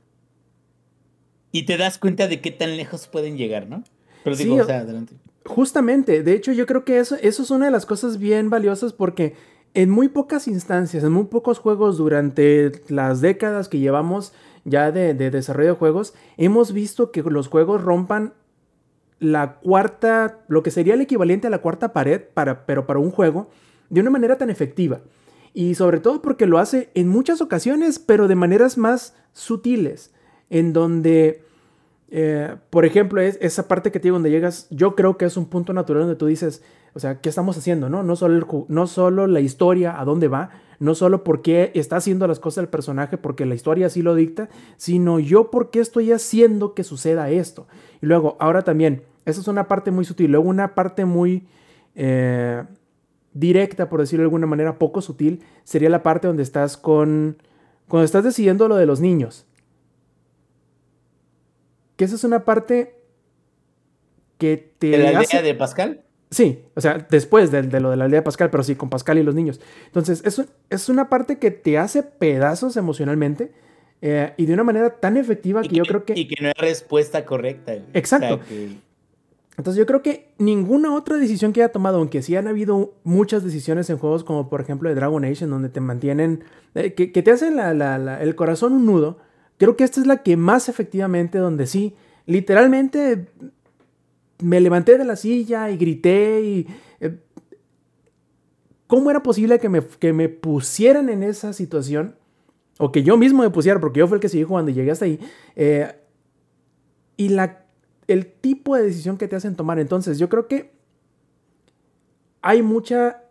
Y te das cuenta de qué tan lejos pueden llegar, ¿no? Pero digo, sí, o sea, adelante. Justamente, de hecho, yo creo que eso, eso es una de las cosas bien valiosas porque en muy pocas instancias, en muy pocos juegos durante las décadas que llevamos ya de, de, desarrollo de juegos, hemos visto que los juegos rompan la cuarta, lo que sería el equivalente a la cuarta pared, para, pero para un juego, de una manera tan efectiva. Y sobre todo porque lo hace en muchas ocasiones, pero de maneras más sutiles, en donde eh, por ejemplo, es esa parte que te digo donde llegas, yo creo que es un punto natural donde tú dices, o sea, ¿qué estamos haciendo? No, no, solo, no solo la historia, a dónde va, no solo por qué está haciendo las cosas el personaje, porque la historia así lo dicta, sino yo por qué estoy haciendo que suceda esto. Y luego, ahora también, esa es una parte muy sutil, luego una parte muy eh, directa, por decirlo de alguna manera, poco sutil, sería la parte donde estás con, cuando estás decidiendo lo de los niños que esa es una parte que te ¿De la hace- aldea de Pascal? Sí, o sea, después de, de lo de la aldea de Pascal, pero sí, con Pascal y los niños. Entonces, es, un- es una parte que te hace pedazos emocionalmente eh, y de una manera tan efectiva que yo creo que... Y que no hay respuesta correcta. Exacto. O sea, que- Entonces yo creo que ninguna otra decisión que haya tomado, aunque sí han habido muchas decisiones en juegos como por ejemplo de Dragon Age, en donde te mantienen, eh, que, que te hacen la- la- la- el corazón un nudo, creo que esta es la que más efectivamente, donde sí, literalmente me levanté de la silla y grité y... eh, ¿Cómo era posible que me, que me pusieran en esa situación? O que yo mismo me pusiera, porque yo fui el que seguí jugando y llegué hasta ahí. eh, y la, el tipo de decisión que te hacen tomar. Entonces, yo creo que hay mucha.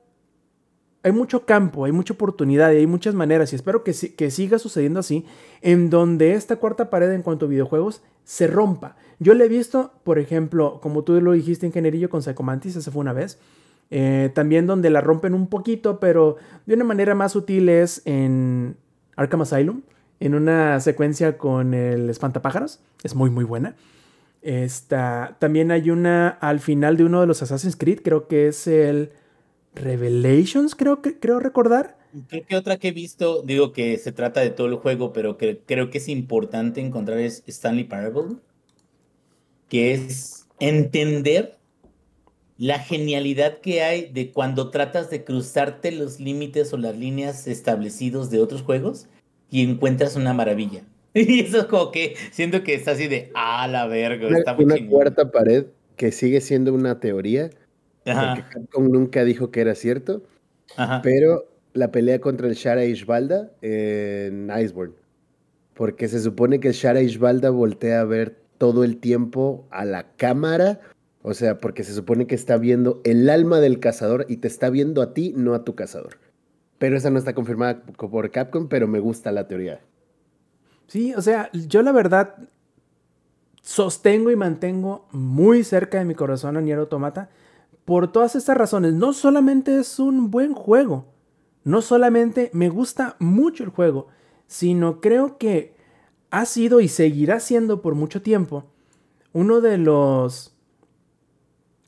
Hay mucho campo, hay mucha oportunidad y hay muchas maneras, y espero que, si- que siga sucediendo así, en donde esta cuarta pared en cuanto a videojuegos se rompa. Yo le he visto, por ejemplo, como tú lo dijiste, ingenierillo con Psychomantis, ese fue una vez. eh, también donde la rompen un poquito, pero de una manera más sutil es en Arkham Asylum, en una secuencia con el espantapájaros. Es muy, muy buena. Esta, también hay una al final de uno de los Assassin's Creed, creo que es el Revelations, creo, que, creo recordar. Creo que otra que he visto, digo que se trata de todo el juego, pero que creo que es importante encontrar es Stanley Parable, que es entender la genialidad que hay de cuando tratas de cruzarte los límites o las líneas establecidos de otros juegos y encuentras una maravilla. Y eso es como que siento que está así de, ah, la verga, Una, está muy una chingón". cuarta pared que sigue siendo una teoría, porque Capcom nunca dijo que era cierto, ajá. pero la pelea contra el Shara Ishbalda en Iceborne. Porque se supone que el Shara Ishbalda voltea a ver todo el tiempo a la cámara. O sea, porque se supone que está viendo el alma del cazador y te está viendo a ti, no a tu cazador. Pero esa no está confirmada co- por Capcom, pero me gusta la teoría. Sí, o sea, yo la verdad sostengo y mantengo muy cerca de mi corazón a Nier Automata por todas estas razones. No solamente es un buen juego, no solamente me gusta mucho el juego, sino creo que ha sido y seguirá siendo por mucho tiempo uno de los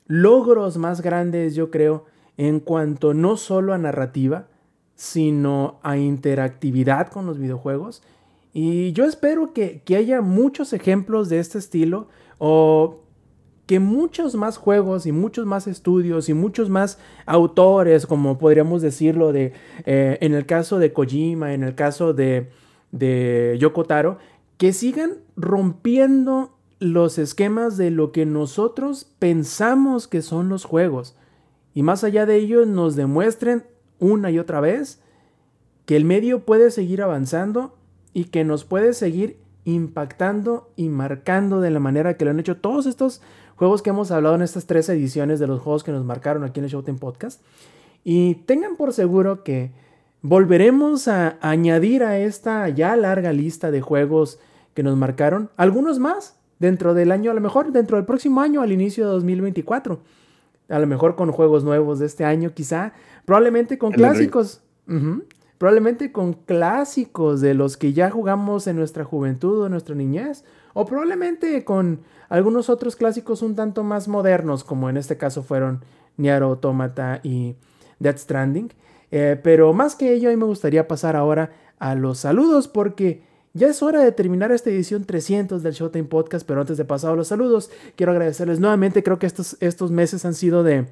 logros más grandes, yo creo, en cuanto no solo a narrativa, sino a interactividad con los videojuegos. Y yo espero que, que haya muchos ejemplos de este estilo o que muchos más juegos y muchos más estudios y muchos más autores, como podríamos decirlo, de, eh, en el caso de Kojima, en el caso de, de Yoko Taro, que sigan rompiendo los esquemas de lo que nosotros pensamos que son los juegos. Y más allá de ello, nos demuestren una y otra vez que el medio puede seguir avanzando y que nos puede seguir impactando y marcando de la manera que lo han hecho todos estos juegos que hemos hablado en estas tres ediciones de los juegos que nos marcaron aquí en el Showtime Podcast. Y tengan por seguro que volveremos a añadir a esta ya larga lista de juegos que nos marcaron algunos más dentro del año, a lo mejor dentro del próximo año, al inicio de 2024. A lo mejor con juegos nuevos de este año, quizá. Probablemente con clásicos. Probablemente con clásicos de los que ya jugamos en nuestra juventud o en nuestra niñez. O probablemente con algunos otros clásicos un tanto más modernos, como en este caso fueron Nier Automata y Death Stranding. Eh, pero más que ello, a me gustaría pasar ahora a los saludos porque ya es hora de terminar esta edición 300 del Showtime Podcast, pero antes de pasar a los saludos, quiero agradecerles nuevamente, creo que estos, estos meses han sido de,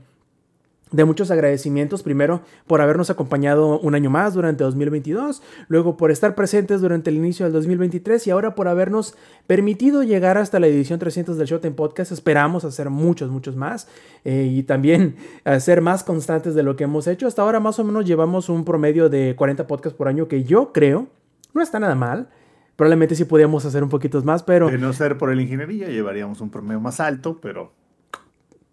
de muchos agradecimientos. Primero, por habernos acompañado un año más durante 2022, luego por estar presentes durante el inicio del 2023 y ahora por habernos permitido llegar hasta la edición 300 del Showtime Podcast. Esperamos hacer muchos, muchos más eh, y también ser más constantes de lo que hemos hecho. Hasta ahora más o menos llevamos un promedio de 40 podcasts por año que yo creo no está nada mal. Probablemente sí podíamos hacer un poquito más, pero, De no ser por el ingeniería, llevaríamos un promedio más alto, pero.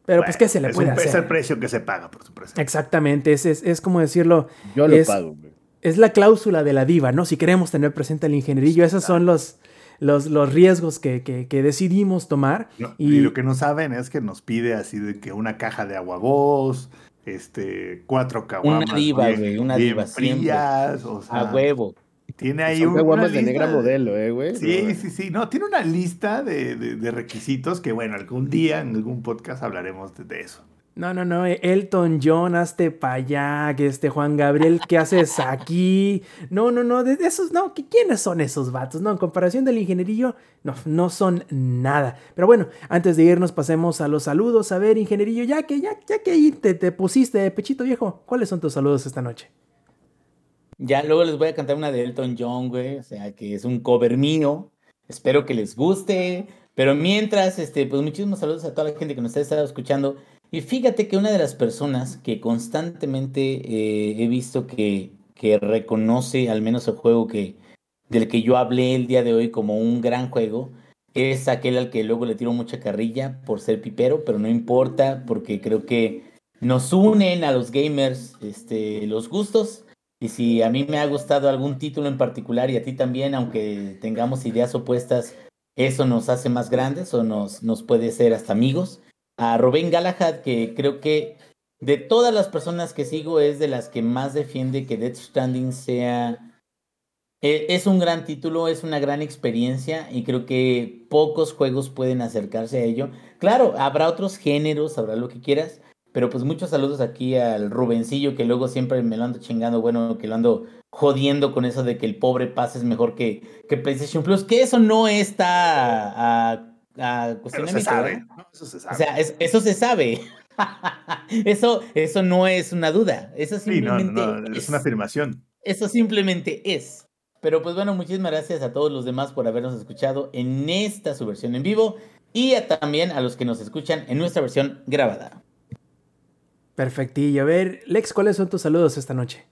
Pero pues, ¿qué se le puede un- Es el hacer? precio que se paga por su presencia. Exactamente, es, es, es como decirlo, Yo lo Es- pago, güey. es la cláusula de la diva, ¿no? Si queremos tener presente al ingenierillo, esos son los, los, los riesgos que, que- que decidimos tomar. No, Y- y... lo que no saben es que nos pide así de que una caja de aguagos, este, cuatro caguamas diva, bien, güey, una bien diva, siempre. frías, o sea, A huevo. Tiene ahí Son una caguamas de lista negra modelo, eh, güey. Sí, No, sí, sí, no, tiene una lista de, de- de requisitos que, bueno, algún día en algún podcast hablaremos de, de eso. No, no, no, Elton John, hazte pa' allá, que este Juan Gabriel, ¿qué haces aquí? No, no, no, de de esos, no, ¿qui- ¿quiénes son esos vatos? No, en comparación del ingenierillo, no, no son nada. Pero bueno, antes de irnos, pasemos a los saludos. A ver, ingenierillo, ya que, ya, ya que ahí te, te pusiste de pechito viejo, ¿cuáles son tus saludos esta noche? Ya luego les voy a cantar una de Elton John, güey. O sea, que es un cover mío. Espero que les guste. Pero mientras, este, pues muchísimos saludos a toda la gente que nos estado escuchando. Y fíjate que una de las personas que constantemente eh, he visto que, que reconoce al menos el juego que, del que yo hablé el día de hoy como un gran juego, es aquel al que luego le tiro mucha carrilla por ser pipero, pero no importa, porque creo que nos unen a los gamers este, los gustos. Y si a mí me ha gustado algún título en particular y a ti también, aunque tengamos ideas opuestas, eso nos hace más grandes o nos, nos puede ser hasta amigos. A Rubén Galahad, que creo que de todas las personas que sigo es de las que más defiende que Death Stranding sea... eh, Es un gran título, es una gran experiencia y creo que pocos juegos pueden acercarse a ello. Claro, habrá otros géneros, habrá lo que quieras, pero pues muchos saludos aquí al Rubencillo, que luego siempre me lo ando chingando, bueno, que lo ando jodiendo con eso de que el pobre pase es mejor que, que PlayStation Plus, que eso no está a, a Pero se sabe. ¿no? Eso se sabe. O sea, es- eso se sabe. eso, eso no es una duda. Eso sí, no, simplemente no, es una afirmación. eso simplemente es. Pero pues bueno, muchísimas gracias a todos los demás por habernos escuchado en esta su versión en vivo y a- también a los que nos escuchan en nuestra versión grabada. Perfectillo. A ver, Lex, ¿cuáles son tus saludos esta noche?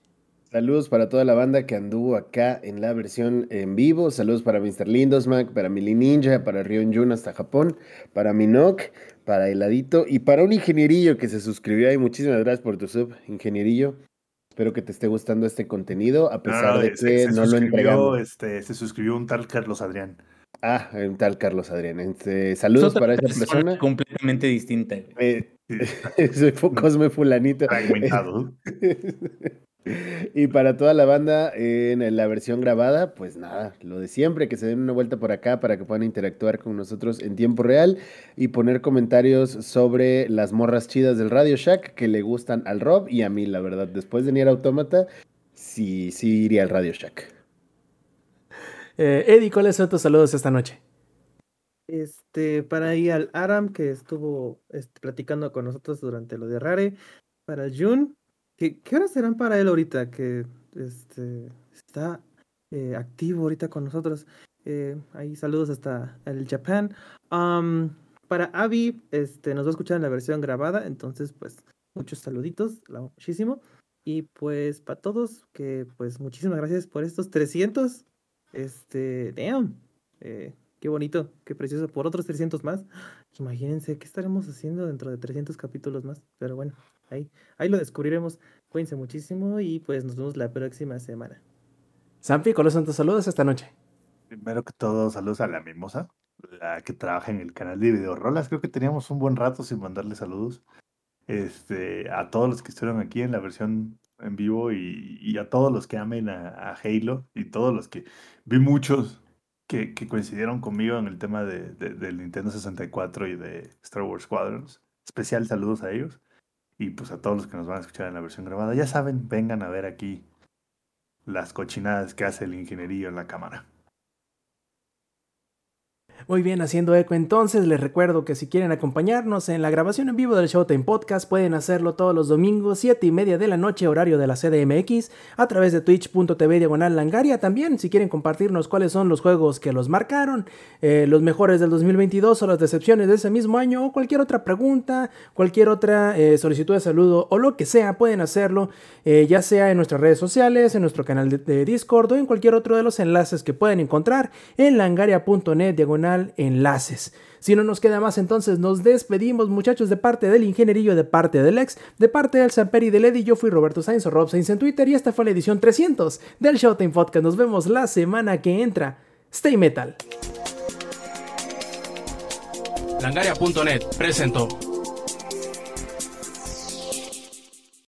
Saludos para toda la banda que anduvo acá en la versión en vivo. Saludos para Mr. Lindosmack, para Mili Ninja, para Rion Jun hasta Japón, para Minok, para Heladito y para un ingenierillo que se suscribió ahí. Muchísimas gracias por tu sub, ingenierillo. Espero que te esté gustando este contenido, a pesar No, de que se no lo entregamos. Este, se suscribió un tal Carlos Adrián. Ah, un tal Carlos Adrián. Este, Es saludos para esa persona. completamente distinta. Eh, Sí, soy Cosme Fulanito. fragmentado. y para toda la banda en la versión grabada, pues nada, lo de siempre, que se den una vuelta por acá para que puedan interactuar con nosotros en tiempo real y poner comentarios sobre las morras chidas del Radio Shack que le gustan al Rob y a mí, la verdad. Después de Nier Automata, sí, sí iría al Radio Shack. Eh, Eddie, ¿cuáles son tus saludos esta noche? Este, para ir al Aram, que estuvo este, platicando con nosotros durante lo de Rare. Para Jun, ¿qué, qué horas serán para él ahorita? Que este, está eh, activo ahorita con nosotros. Eh, ahí saludos hasta el Japan. Am, para Avi, este, nos va a escuchar en la versión grabada, entonces pues muchos saluditos, muchísimo. Y pues para todos, que pues muchísimas gracias por estos 300. Este, damn. Eh, Qué bonito, qué precioso. Por otros 300 más. Imagínense qué estaremos haciendo dentro de 300 capítulos más. Pero bueno, ahí, ahí lo descubriremos. Cuídense muchísimo y pues nos vemos la próxima semana. Sampi, ¿cuáles son tus saludos esta noche? Primero que todo, saludos a la Mimosa, la que trabaja en el canal de Videorolas. Creo que teníamos un buen rato sin mandarle saludos. Este, a todos los que estuvieron aquí en la versión en vivo y, y a todos los que amen a, a Halo y todos los que vi muchos que, que coincidieron conmigo en el tema de, de- del Nintendo 64 y de Star Wars Squadrons. Especial saludos a ellos y pues a todos los que nos van a escuchar en la versión grabada. Ya saben, vengan a ver aquí las cochinadas que hace el ingenierillo en la cámara. Muy bien, haciendo eco entonces, les recuerdo que si quieren acompañarnos en la grabación en vivo del Showtime Podcast, pueden hacerlo todos los domingos, 7 y media de la noche, horario de la CDMX, a través de twitch.tv diagonal langaria. También, si quieren compartirnos cuáles son los juegos que los marcaron, eh, los mejores del 2022 o las decepciones de ese mismo año, o cualquier otra pregunta, cualquier otra eh, solicitud de saludo o lo que sea, pueden hacerlo, eh, ya sea en nuestras redes sociales, en nuestro canal de, de Discord o en cualquier otro de los enlaces que pueden encontrar en langaria.net diagonal enlaces. Si no nos queda más, entonces nos despedimos, muchachos, de parte del ingenierillo, de parte del ex, de parte del Samper y del Eddie. Yo fui Roberto Sainz o Rob Sainz en Twitter y esta fue la edición 300 del Showtime Podcast. Nos vemos la semana que entra. Stay Metal. Langaria.net presentó.